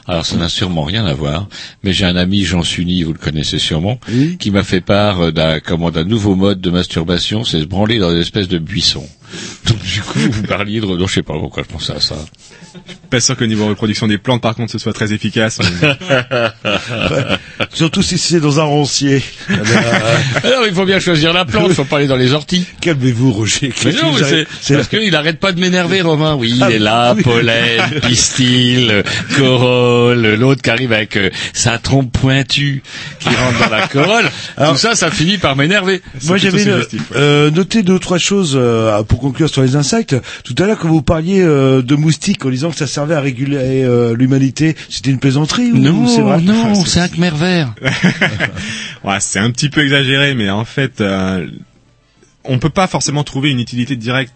Speaker 2: Alors ça n'a sûrement rien à voir, mais j'ai un ami Jean Sunny, vous le connaissez sûrement, qui m'a fait part euh, d'un comment d'un nouveau mode de masturbation, c'est se branler dans une espèce de buisson. Donc du coup, vous parliez de non, je sais pas pourquoi je pensais à ça.
Speaker 5: Pas sûr que niveau reproduction des plantes, par contre, ce soit très efficace.
Speaker 3: Surtout si c'est dans un roncier.
Speaker 2: Alors il faut bien choisir la plante, faut pas aller dans les orties.
Speaker 3: Calmez-vous, Roger.
Speaker 2: Mais non, mais c'est-
Speaker 3: c'est
Speaker 2: parce qu'il arrête pas de m'énerver, Romain. Oui, il
Speaker 3: Ah,
Speaker 2: est là,
Speaker 3: oui.
Speaker 2: pollen, pistil, corolle, l'autre qui arrive avec euh, sa trompe pointue qui rentre dans la corolle. Tout ça, ça finit par m'énerver.
Speaker 3: Moi, j'avais euh, euh, noté deux ou trois choses euh, pour conclure sur les insectes. Tout à l'heure, quand vous parliez euh, de moustiques en disant que ça servait à réguler euh, l'humanité, c'était une plaisanterie ou
Speaker 2: Non,
Speaker 3: c'est vrai
Speaker 2: non, c'est un khmer vert.
Speaker 5: ouais, c'est un petit peu exagéré, mais en fait, euh, on peut pas forcément trouver une utilité directe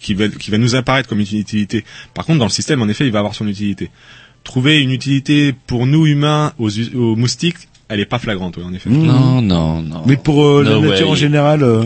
Speaker 5: qui va, qui va nous apparaître comme une utilité. Par contre, dans le système, en effet, il va avoir son utilité. Trouver une utilité pour nous humains aux, moustiques, elle est pas flagrante, ouais, en effet.
Speaker 2: Non, non, non.
Speaker 3: Mais pour euh,
Speaker 2: No
Speaker 3: la nature
Speaker 2: way.
Speaker 3: en général, euh,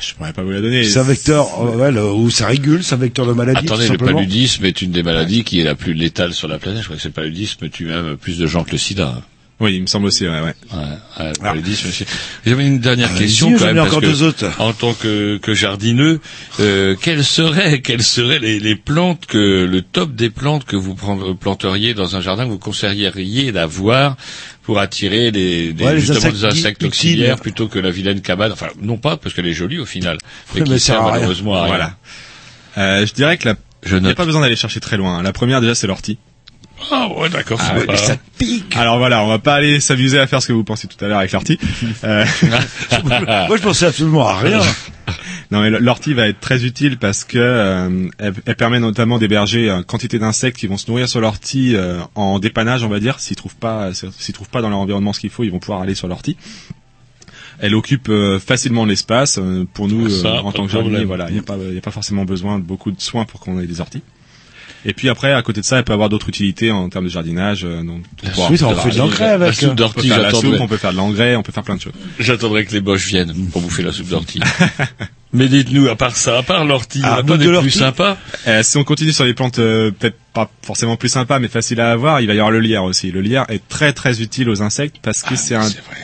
Speaker 5: Je pourrais pas vous la donner.
Speaker 3: c'est un vecteur, euh, ouais, le- ou ça régule, c'est un vecteur de maladie.
Speaker 2: Attendez,
Speaker 3: tout
Speaker 2: le paludisme est une des maladies qui est la plus létale sur la planète. Je crois que c'est le paludisme tue même plus de gens que le sida.
Speaker 5: Oui, il me semble aussi, ouais, ouais.
Speaker 2: Ouais, ouais, c'est- J'avais une dernière
Speaker 3: Allez-y,
Speaker 2: question quand même
Speaker 3: encore deux autres.
Speaker 2: en tant que, que jardineux, euh, quelles seraient quelles seraient les, les plantes que le top des plantes que vous planteriez dans un jardin que vous conseilleriez d'avoir pour attirer les, des-
Speaker 3: Ouais, les
Speaker 2: justement
Speaker 3: insectes
Speaker 2: des insectes
Speaker 3: utiles.
Speaker 2: auxiliaires plutôt que la vilaine cabane? Enfin, non pas parce qu'elle est jolie au final, mais qui
Speaker 3: mais ça
Speaker 2: sert malheureusement à rien.
Speaker 5: Voilà. Euh, je dirais que la,
Speaker 2: Je
Speaker 5: il n'y a
Speaker 2: note.
Speaker 5: pas besoin d'aller chercher très loin. La première, déjà, c'est l'ortie.
Speaker 2: Ah ouais, d'accord.
Speaker 5: Ah, ouais, ça
Speaker 3: pique.
Speaker 5: Alors voilà, on va pas aller s'amuser à faire ce que vous pensez tout à l'heure avec l'ortie. Euh,
Speaker 3: Moi, je pensais absolument à rien.
Speaker 5: non, mais l'ortie va être très utile parce que euh, elle, elle permet notamment d'héberger une quantité d'insectes qui vont se nourrir sur l'ortie euh, en dépannage, on va dire. S'ils trouvent pas, s'ils trouvent pas dans leur environnement ce qu'il faut, ils vont pouvoir aller sur l'ortie. Elle occupe euh, facilement l'espace. euh, pour nous,
Speaker 2: Ça,
Speaker 5: euh, en tant que jardinier, voilà, il n'y a pas, y a pas forcément besoin de beaucoup de soins pour qu'on ait des orties. Et puis après, à côté de ça, elle peut avoir d'autres utilités en termes de jardinage. euh, donc,
Speaker 2: La
Speaker 3: soupe, on fait de l'engrais
Speaker 2: La
Speaker 3: avec.
Speaker 2: soupe
Speaker 5: on peut
Speaker 2: d'ortie,
Speaker 5: faire de la soupe,
Speaker 2: j'attendrai.
Speaker 5: on peut faire de l'engrais, on peut faire plein de choses.
Speaker 2: J'attendrai que les boches viennent pour bouffer la soupe d'ortie. Mais dites-nous, à part ça, à part l'ortie,
Speaker 3: Ah,
Speaker 2: on a
Speaker 3: bout
Speaker 2: pas
Speaker 3: de
Speaker 2: des plus sympas?
Speaker 5: Euh, si on continue sur les plantes euh, peut-être pas forcément plus sympas mais faciles à avoir, il va y avoir le lierre aussi. Le lierre est très très utile aux insectes parce que
Speaker 2: Ah, c'est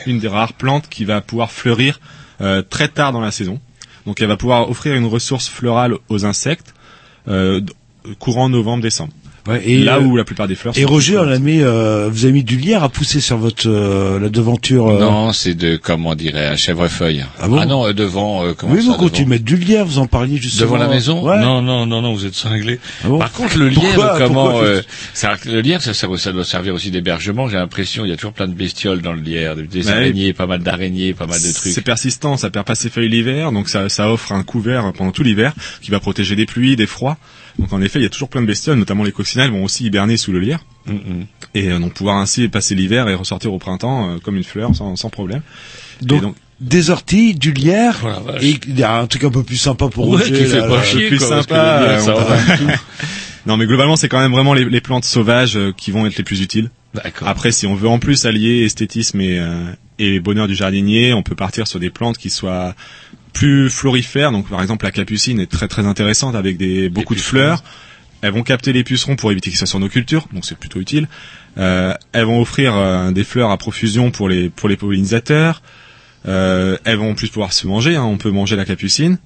Speaker 5: une des rares plantes qui va pouvoir fleurir euh, très tard dans la saison. Donc elle va pouvoir offrir une ressource florale aux insectes euh, courant novembre-décembre.
Speaker 3: Ouais, et
Speaker 5: Là
Speaker 3: euh,
Speaker 5: où la plupart des fleurs
Speaker 3: Et
Speaker 5: sont
Speaker 3: Roger, on a mis, euh, vous avez mis du lierre à pousser sur votre euh, la devanture. euh.
Speaker 2: Non, c'est de, comment on dirait, un chèvrefeuille.
Speaker 3: Ah bon
Speaker 2: non, euh, devant, euh, comment
Speaker 3: Oui,
Speaker 2: ça,
Speaker 3: vous continuez
Speaker 2: devant
Speaker 3: de mettre du lierre, vous en parliez justement.
Speaker 2: Devant la maison
Speaker 3: Ouais.
Speaker 2: Non, non, non, non, vous êtes cinglés.
Speaker 3: Ah bon
Speaker 2: Par contre, le
Speaker 3: Pourquoi
Speaker 2: lierre, comment
Speaker 3: Pourquoi
Speaker 2: euh, ça, Le lierre, ça, ça, ça doit servir aussi d'hébergement. J'ai l'impression, il y a toujours plein de bestioles dans le lierre, des,
Speaker 5: Bah oui.
Speaker 2: araignées, pas mal d'araignées, pas mal de
Speaker 5: C'est
Speaker 2: trucs.
Speaker 5: persistant, ça perd pas ses feuilles l'hiver, donc ça, ça offre un couvert pendant tout l'hiver qui va protéger des pluies, des froids. Donc en effet, il y a toujours plein de bestioles, notamment les coccinelles vont aussi hiberner sous le lierre
Speaker 2: Mm,
Speaker 5: et euh, donc pouvoir ainsi passer l'hiver et ressortir au printemps euh, comme une fleur sans, sans problème.
Speaker 3: Donc, des orties, du lierre, et il y a un truc un peu plus sympa pour
Speaker 2: Ouais,
Speaker 3: Roger.
Speaker 2: qui fait
Speaker 3: là,
Speaker 2: pas
Speaker 3: là.
Speaker 2: chier,
Speaker 5: plus
Speaker 2: quoi,
Speaker 5: sympa,
Speaker 2: le lierre, ça
Speaker 5: euh,
Speaker 2: va
Speaker 5: non mais globalement c'est quand même vraiment les, les plantes sauvages euh, qui vont être les plus utiles.
Speaker 2: D'accord.
Speaker 5: Après si on veut en plus allier esthétisme et, euh, et bonheur du jardinier, on peut partir sur des plantes qui soient plus florifères. Donc par exemple la capucine est très très intéressante avec des beaucoup de
Speaker 2: pucerons.
Speaker 5: fleurs. Elles vont capter les pucerons pour éviter qu'ils soient sur nos cultures, donc c'est plutôt utile. Euh, elles vont offrir euh, des fleurs à profusion pour les pour les pollinisateurs. Euh, elles vont en plus pouvoir se manger. hein. On peut manger la capucine.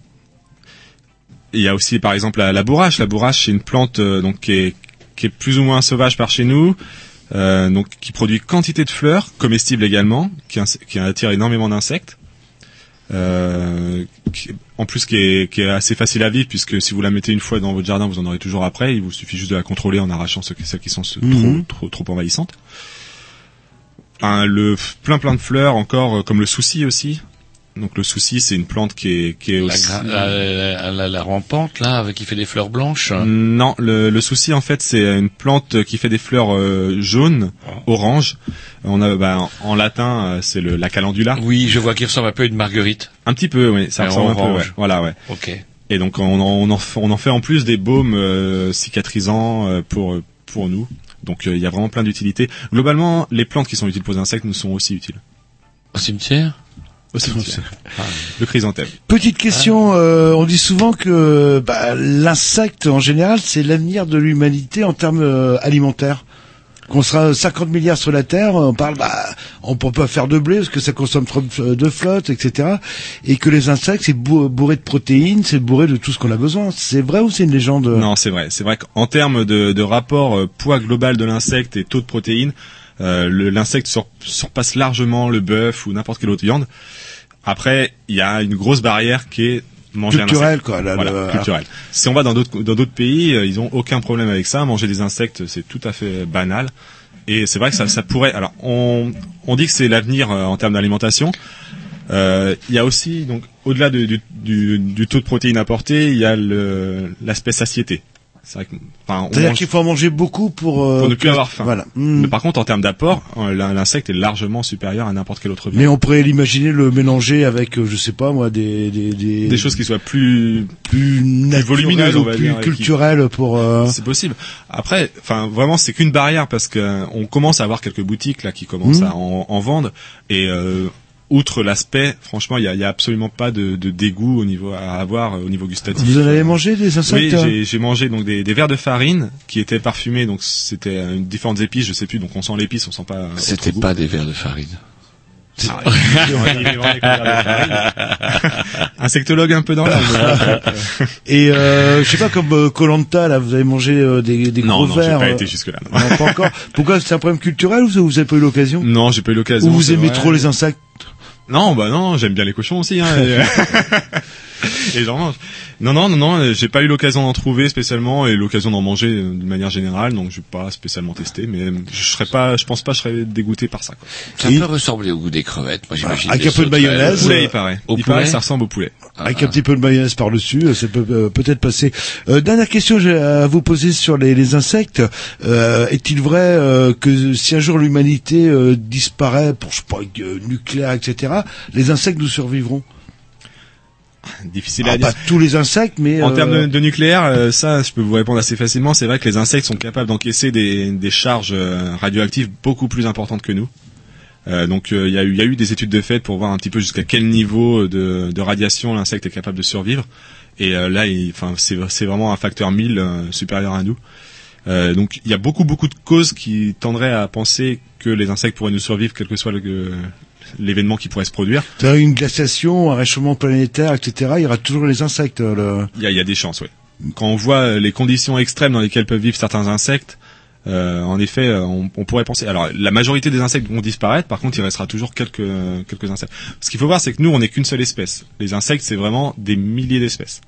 Speaker 5: Il y a aussi par exemple la, la bourrache. La bourrache c'est une plante euh, donc qui est qui est plus ou moins sauvage par chez nous, euh, donc qui produit quantité de fleurs comestibles également, qui, qui attire énormément d'insectes. Euh, qui- en plus qui est, qui est assez facile à vivre puisque si vous la mettez une fois dans votre jardin vous en aurez toujours après. Il vous suffit juste de la contrôler en arrachant ceux qui- celles qui sont
Speaker 3: Mhm.
Speaker 5: trop, trop trop envahissantes. Un- le plein plein de fleurs encore euh, comme le souci aussi donc le souci c'est une plante qui est qui est
Speaker 2: La,
Speaker 5: aussi
Speaker 2: la, la, la- rampante, là, avec qui fait des fleurs blanches.
Speaker 5: non le, le souci en fait c'est une plante qui fait des fleurs euh, jaunes oranges on a bah, en, latin euh, c'est le la calendula
Speaker 2: Oui, je vois qu'il ressemble un peu à une marguerite.
Speaker 5: un petit peu oui ça
Speaker 2: Mais
Speaker 5: ressemble un peu
Speaker 2: orange.
Speaker 5: ouais. voilà ouais
Speaker 2: Ok.
Speaker 5: Et donc on en, on en, f- on en fait en plus des baumes euh, cicatrisants euh, pour pour nous. Donc euh, il y a vraiment plein d'utilités. Globalement, les plantes qui sont utiles pour les insectes nous sont aussi utiles.
Speaker 2: Au cimetière?
Speaker 5: Au cimetière. Le chrysanthème.
Speaker 3: Petite question, euh, on dit souvent que bah, l'insecte en général c'est l'avenir de l'humanité en termes euh, alimentaires. Qu'on sera 50 milliards sur la Terre, on parle, bah, on peut pas faire de blé parce que ça consomme trop de flotte, etc. Et que les insectes c'est bou- bourré de protéines, c'est bourré de tout ce qu'on a besoin. C'est vrai ou c'est une légende
Speaker 5: Non, c'est vrai. C'est vrai qu'en termes de, de rapport euh, poids global de l'insecte et taux de protéines, euh, l'insecte sur- surpasse largement le bœuf ou n'importe quelle autre viande. Après, il y a une grosse barrière qui est manger un
Speaker 3: Culturel,
Speaker 5: insecte.
Speaker 3: quoi, là,
Speaker 5: voilà,
Speaker 3: le-
Speaker 5: culturel. Si on va dans d'autres dans d'autres pays, euh, ils ont aucun problème avec ça. Manger des insectes, c'est tout à fait banal. Et c'est vrai que ça, ça pourrait. Alors, on, on dit que c'est l'avenir euh, en termes d'alimentation. Euh, Il y a aussi donc au-delà de- du, du, du taux de protéines apporté, il y a l'aspect satiété. C'est vrai que, enfin,
Speaker 3: C'est-à-dire
Speaker 5: mange-
Speaker 3: qu'il faut en manger beaucoup pour, euh,
Speaker 5: pour ne plus avoir faim.
Speaker 3: Voilà. Hmm.
Speaker 5: Mais par contre, en termes d'apport, euh, l'in- l'insecte est largement supérieur à n'importe quel autre viande.
Speaker 3: Mais on pourrait l'imaginer le mélanger avec, euh, je sais pas moi, des des des,
Speaker 5: Des choses qui soient plus
Speaker 3: plus naturelles
Speaker 5: volumineuses,
Speaker 3: ou plus
Speaker 5: dire, qui-
Speaker 3: culturelles pour. euh,
Speaker 5: C'est possible. Après, enfin, vraiment, c'est qu'une barrière parce que euh, on commence à avoir quelques boutiques là qui commencent
Speaker 3: Mhm.
Speaker 5: à en, en vendre et euh, outre l'aspect, franchement, il y a, absolument pas de, de dégoût au niveau à avoir euh, au niveau gustatif.
Speaker 3: Vous en avez mangé des insectes
Speaker 5: Oui,
Speaker 3: hein
Speaker 5: j'ai- j'ai mangé donc des, des verres de farine qui étaient parfumés, donc c'était euh, différentes épices, je sais plus, donc on sent l'épice, on sent pas. euh,
Speaker 2: C'était
Speaker 5: goût.
Speaker 2: pas des verres de farine.
Speaker 5: Ah. Insectologue un peu dans l'âme.
Speaker 3: Et euh, je sais pas comme euh, Colanta là, vous avez mangé euh, des des
Speaker 5: Non,
Speaker 3: gros
Speaker 5: non, j'ai
Speaker 3: verres.
Speaker 5: pas
Speaker 3: euh,
Speaker 5: été jusque là. non.
Speaker 3: non, pas encore. Pourquoi c'est un problème culturel ou vous avez pas eu l'occasion
Speaker 5: Non, j'ai pas eu l'occasion.
Speaker 3: Ou vous aimez
Speaker 5: vrai.
Speaker 3: trop les insectes
Speaker 5: Non, bah non, j'aime bien les cochons aussi. Hein, et- et j'en mange. Non, non, non, non, euh, j'ai pas eu l'occasion d'en trouver spécialement et l'occasion d'en manger euh, d'une manière générale, donc je vais pas spécialement tester, mais euh, je serais pas, je pense pas, que je serais dégoûté par ça. Quoi.
Speaker 2: Ça peut ressembler au goût des crevettes, moi j'imagine.
Speaker 3: Avec un peu de mayonnaise,
Speaker 5: Au poulet, il paraît.
Speaker 2: au
Speaker 5: il paraît,
Speaker 2: poulet
Speaker 5: ça ressemble au poulet.
Speaker 3: Avec un petit peu de mayonnaise par-dessus, euh, ça peut euh, peut-être passer. Euh, dernière question j'ai à vous poser sur les, les insectes. Euh, Est-il vrai euh, que si un jour l'humanité euh, disparaît pour je sais pas euh, nucléaire etc, les insectes nous survivront?
Speaker 5: Difficile à dire.
Speaker 3: Pas tous les insectes, mais
Speaker 5: En
Speaker 3: euh,
Speaker 5: termes de, de nucléaire, euh, ça, je peux vous répondre assez facilement. C'est vrai que les insectes sont capables d'encaisser des, des charges euh, radioactives beaucoup plus importantes que nous. Euh, donc, il y, a eu- il y a eu des études de fait pour voir un petit peu jusqu'à quel niveau de, de radiation l'insecte est capable de survivre. Et là, enfin, c'est c'est vraiment un facteur 1000 euh, supérieur à nous. Euh, donc, il y a beaucoup, beaucoup de causes qui tendraient à penser que les insectes pourraient nous survivre, quel que soit le- l'événement qui pourrait se produire.
Speaker 3: une glaciation, un réchauffement planétaire, etc. Il y aura toujours les insectes. euh, Le...
Speaker 5: Il y a, il y a des chances, oui. Quand on voit euh, les conditions extrêmes dans lesquelles peuvent vivre certains insectes, euh, en effet, on, on pourrait penser. Alors, la majorité des insectes vont disparaître. Par contre, il restera toujours quelques quelques insectes. Ce qu'il faut voir, c'est que nous, on n'est qu'une seule espèce. Les insectes, c'est vraiment des milliers d'espèces.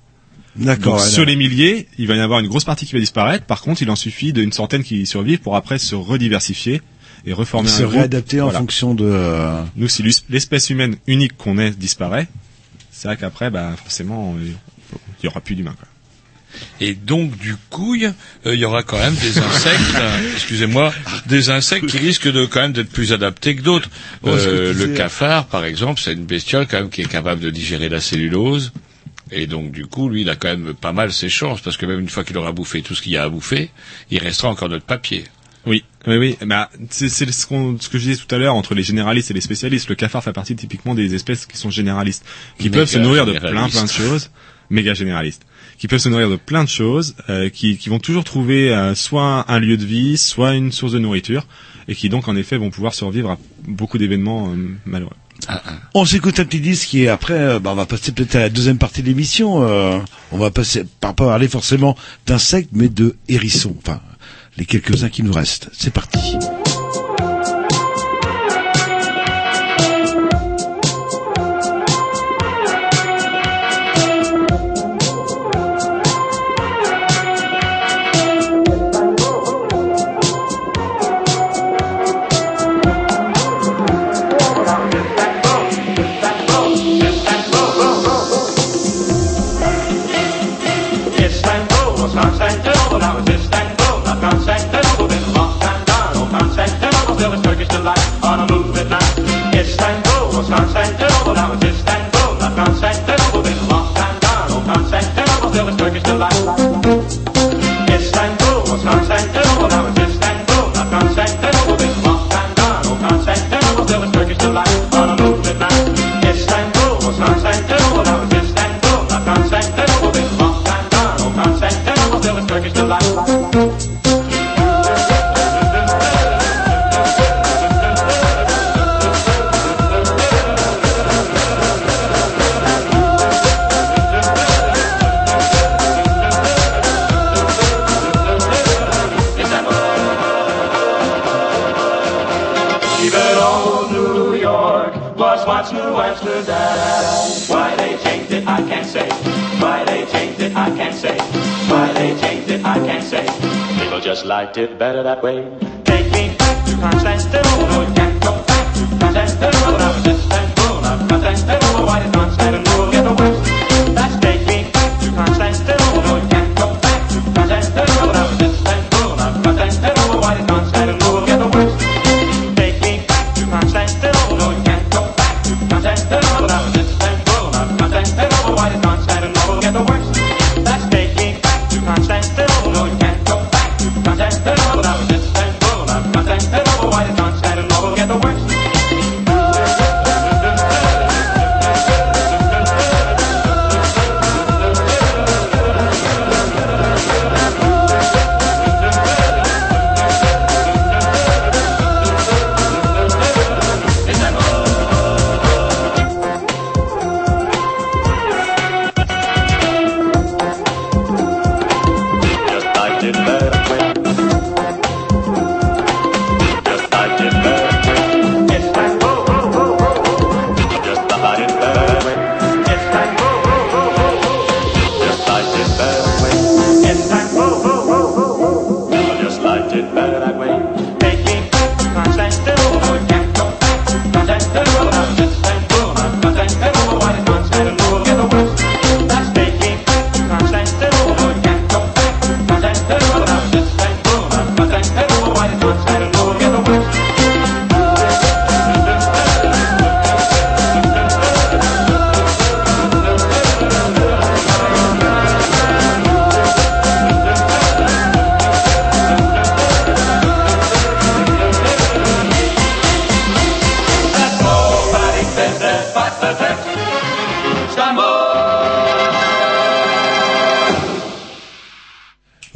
Speaker 3: D'accord. Ouais,
Speaker 5: sur les milliers, il va y avoir une grosse partie qui va disparaître. Par contre, il en suffit d'une centaine qui survivent pour après se rediversifier et reformer
Speaker 3: se
Speaker 5: un groupe.
Speaker 3: réadapter en
Speaker 5: Voilà.
Speaker 3: fonction de. euh,
Speaker 5: Nous, si l'espèce humaine unique qu'on est disparaît, c'est vrai qu'après, bah, forcément, euh, il y aura plus d'humains. quoi.
Speaker 2: Et donc, du coup, il euh, y aura quand même des insectes, euh, excusez-moi, des insectes qui risquent de quand même d'être plus adaptés que d'autres.
Speaker 3: Oh,
Speaker 2: Euh, le cafard, par exemple, c'est une bestiole quand même qui est capable de digérer la cellulose. Et donc, du coup, lui, il a quand même pas mal ses chances, parce que même une fois qu'il aura bouffé tout ce qu'il y a à bouffer, il restera encore notre papier.
Speaker 5: Oui, oui, oui. Bah, c'est c'est ce, qu'on- ce que je disais tout à l'heure entre les généralistes et les spécialistes. Le cafard fait partie typiquement des espèces qui sont généralistes, qui
Speaker 2: Méga
Speaker 5: peuvent se nourrir de plein plein de choses, méga généralistes, qui peuvent se nourrir de plein de choses, euh, qui, qui vont toujours trouver euh, soit un lieu de vie, soit une source de nourriture, et qui donc en effet vont pouvoir survivre à beaucoup d'événements euh, malheureux.
Speaker 3: On s'écoute un petit disque et après, euh, bah, on va passer peut-être à la deuxième partie de l'émission. euh, on va passer, pas parler forcément d'insectes, mais de hérissons. Enfin, les quelques-uns qui nous restent. C'est parti.
Speaker 11: can't stand it all, now it's just and go, not sunshine. Liked it better that way.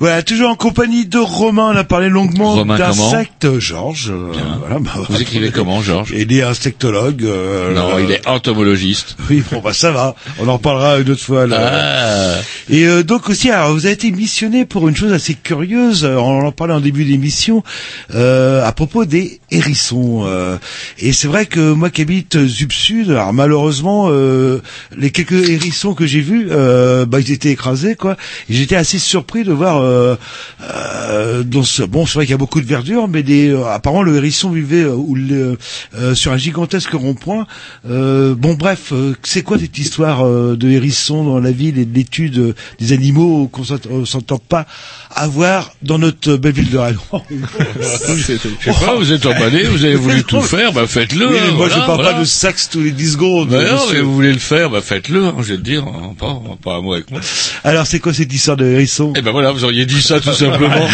Speaker 3: Voilà, toujours en compagnie de Romain, on a parlé longuement d'insectes, Georges. euh, voilà, bah,
Speaker 2: Vous écrivez comment, Georges
Speaker 3: Il est insectologue. euh,
Speaker 2: Non,
Speaker 3: euh,
Speaker 2: il est entomologiste.
Speaker 3: Oui, bon bah ça va, on en reparlera une autre fois. là.
Speaker 2: Ah.
Speaker 3: Et donc aussi, alors, vous avez été missionné pour une chose assez curieuse, on en parlait en début d'émission, à propos des hérissons. et c'est vrai que moi qui habite Zub Sud, alors malheureusement, les quelques hérissons que j'ai vus, bah, ils étaient écrasés, quoi. J'étais assez surpris de voir, euh, euh, dans ce, bon, c'est vrai qu'il y a beaucoup de verdure, mais des, euh, apparemment le hérisson vivait euh, où le- euh, sur un gigantesque rond-point. Euh, bon, bref, euh, c'est quoi cette histoire euh, de hérissons dans la ville et de l'étude euh, des animaux qu'on s'ent- s'entend pas avoir dans notre belle ville de Rennes
Speaker 2: Je sais pas, vous êtes emballé, vous avez voulu tout faire, bah faites-le.
Speaker 3: Oui, mais
Speaker 2: hein,
Speaker 3: moi, je
Speaker 2: voilà,
Speaker 3: parle
Speaker 2: voilà.
Speaker 3: pas de sexe tous les 10 secondes.
Speaker 2: Bah non, mais vous voulez le faire, bah faites-le, hein, je vais te dire, hein, pas, pas un mot avec moi.
Speaker 3: Alors, c'est quoi cette histoire de hérisson?
Speaker 2: Eh ben voilà, vous auriez dit ça tout simplement.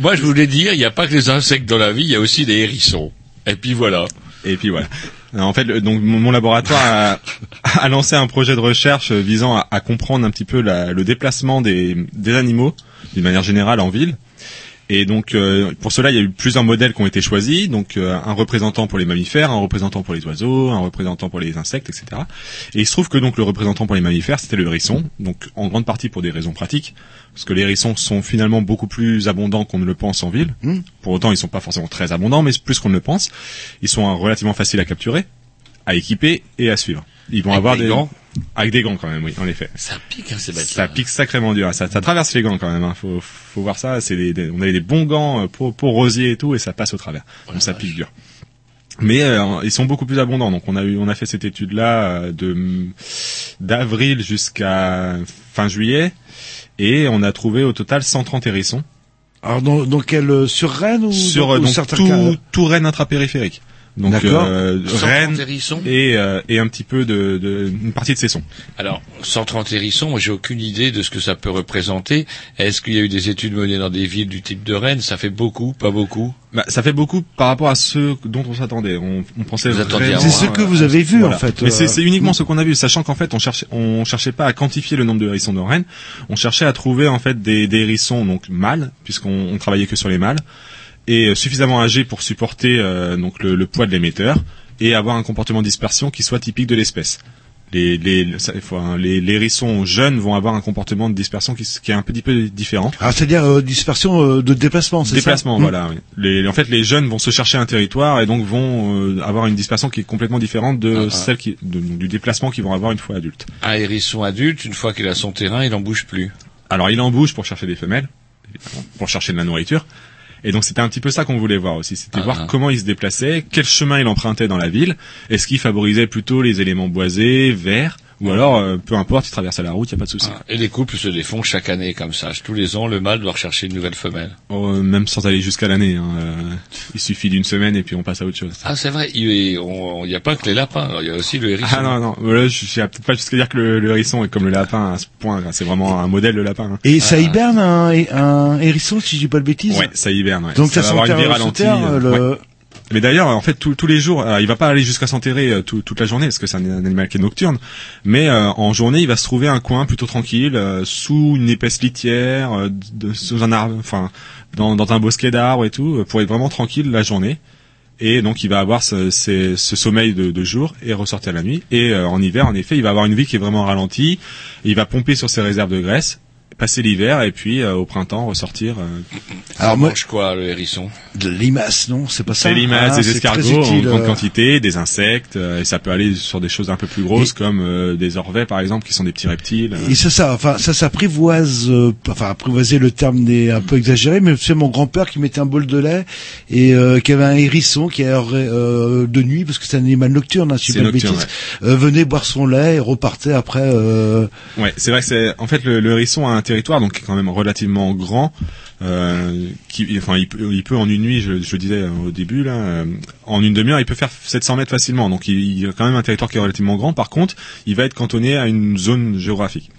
Speaker 2: Moi, je voulais dire, il n'y a pas que les insectes dans la vie, il y a aussi des hérissons. Et puis voilà.
Speaker 5: Et puis voilà. En fait, mon laboratoire a, lancé un projet de recherche visant à, comprendre un petit peu le déplacement des animaux d'une manière générale en ville. Et donc euh, pour cela, il y a eu plusieurs modèles qui ont été choisis. Donc euh, un représentant pour les mammifères, un représentant pour les oiseaux, un représentant pour les insectes, etc. Et il se trouve que donc le représentant pour les mammifères, c'était le hérisson. Donc en grande partie pour des raisons pratiques, parce que les hérissons sont finalement beaucoup plus abondants qu'on ne le pense en ville. Pour autant, ils sont pas forcément très abondants, mais plus qu'on ne le pense. Ils sont relativement faciles à capturer, à équiper et à suivre. Ils vont
Speaker 2: Avec
Speaker 5: avoir
Speaker 2: des
Speaker 5: des
Speaker 2: gants
Speaker 5: avec des gants quand même, oui, en effet.
Speaker 2: Ça pique, hein, ces bêtes
Speaker 5: Ça pique sacrément dur. Ça, ça traverse les gants quand même. Hein. Faut, faut voir ça. C'est des, des- on avait des bons gants euh, pour, pour rosier et tout, et ça passe au travers. Donc ça pique dur. Mais euh, ils sont beaucoup plus abondants. Donc on a eu, on a fait cette étude là de d'avril jusqu'à fin juillet, et on a trouvé au total 130 hérissons
Speaker 3: Alors, dans, dans quel, euh, sur Rennes ou
Speaker 5: sur
Speaker 3: dans,
Speaker 5: euh,
Speaker 3: ou
Speaker 5: donc
Speaker 3: certains
Speaker 5: tout,
Speaker 3: cas
Speaker 5: tout Rennes intrapériphérique. Donc euh,
Speaker 2: 130
Speaker 5: Rennes
Speaker 2: hérissons
Speaker 5: et, euh, et un petit peu de, de une partie de Cesson.
Speaker 2: Alors, 130 hérissons, moi j'ai aucune idée de ce que ça peut représenter. Est-ce qu'il y a eu des études menées dans des villes du type de Rennes? Ça fait beaucoup, pas beaucoup?
Speaker 5: Bah, ça fait beaucoup par rapport à ceux dont on s'attendait. On, on pensait vraiment-
Speaker 3: C'est ce que vous avez vu,
Speaker 5: Voilà.
Speaker 3: en fait.
Speaker 5: Mais c'est
Speaker 3: euh,
Speaker 5: c'est uniquement ce qu'on a vu, sachant qu'en fait on cherchait, on cherchait pas à quantifier le nombre de hérissons de Rennes. On cherchait à trouver en fait des, des hérissons donc mâles, puisqu'on on travaillait que sur les mâles, et euh, suffisamment âgés pour supporter euh, donc le, le poids de l'émetteur et avoir un comportement de dispersion qui soit typique de l'espèce. Les, les, les, les hérissons jeunes vont avoir un comportement de dispersion qui, est un petit peu différent.
Speaker 3: Alors, c'est-à-dire euh, dispersion euh, de déplacement, c'est ça?
Speaker 5: Déplacement,
Speaker 3: Hmm.
Speaker 5: voilà. oui. Les, en fait, les jeunes vont se chercher un territoire et donc vont euh, avoir une dispersion qui est complètement différente de
Speaker 2: Ah, ah.
Speaker 5: celle qui, de- du déplacement qu'ils vont avoir une fois adultes.
Speaker 2: Un hérisson adulte, une fois qu'il a son terrain, il n'en bouge plus.
Speaker 5: Alors, il en bouge pour chercher des femelles, pour chercher de la nourriture. Et donc, c'était un petit peu ça qu'on voulait voir aussi. C'était
Speaker 2: Ah,
Speaker 5: voir
Speaker 2: ah.
Speaker 5: comment il se déplaçait, quel chemin il empruntait dans la ville. Est-ce qu'il favorisait plutôt les éléments boisés, verts, ou alors, euh, peu importe, il traversait la route, il n'y a pas de souci.
Speaker 2: Ah, Et les couples se défont chaque année comme ça. Tous les ans, le mâle doit rechercher une nouvelle femelle.
Speaker 5: Oh, euh, même sans aller jusqu'à l'année. hein, euh, il suffit d'une semaine et puis on passe à autre chose.
Speaker 2: Ah, c'est vrai, il n'y a pas que les lapins, il y a aussi le hérisson.
Speaker 5: Ah non, non, voilà, je suis peut-être pas jusqu'à dire que le, le hérisson est comme le lapin à ce point, c'est vraiment un modèle de lapin. hein.
Speaker 3: Et ça hiberne un, un hérisson, si je dis pas de bêtises?
Speaker 5: Ouais, ça hiberne. Ouais.
Speaker 3: Donc ça,
Speaker 5: va avoir une vie ralentie.
Speaker 3: terre,
Speaker 5: euh,
Speaker 3: le...
Speaker 5: ouais. Mais d'ailleurs, en fait, tous les jours, alors, il va pas aller jusqu'à s'enterrer euh, tout- toute la journée parce que c'est un, animal qui est nocturne. Mais euh, en journée, il va se trouver un coin plutôt tranquille, euh, sous une épaisse litière, euh, sous un arbre, enfin, dans, un bosquet d'arbres et tout, euh, pour être vraiment tranquille la journée. Et donc, il va avoir ce sommeil de, de jour et ressortir la nuit. Et euh, en hiver, en effet, il va avoir une vie qui est vraiment ralentie. Il va pomper sur ses réserves de graisse, passer l'hiver et puis euh, au printemps ressortir. euh,
Speaker 2: Alors moi, mange quoi le hérisson?
Speaker 3: De la limace, non C'est pas ça
Speaker 5: des limaces,
Speaker 3: Ah,
Speaker 5: des escargots en grande
Speaker 3: euh.
Speaker 5: quantité, des insectes, euh, et ça peut aller sur des choses un peu plus grosses
Speaker 3: Et-
Speaker 5: comme euh, des orvets par exemple, qui sont des petits reptiles.
Speaker 3: Et c'est ça, enfin ça s'apprivoise, euh, enfin apprivoiser le terme n'est un peu exagéré, mais c'est mon grand-père qui mettait un bol de lait et euh, qui avait un hérisson qui euh, de nuit parce que c'est un animal nocturne, hein, si je
Speaker 5: C'est
Speaker 3: dis pas de
Speaker 5: nocturne,
Speaker 3: bêtises, euh, venait boire son lait et repartait après. Euh...
Speaker 5: Ouais, c'est vrai que c'est en fait le, le hérisson a un territoire donc qui est quand même relativement grand. Euh, qui, enfin, il peut, il peut en une nuit, je, je disais euh, au début là, euh, en une demi-heure, il peut faire 700 mètres facilement. Donc il, il a quand même un territoire qui est relativement grand. Par contre, il va être cantonné à une zone géographique.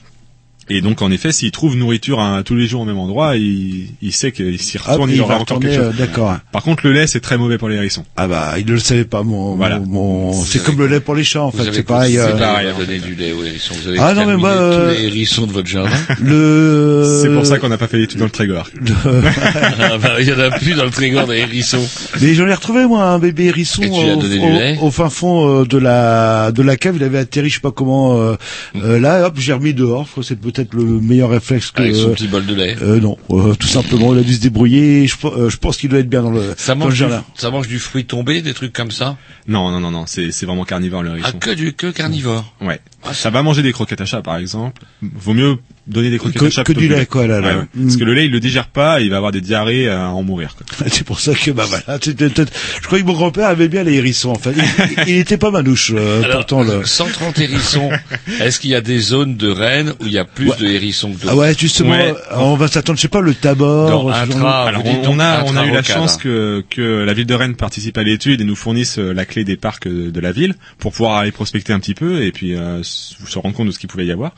Speaker 5: Et donc en effet, s'il trouve nourriture à, tous les jours au même endroit, il, il sait qu'il s'y
Speaker 3: Ah,
Speaker 5: retourne,
Speaker 3: il
Speaker 5: il
Speaker 3: va
Speaker 5: aura encore quelque
Speaker 3: euh,
Speaker 5: chose.
Speaker 3: d'accord.
Speaker 5: Par contre, le lait c'est très mauvais pour les hérissons.
Speaker 3: Ah bah, il ne le savait pas, mon,
Speaker 5: Voilà.
Speaker 3: mon, mon- c'est comme le lait pour les chats, en
Speaker 2: Vous
Speaker 3: fait, c'est pareil.
Speaker 2: continué
Speaker 3: euh,
Speaker 2: à donner du lait aux hérissons. Vous avez
Speaker 3: Ah non, mais moi, euh,
Speaker 2: tous les hérissons de votre jardin.
Speaker 3: le...
Speaker 5: C'est pour ça qu'on n'a pas fait l'étude dans le Trégor.
Speaker 2: ah bah, il y en a plus dans le Trégor des hérissons.
Speaker 3: Mais j'en ai retrouvé moi un bébé hérisson
Speaker 2: Et tu
Speaker 3: au,
Speaker 2: donné du
Speaker 3: au-
Speaker 2: lait
Speaker 3: au fin fond euh, de la de la cave. Il avait atterri, je sais pas comment. euh, euh, là, hop, j'ai remis dehors. Je crois que c'est peut-être le meilleur réflexe que.
Speaker 2: Avec son petit bol de lait.
Speaker 3: Euh, non, euh, tout simplement, il a dû se débrouiller. Je, pe- euh, je pense qu'il doit être bien dans le,
Speaker 2: Ça
Speaker 3: dans le
Speaker 2: mange, du, ça mange du fruit tombé, des trucs comme ça?
Speaker 5: Non, non, non, non, c'est c'est vraiment carnivore le hérisson.
Speaker 2: Ah, que du que carnivore.
Speaker 5: Ouais. Ça va manger des croquettes à chat, par exemple. Vaut mieux donner des croquettes
Speaker 3: Que-
Speaker 5: à chat
Speaker 3: que du lait, quoi, là, là.
Speaker 5: Ouais.
Speaker 3: Mm.
Speaker 5: Parce que le lait, il le digère pas, il va avoir des diarrhées à en mourir. Quoi.
Speaker 3: C'est pour ça que bah voilà. Je crois que mon grand-père avait bien les hérissons. En fait, il, il était pas manouche. euh,
Speaker 2: Alors,
Speaker 3: pourtant le.
Speaker 2: 130 hérissons. Est-ce qu'il y a des zones de Rennes où il y a plus de hérissons que d'autres
Speaker 3: Ah ouais, justement,
Speaker 5: Ouais.
Speaker 3: euh, on va s'attendre, je sais pas, le
Speaker 2: tra-
Speaker 5: Alors on, a on a eu la chance que que la ville de Rennes participe à l'étude et nous fournisse euh, la clé des parcs euh, de la ville pour pouvoir aller prospecter un petit peu et puis euh, se rendre compte de ce qu'il pouvait y avoir.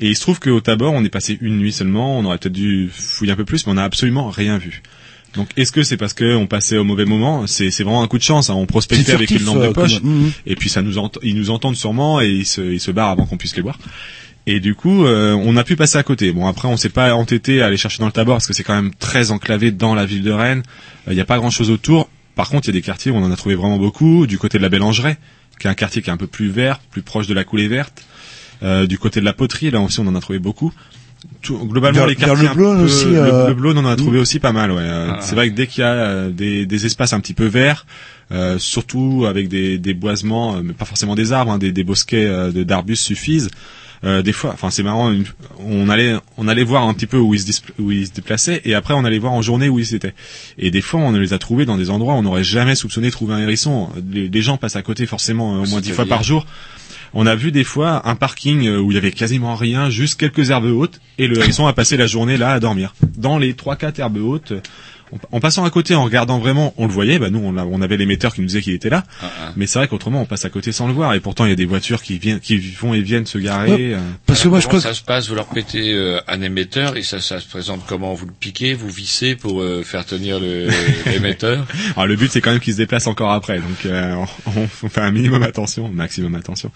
Speaker 5: Et il se trouve qu'au Tabor, on est passé une nuit seulement, on aurait peut-être dû fouiller un peu plus, mais on n'a absolument rien vu. Donc est-ce que c'est parce que on passait au mauvais moment? C'est vraiment un coup de chance. hein. On prospectait avec une lampe
Speaker 3: euh,
Speaker 5: de poche
Speaker 3: Mhm.
Speaker 5: et puis ça nous ils nous entendent sûrement et ils se ils se barrent avant qu'on puisse les voir. Et du coup, euh, on a pu passer à côté. Bon, après, on s'est pas entêté à aller chercher dans le Tabor parce que c'est quand même très enclavé dans la ville de Rennes. Il n'y a pas grand-chose autour. Par contre, il y a des quartiers où on en a trouvé vraiment beaucoup. Du côté de la Bélangeraie, qui est un quartier qui est un peu plus vert, plus proche de la coulée verte. Euh, du côté de la poterie, là aussi, on en a trouvé beaucoup. Tout- globalement,
Speaker 3: Vers-
Speaker 5: les quartiers
Speaker 3: le
Speaker 5: peu-
Speaker 3: aussi,
Speaker 5: le,
Speaker 3: euh,
Speaker 5: le on en a trouvé aussi pas mal. Ouais. Euh,
Speaker 2: Ah.
Speaker 5: C'est vrai que dès qu'il y a euh, des, des espaces un petit peu verts, euh, surtout avec des, des boisements, euh, mais pas forcément des arbres, hein, des, des bosquets euh, de- d'arbustes suffisent. Euh, des fois, enfin c'est marrant, une- on allait on allait voir un petit peu où ils se où ils se déplaçaient et après on allait voir en journée où ils étaient. Et des fois on les a trouvés dans des endroits où on n'aurait jamais soupçonné de trouver un hérisson. Les, les gens passent à côté forcément euh, au moins dix fois par jour. On a vu des fois un parking euh, où il y avait quasiment rien, juste quelques herbes hautes, et le hérisson a passé la journée là à dormir. Dans les trois quatre herbes hautes, en, en passant à côté, en regardant vraiment, on le voyait. Bah nous, on, a- on avait l'émetteur qui nous disait qu'il était là.
Speaker 2: Ah, ah.
Speaker 5: Mais c'est vrai qu'autrement, on passe à côté sans le voir. Et pourtant, il y a des voitures qui viennent, qui vont et viennent se garer.
Speaker 3: Ouais.
Speaker 5: euh.
Speaker 3: Parce que moi, je crois
Speaker 2: ça se passe Vous leur pétez euh, un émetteur et ça, ça se présente comment? Vous le piquez, vous vissez pour euh, faire tenir le- l'émetteur?
Speaker 5: Alors le but, c'est quand même qu'ils se déplacent encore après. Donc euh, on, on fait un minimum attention, maximum attention.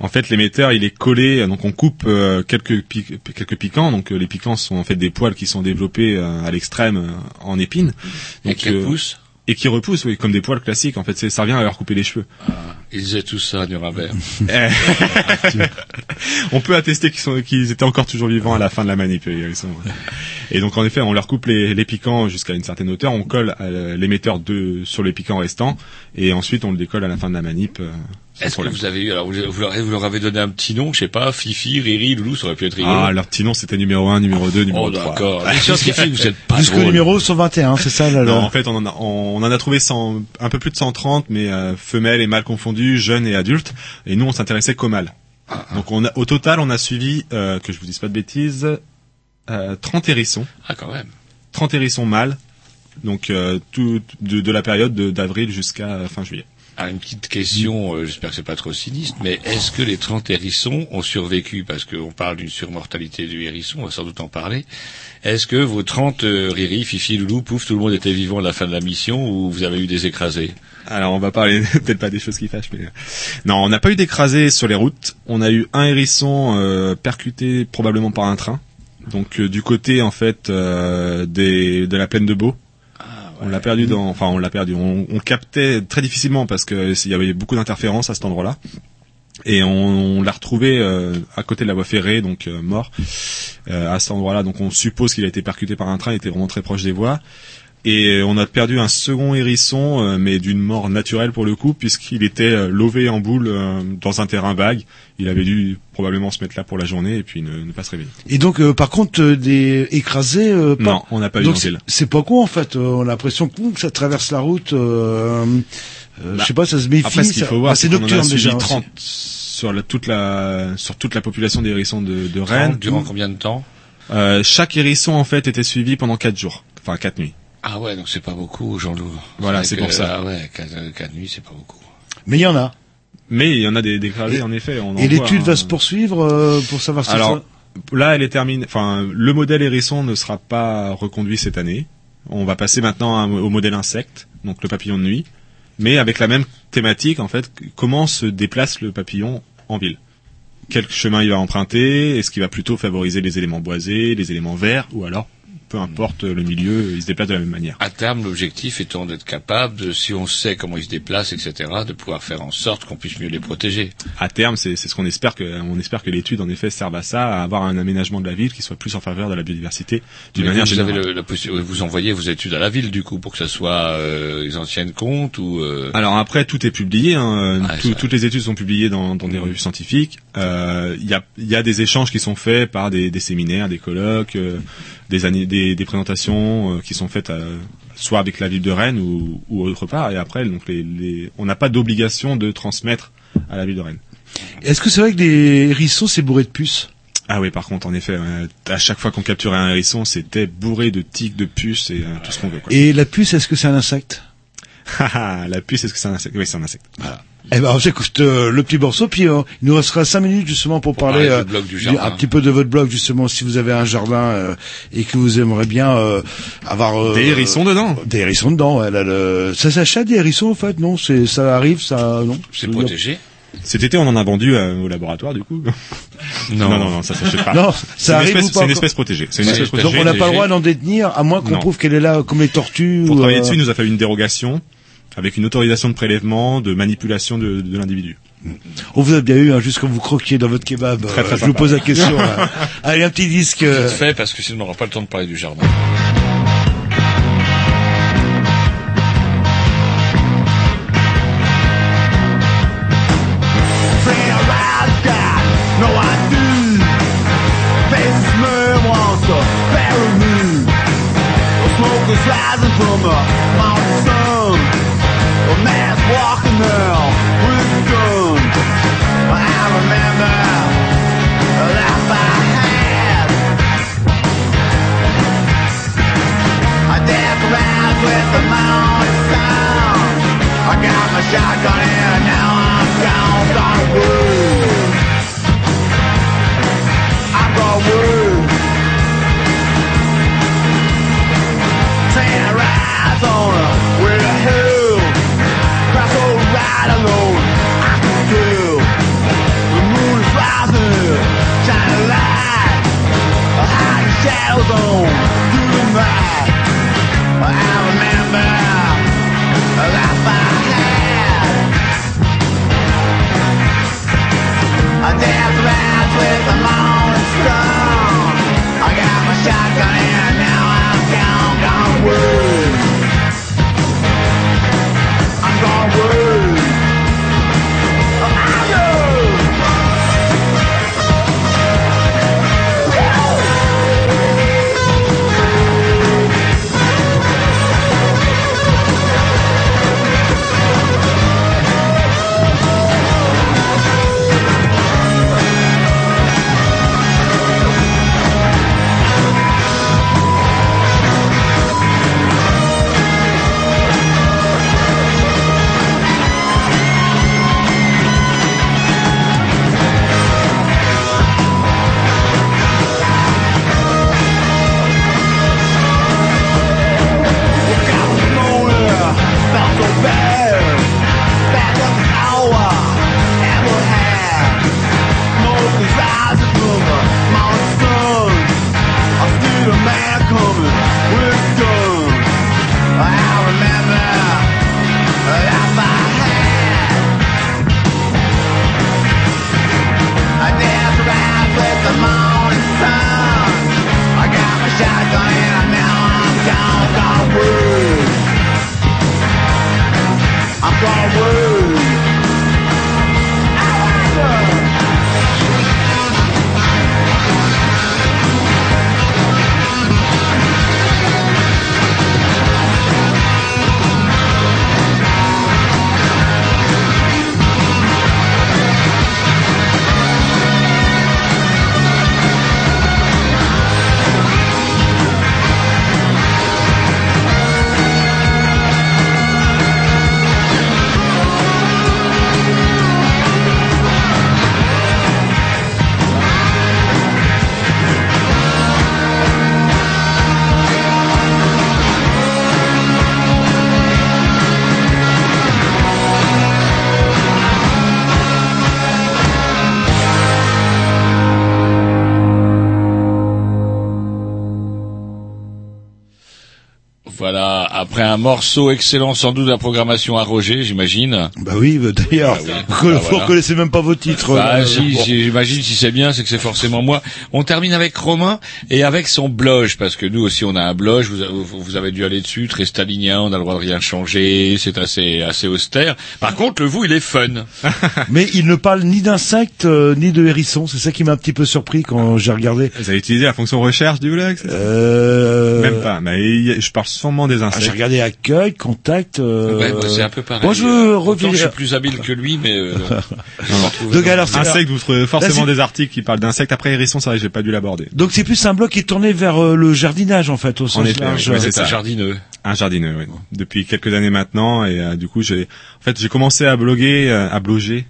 Speaker 5: En fait, l'émetteur, il est collé. Donc on coupe euh, quelques quelques piquants. Donc euh, les piquants sont en fait des poils qui sont développés euh, à l'extrême en épines.
Speaker 2: et qui
Speaker 5: euh,
Speaker 2: pousse
Speaker 5: et qui repoussent, oui, comme des poils classiques. En fait, ça revient à leur couper les cheveux.
Speaker 2: Ils disaient tout ça Nuremberg.
Speaker 5: On peut attester qu'ils étaient encore toujours vivants à la fin de la manip. les hérissons. Et donc en effet, on leur coupe les, les piquants jusqu'à une certaine hauteur, on colle euh, l'émetteur sur les piquants restants, et ensuite on le décolle à la fin de la manip.
Speaker 2: Est-ce que vous avez eu alors vous, vous leur, vous leur avez donné un petit nom, je sais pas, Fifi, Riri, Loulou, ça aurait pu être rigolo.
Speaker 5: Ah, leur petit nom c'était numéro 1, numéro 2, numéro
Speaker 2: oh
Speaker 5: 3.
Speaker 2: d'accord. Vous êtes pas
Speaker 3: jusqu'au numéro 121, c'est ça là.
Speaker 5: Non, en fait, on en a, on, on en a trouvé 100, un peu plus de 130, mais euh, femelles et mâles confondus, jeunes et adultes. Et nous, on s'intéressait qu'aux mâles.
Speaker 2: Ah,
Speaker 5: Donc, on a, au total, on a suivi, euh, que je vous dise pas de bêtises, euh, 30 hérissons.
Speaker 2: Ah quand même.
Speaker 5: 30 hérissons mâles. Donc, euh, tout, de, de la période de- d'avril jusqu'à euh, fin juillet.
Speaker 2: Une petite question, euh, j'espère que c'est pas trop sinistre, mais est-ce que les 30 hérissons ont survécu? Parce qu'on parle d'une surmortalité du hérisson, on va sans doute en parler. Est-ce que vos 30 euh, Riri, Fifi, Loulou, pouf, tout le monde était vivant à la fin de la mission ou vous avez eu des écrasés?
Speaker 5: Alors, on va parler peut-être pas des choses qui fâchent, mais euh, non, on n'a pas eu d'écrasés sur les routes. On a eu un hérisson euh, percuté probablement par un train. Donc, euh, du côté en fait des, de la plaine de Beau. On l'a perdu dans, enfin on l'a perdu. On, on captait très difficilement parce que il y avait beaucoup d'interférences à cet endroit-là. Et on, on l'a retrouvé euh, à côté de la voie ferrée, donc euh, mort euh, à cet endroit-là. Donc on suppose qu'il a été percuté par un train. Il était vraiment très proche des voies. Et on a perdu un second hérisson, euh, mais d'une mort naturelle pour le coup, puisqu'il était euh, lové en boule dans un terrain vague. Il avait dû probablement se mettre là pour la journée et puis ne, ne pas se réveiller.
Speaker 3: Et donc, euh, par contre, euh, des écrasés. euh, pas-
Speaker 5: Non, on n'a pas eu
Speaker 3: c'est pas con en fait. euh, on a l'impression que, que ça traverse la route. Euh, euh,
Speaker 5: Bah,
Speaker 3: je sais pas, ça se méfie.
Speaker 5: Après, ce qu'il faut voir,
Speaker 3: ah,
Speaker 5: c'est
Speaker 3: c'est
Speaker 5: qu'on en a
Speaker 3: nocturne
Speaker 5: suivi
Speaker 3: déjà.
Speaker 5: 30 sur la, toute la sur toute la population des hérissons de, de Rennes.
Speaker 2: Durant combien de temps?
Speaker 5: Euh, chaque hérisson en fait était suivi pendant quatre jours, enfin quatre nuits.
Speaker 2: Ah ouais, donc c'est pas beaucoup, Jean-Loup.
Speaker 5: Voilà, c'est pour ça.
Speaker 2: Ah ouais, 4, nuits, c'est pas beaucoup.
Speaker 3: Mais il y en a.
Speaker 5: Mais il y en a des dégradés en effet. On en
Speaker 3: Et l'étude
Speaker 5: hein.
Speaker 3: va se poursuivre euh, pour savoir si
Speaker 5: Alors,
Speaker 3: ça.
Speaker 5: Là, elle est terminée. Enfin, le modèle hérisson ne sera pas reconduit cette année. On va passer maintenant à- au modèle insecte, donc le papillon de nuit, mais avec la même thématique en fait. Comment se déplace le papillon en ville? Quel chemin il va emprunter? Est-ce qu'il va plutôt favoriser les éléments boisés, les éléments verts, ou alors peu importe le milieu, il se déplace de la même manière.
Speaker 7: À terme, l'objectif étant d'être capable, de, si on sait comment ils se déplacent, etc., de pouvoir faire en sorte qu'on puisse mieux les protéger.
Speaker 5: À terme, c'est ce qu'on espère que on espère que l'étude en effet serve à ça, à avoir un aménagement de la ville qui soit plus en faveur de la biodiversité d'une manière
Speaker 7: vous, avez le- la vous envoyez vos études à la ville, du coup, pour que ce soit euh, les anciennes comptes ou... euh,
Speaker 5: Alors après, tout est publié. hein, tout-
Speaker 7: ça-
Speaker 5: toutes les études sont publiées dans, dans des revues scientifiques. Euh, Il y, a, y a des échanges qui sont faits par des, des séminaires, des colloques, euh, des, années- des, des présentations euh, qui sont faites euh, soit avec la ville de Rennes ou, ou autre part. Et après, donc les, les, on n'a pas d'obligation de transmettre à la ville de Rennes.
Speaker 3: Est-ce que c'est vrai que les hérissons, c'est bourré de puces?
Speaker 5: Ah oui, par contre, en effet, euh, à chaque fois qu'on capturait un hérisson, c'était bourré de tiques, de puces et euh, tout ce qu'on veut. Quoi.
Speaker 3: Et la puce, est-ce que c'est un insecte?
Speaker 5: la puce, est-ce que c'est un insecte? Oui, c'est un insecte.
Speaker 3: Voilà. Eh ben, j'écoute euh, le petit morceau, puis euh, il nous restera cinq minutes justement pour,
Speaker 7: parler
Speaker 3: parler,
Speaker 7: du blog du
Speaker 3: du-
Speaker 7: jardin.
Speaker 3: un petit peu de votre blog justement, si vous avez un jardin euh, et que vous aimeriez bien euh, avoir euh,
Speaker 5: Des hérissons dedans.
Speaker 3: Des hérissons dedans. ouais, là, le- Ça s'achète des hérissons en fait Non, c'est ça arrive, ça non?
Speaker 7: C'est protégé
Speaker 5: Cet été, on en a vendu euh, au laboratoire, du coup.
Speaker 7: Non.
Speaker 5: non, non, non, ça s'achète pas.
Speaker 3: Non, ça arrive
Speaker 5: espèce,
Speaker 3: ou pas
Speaker 5: c'est une espèce protégée. C'est une espèce
Speaker 7: donc
Speaker 3: Donc
Speaker 5: protégée.
Speaker 3: on n'a pas le droit d'en détenir, à moins qu'on prouve qu'elle est là comme les tortues.
Speaker 5: Pour
Speaker 3: ou,
Speaker 5: travailler
Speaker 3: euh,
Speaker 5: dessus, il nous a fallu une dérogation avec une autorisation de prélèvement, de manipulation de, de l'individu.
Speaker 3: On vous a bien eu, hein, juste quand vous croquiez dans votre kebab.
Speaker 5: Très, très
Speaker 3: euh, je vous pose la question. hein. Allez, un petit disque. euh,
Speaker 7: Vite fait, parce que sinon on n'aura pas le temps de parler du jardin.
Speaker 2: Morceau excellent sans doute de la programmation à Roger, j'imagine.
Speaker 3: Bah oui, bah, d'ailleurs,
Speaker 2: Bah oui.
Speaker 3: vous
Speaker 2: Bah
Speaker 3: vous
Speaker 2: voilà.
Speaker 3: reconnaissez même pas vos titres.
Speaker 2: Bah
Speaker 3: euh,
Speaker 2: si,
Speaker 3: bon.
Speaker 2: si, j'imagine si c'est bien, c'est que c'est forcément moi. On termine avec Romain et avec son blog, parce que nous aussi on a un blog, vous, avez- vous avez dû aller dessus, très stalinien, on a le droit de rien changer, c'est assez assez austère. Par contre, le vous, il est fun.
Speaker 3: Mais il ne parle ni d'insectes euh, ni de hérissons. C'est ça qui m'a un petit peu surpris quand j'ai regardé.
Speaker 5: Vous avez utilisé la fonction recherche du blog
Speaker 3: Euh...
Speaker 5: Même pas. Mais je parle sûrement des
Speaker 3: Ah,
Speaker 5: insectes.
Speaker 3: j'ai regardé accueil, contact. Euh...
Speaker 2: Ouais, bah, c'est un peu pareil.
Speaker 3: Moi, je
Speaker 2: pourtant, je suis plus habile que lui, mais euh,
Speaker 3: Donc, alors, c'est-
Speaker 5: Insectes, vous trouvez forcément
Speaker 3: Là,
Speaker 5: des articles qui parlent d'insectes. Après hérisson, c'est vrai que j'ai pas dû l'aborder.
Speaker 3: Donc c'est plus un blog qui est tourné vers euh, le jardinage en fait au sens
Speaker 5: En effet,
Speaker 3: large.
Speaker 5: ouais,
Speaker 2: c'est un
Speaker 5: ça.
Speaker 2: jardineux.
Speaker 5: Un jardineux, oui. Depuis quelques années maintenant, et euh, du coup, j'ai, en fait, j'ai commencé à bloguer, euh, à bloger.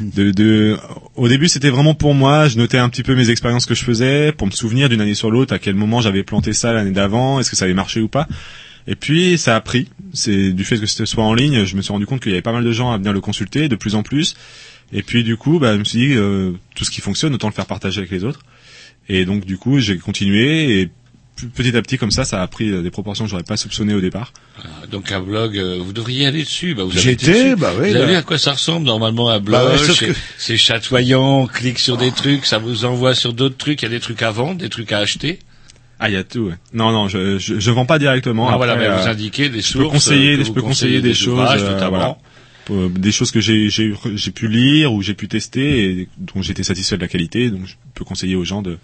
Speaker 5: De, de, au début, c'était vraiment pour moi. Je notais un petit peu mes expériences que je faisais, pour me souvenir d'une année sur l'autre, à quel moment j'avais planté ça l'année d'avant, est-ce que ça avait marché ou pas. Et puis, ça a pris. C'est du fait que c'était soit en ligne, je me suis rendu compte qu'il y avait pas mal de gens à venir le consulter, de plus en plus. Et puis, du coup, bah, je me suis dit, euh, tout ce qui fonctionne, autant le faire partager avec les autres. Et donc, du coup, j'ai continué et petit à petit, comme ça, ça a pris euh, des proportions que j'aurais pas soupçonnées au départ.
Speaker 2: Ah, Donc un blog, euh, vous devriez aller dessus. Bah, vous avez
Speaker 3: J'y
Speaker 2: été
Speaker 3: étais,
Speaker 2: dessus.
Speaker 3: bah oui,
Speaker 2: Vous avez
Speaker 3: bah.
Speaker 2: vu à quoi ça ressemble normalement un blog
Speaker 3: Bah ouais, sauf
Speaker 2: c'est-
Speaker 3: que-
Speaker 2: C'est chatoyant, on clique sur des trucs, ça vous envoie sur d'autres trucs. Il y a des trucs à vendre, des trucs à acheter.
Speaker 5: Ah, il y a tout. Ouais. Non, non, je, je, je vends pas directement.
Speaker 2: Ah,
Speaker 5: Après,
Speaker 2: voilà, mais
Speaker 5: euh,
Speaker 2: vous indiquez des
Speaker 5: je peux conseiller,
Speaker 2: euh,
Speaker 5: je peux conseiller des, choses, euh, voilà. Pour, euh, des choses que j'ai j'ai j'ai pu lire ou j'ai pu tester et dont j'étais satisfait de la qualité. Donc, je peux conseiller aux gens de.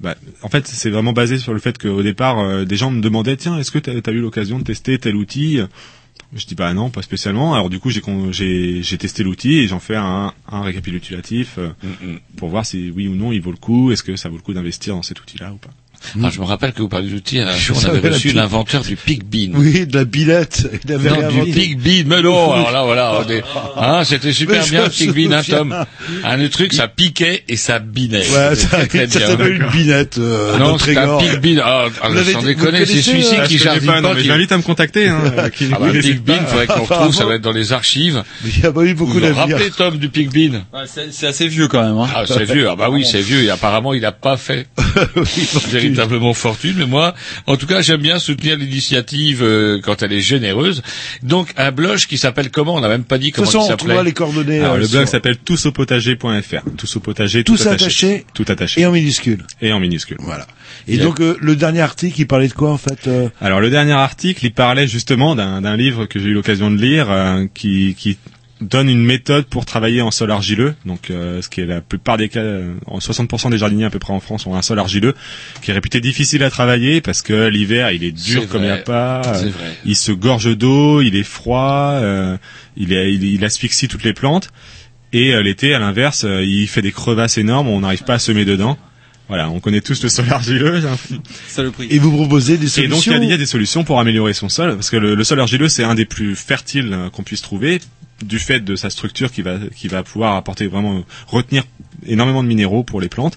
Speaker 5: Bah, en fait, c'est vraiment basé sur le fait qu'au départ, euh, des gens me demandaient tiens, est-ce que tu as eu l'occasion de tester tel outil? Je dis bah non, pas spécialement. Alors du coup, j'ai j'ai j'ai testé l'outil et j'en fais un, un récapitulatif euh,
Speaker 2: Mm, mm.
Speaker 5: pour voir si oui ou non il vaut le coup. Est-ce que ça vaut le coup d'investir dans cet outil-là ou pas?
Speaker 2: Ah, je me rappelle que vous parlez d'outils. Un jour, on avait reçu l'inventeur du Pig Bean.
Speaker 3: Oui, de la billette. Il avait
Speaker 2: Non, du Pig Bean, mais non, alors là, voilà, est- hein, c'était super bien, Pig Bean, hein,
Speaker 3: souviens.
Speaker 2: Tom. Un truc, ça piquait et ça binait.
Speaker 3: Ouais, ça,
Speaker 2: très,
Speaker 3: ça s'appelle une binette. Euh,
Speaker 2: Non, c'est un. Pig Bean. Ah, ah,
Speaker 3: Vous
Speaker 2: sans
Speaker 3: vous
Speaker 2: déconner, c'est
Speaker 3: connaissez,
Speaker 2: celui-ci
Speaker 3: euh,
Speaker 2: qui
Speaker 5: connais
Speaker 2: jardine
Speaker 5: pas, je l'invite à me contacter. Hein,
Speaker 2: Ah bah,
Speaker 5: oui,
Speaker 2: Pig Bean, faudrait qu'on retrouve, ça va être dans les archives.
Speaker 3: Il n'y a pas eu beaucoup
Speaker 2: Vous vous
Speaker 3: d'avenir.
Speaker 2: rappelez, Tom, du Pig Bean
Speaker 4: c'est assez vieux quand même. Hein.
Speaker 2: Ah, c'est vieux. Ah bah oui, c'est vieux. Et apparemment, il a pas fait véritablement fortune. Mais moi, en tout cas, j'aime bien soutenir l'initiative euh, quand elle est généreuse. Donc, un blog qui s'appelle comment? On n'a même pas dit comment
Speaker 3: façon,
Speaker 2: il
Speaker 3: on
Speaker 2: s'appelait.
Speaker 3: les coordonnées.
Speaker 5: Alors,
Speaker 3: euh,
Speaker 5: le blog s'appelle tousaupotager.fr. Tous au potager,
Speaker 3: Tous
Speaker 5: tout attaché.
Speaker 3: attachés.
Speaker 5: Tout attaché.
Speaker 3: et en minuscule.
Speaker 5: Et en minuscule.
Speaker 3: Voilà. Et donc euh, le dernier article, il parlait de quoi en fait euh?
Speaker 5: Alors le dernier article, il parlait justement d'un d'un livre que j'ai eu l'occasion de lire, euh, qui, qui donne une méthode pour travailler en sol argileux. Donc, euh, ce qui est la plupart des cas, euh, en 60% des jardiniers à peu près en France ont un sol argileux, qui est réputé difficile à travailler parce que l'hiver il est dur comme il n'y a pas.
Speaker 2: C'est
Speaker 5: euh,
Speaker 2: vrai.
Speaker 5: Il se gorge d'eau, il est froid, euh, il, est, il, il asphyxie toutes les plantes. Et euh, l'été, à l'inverse, euh, il fait des crevasses énormes, on n'arrive pas à semer dedans. Voilà, on connaît tous le sol argileux.
Speaker 4: Saloperie.
Speaker 3: Et vous proposez des
Speaker 5: Et donc
Speaker 3: solutions
Speaker 5: il y, a, il y a des solutions pour améliorer son sol, parce que le, le sol argileux c'est un des plus fertiles qu'on puisse trouver, du fait de sa structure qui va qui va pouvoir apporter vraiment retenir énormément de minéraux pour les plantes.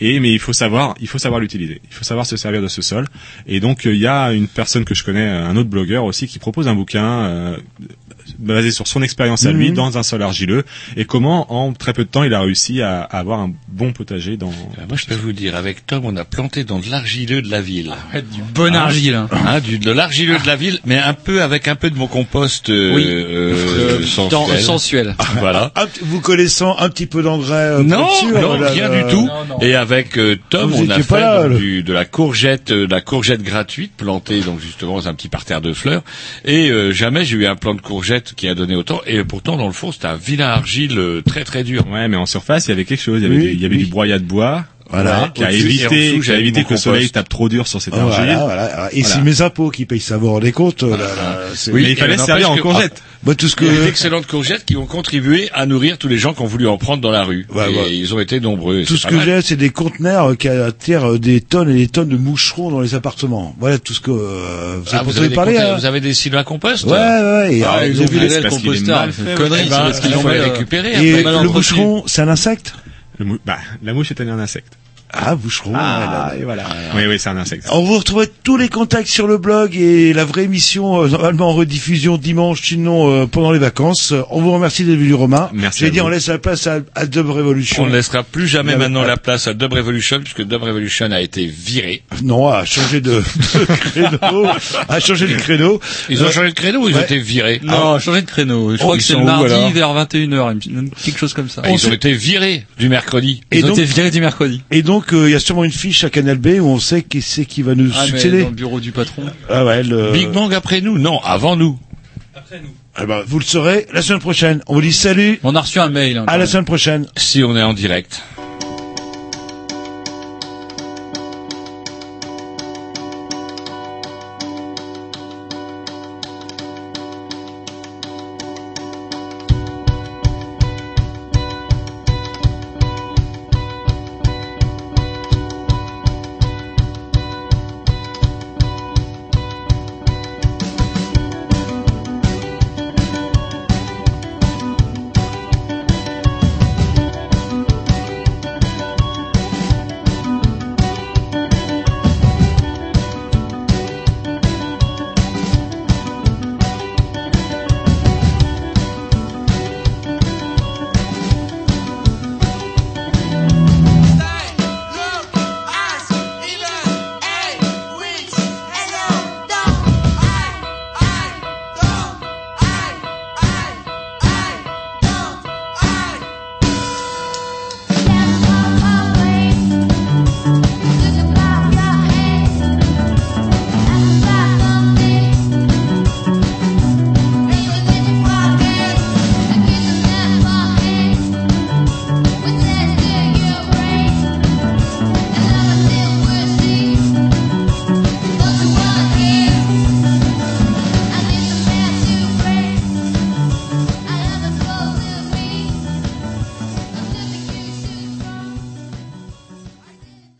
Speaker 5: Et mais il faut savoir il faut savoir l'utiliser, il faut savoir se servir de ce sol. Et donc euh, il y a une personne que je connais, un autre blogueur aussi, qui propose un bouquin. euh, basé sur son expérience à lui
Speaker 3: Mhm.
Speaker 5: dans un sol argileux et comment en très peu de temps il a réussi à, à avoir un bon potager dans
Speaker 2: Euh, Moi, je peux vous dire, avec Tom, on a planté dans de l'argileux de la ville.
Speaker 4: du bon argile. hein.
Speaker 2: Hein, du, de l'argileux de la ville, mais un peu avec un peu de mon compost euh,
Speaker 4: Oui.
Speaker 2: euh,
Speaker 4: Euh,
Speaker 2: sensuel.
Speaker 4: dans- sensuel.
Speaker 2: Voilà.
Speaker 3: Vous connaissant un petit peu d'engrais euh,
Speaker 2: Non, non,
Speaker 3: là,
Speaker 2: rien du tout. Et avec euh, Tom,
Speaker 3: Vous
Speaker 2: on a fait
Speaker 3: pas là,
Speaker 2: donc,
Speaker 3: le-
Speaker 2: du- de la courgette, euh, de la courgette gratuite plantée donc justement dans un petit parterre de fleurs. Et euh, jamais j'ai eu un plant de courgette qui a donné autant. Et pourtant, dans le fond, c'était un vilain argile euh, très très dur.
Speaker 5: Ouais, mais en surface, il y avait quelque chose. Il y avait,
Speaker 3: Oui,
Speaker 5: du, il y avait
Speaker 3: oui.
Speaker 5: du broyat de bois.
Speaker 3: Voilà.
Speaker 5: Qui a évité,
Speaker 2: dessous,
Speaker 5: qui a évité que le soleil tape trop dur sur cette argile.
Speaker 3: voilà, voilà. Et
Speaker 5: Voilà.
Speaker 3: c'est mes impôts qui payent ça, vous rendez compte là, là, c'est-
Speaker 2: Oui,
Speaker 5: Mais il fallait servir en courgette.
Speaker 3: Moi, tout ce que
Speaker 2: Il y a d'excellentes courgettes qui ont contribué à nourrir tous les gens qui ont voulu en prendre dans la rue.
Speaker 3: Ouais,
Speaker 2: et ils ont été nombreux.
Speaker 3: tout ce que j'ai, c'est des conteneurs euh, qui attirent euh, des tonnes et des tonnes de moucherons dans les appartements. Voilà tout ce que euh, vous
Speaker 2: Ah,
Speaker 3: avez
Speaker 2: vous,
Speaker 3: parler.
Speaker 2: conteneurs-
Speaker 3: hein
Speaker 2: vous avez des silos à compost
Speaker 3: Ouais, ouais. Et,
Speaker 4: Ah,
Speaker 3: alors,
Speaker 4: ils ont vu les
Speaker 5: c'est parce qu'il est
Speaker 4: composteur.
Speaker 5: mal fait,
Speaker 4: Connerie,
Speaker 2: Eh
Speaker 4: c'est
Speaker 2: ben,
Speaker 4: parce qu'ils
Speaker 2: les
Speaker 4: mal, euh,
Speaker 2: récupérer.
Speaker 3: et le moucheron, c'est un insecte
Speaker 5: Le mou- bah, la mouche est un insecte.
Speaker 3: Ah, boucheron.
Speaker 1: Ah, et voilà.
Speaker 5: Oui, oui, c'est un insecte.
Speaker 3: On vous retrouve tous les contacts sur le blog et la vraie émission euh, normalement en rediffusion dimanche, sinon euh, pendant les vacances. On vous remercie d'être venu Romain.
Speaker 5: Merci
Speaker 3: J'ai dit
Speaker 5: vous.
Speaker 3: on laisse la place à, à Dub Revolution.
Speaker 2: On ne laissera plus jamais maintenant la place à Dub Revolution puisque Dub Revolution a été viré.
Speaker 3: Non, à changer de, de créneau, à changer de créneau.
Speaker 2: Ils ont
Speaker 3: Euh,
Speaker 2: changé de créneau ou ils
Speaker 3: ouais.
Speaker 2: ont été virés
Speaker 4: Non, changer de créneau. Je crois
Speaker 2: Oh,
Speaker 4: que c'est le
Speaker 2: où,
Speaker 4: mardi vers 21h, quelque chose comme ça.
Speaker 2: Ah, Ils ont été virés du mercredi.
Speaker 3: Et
Speaker 4: Ils ont
Speaker 3: donc-
Speaker 4: été virés du mercredi.
Speaker 3: Et donc, euh, il y a sûrement une fiche à Canal B où on sait qui c'est qui va nous
Speaker 4: Ah, mais
Speaker 3: succéder.
Speaker 4: dans le bureau du patron.
Speaker 3: Ah ouais, le...
Speaker 2: Big Bang après nous Non, avant nous.
Speaker 3: Eh ben, vous le saurez la semaine prochaine. On vous dit salut.
Speaker 4: On a reçu un mail. hein,
Speaker 3: À la
Speaker 4: même.
Speaker 3: semaine prochaine.
Speaker 2: Si on est en direct.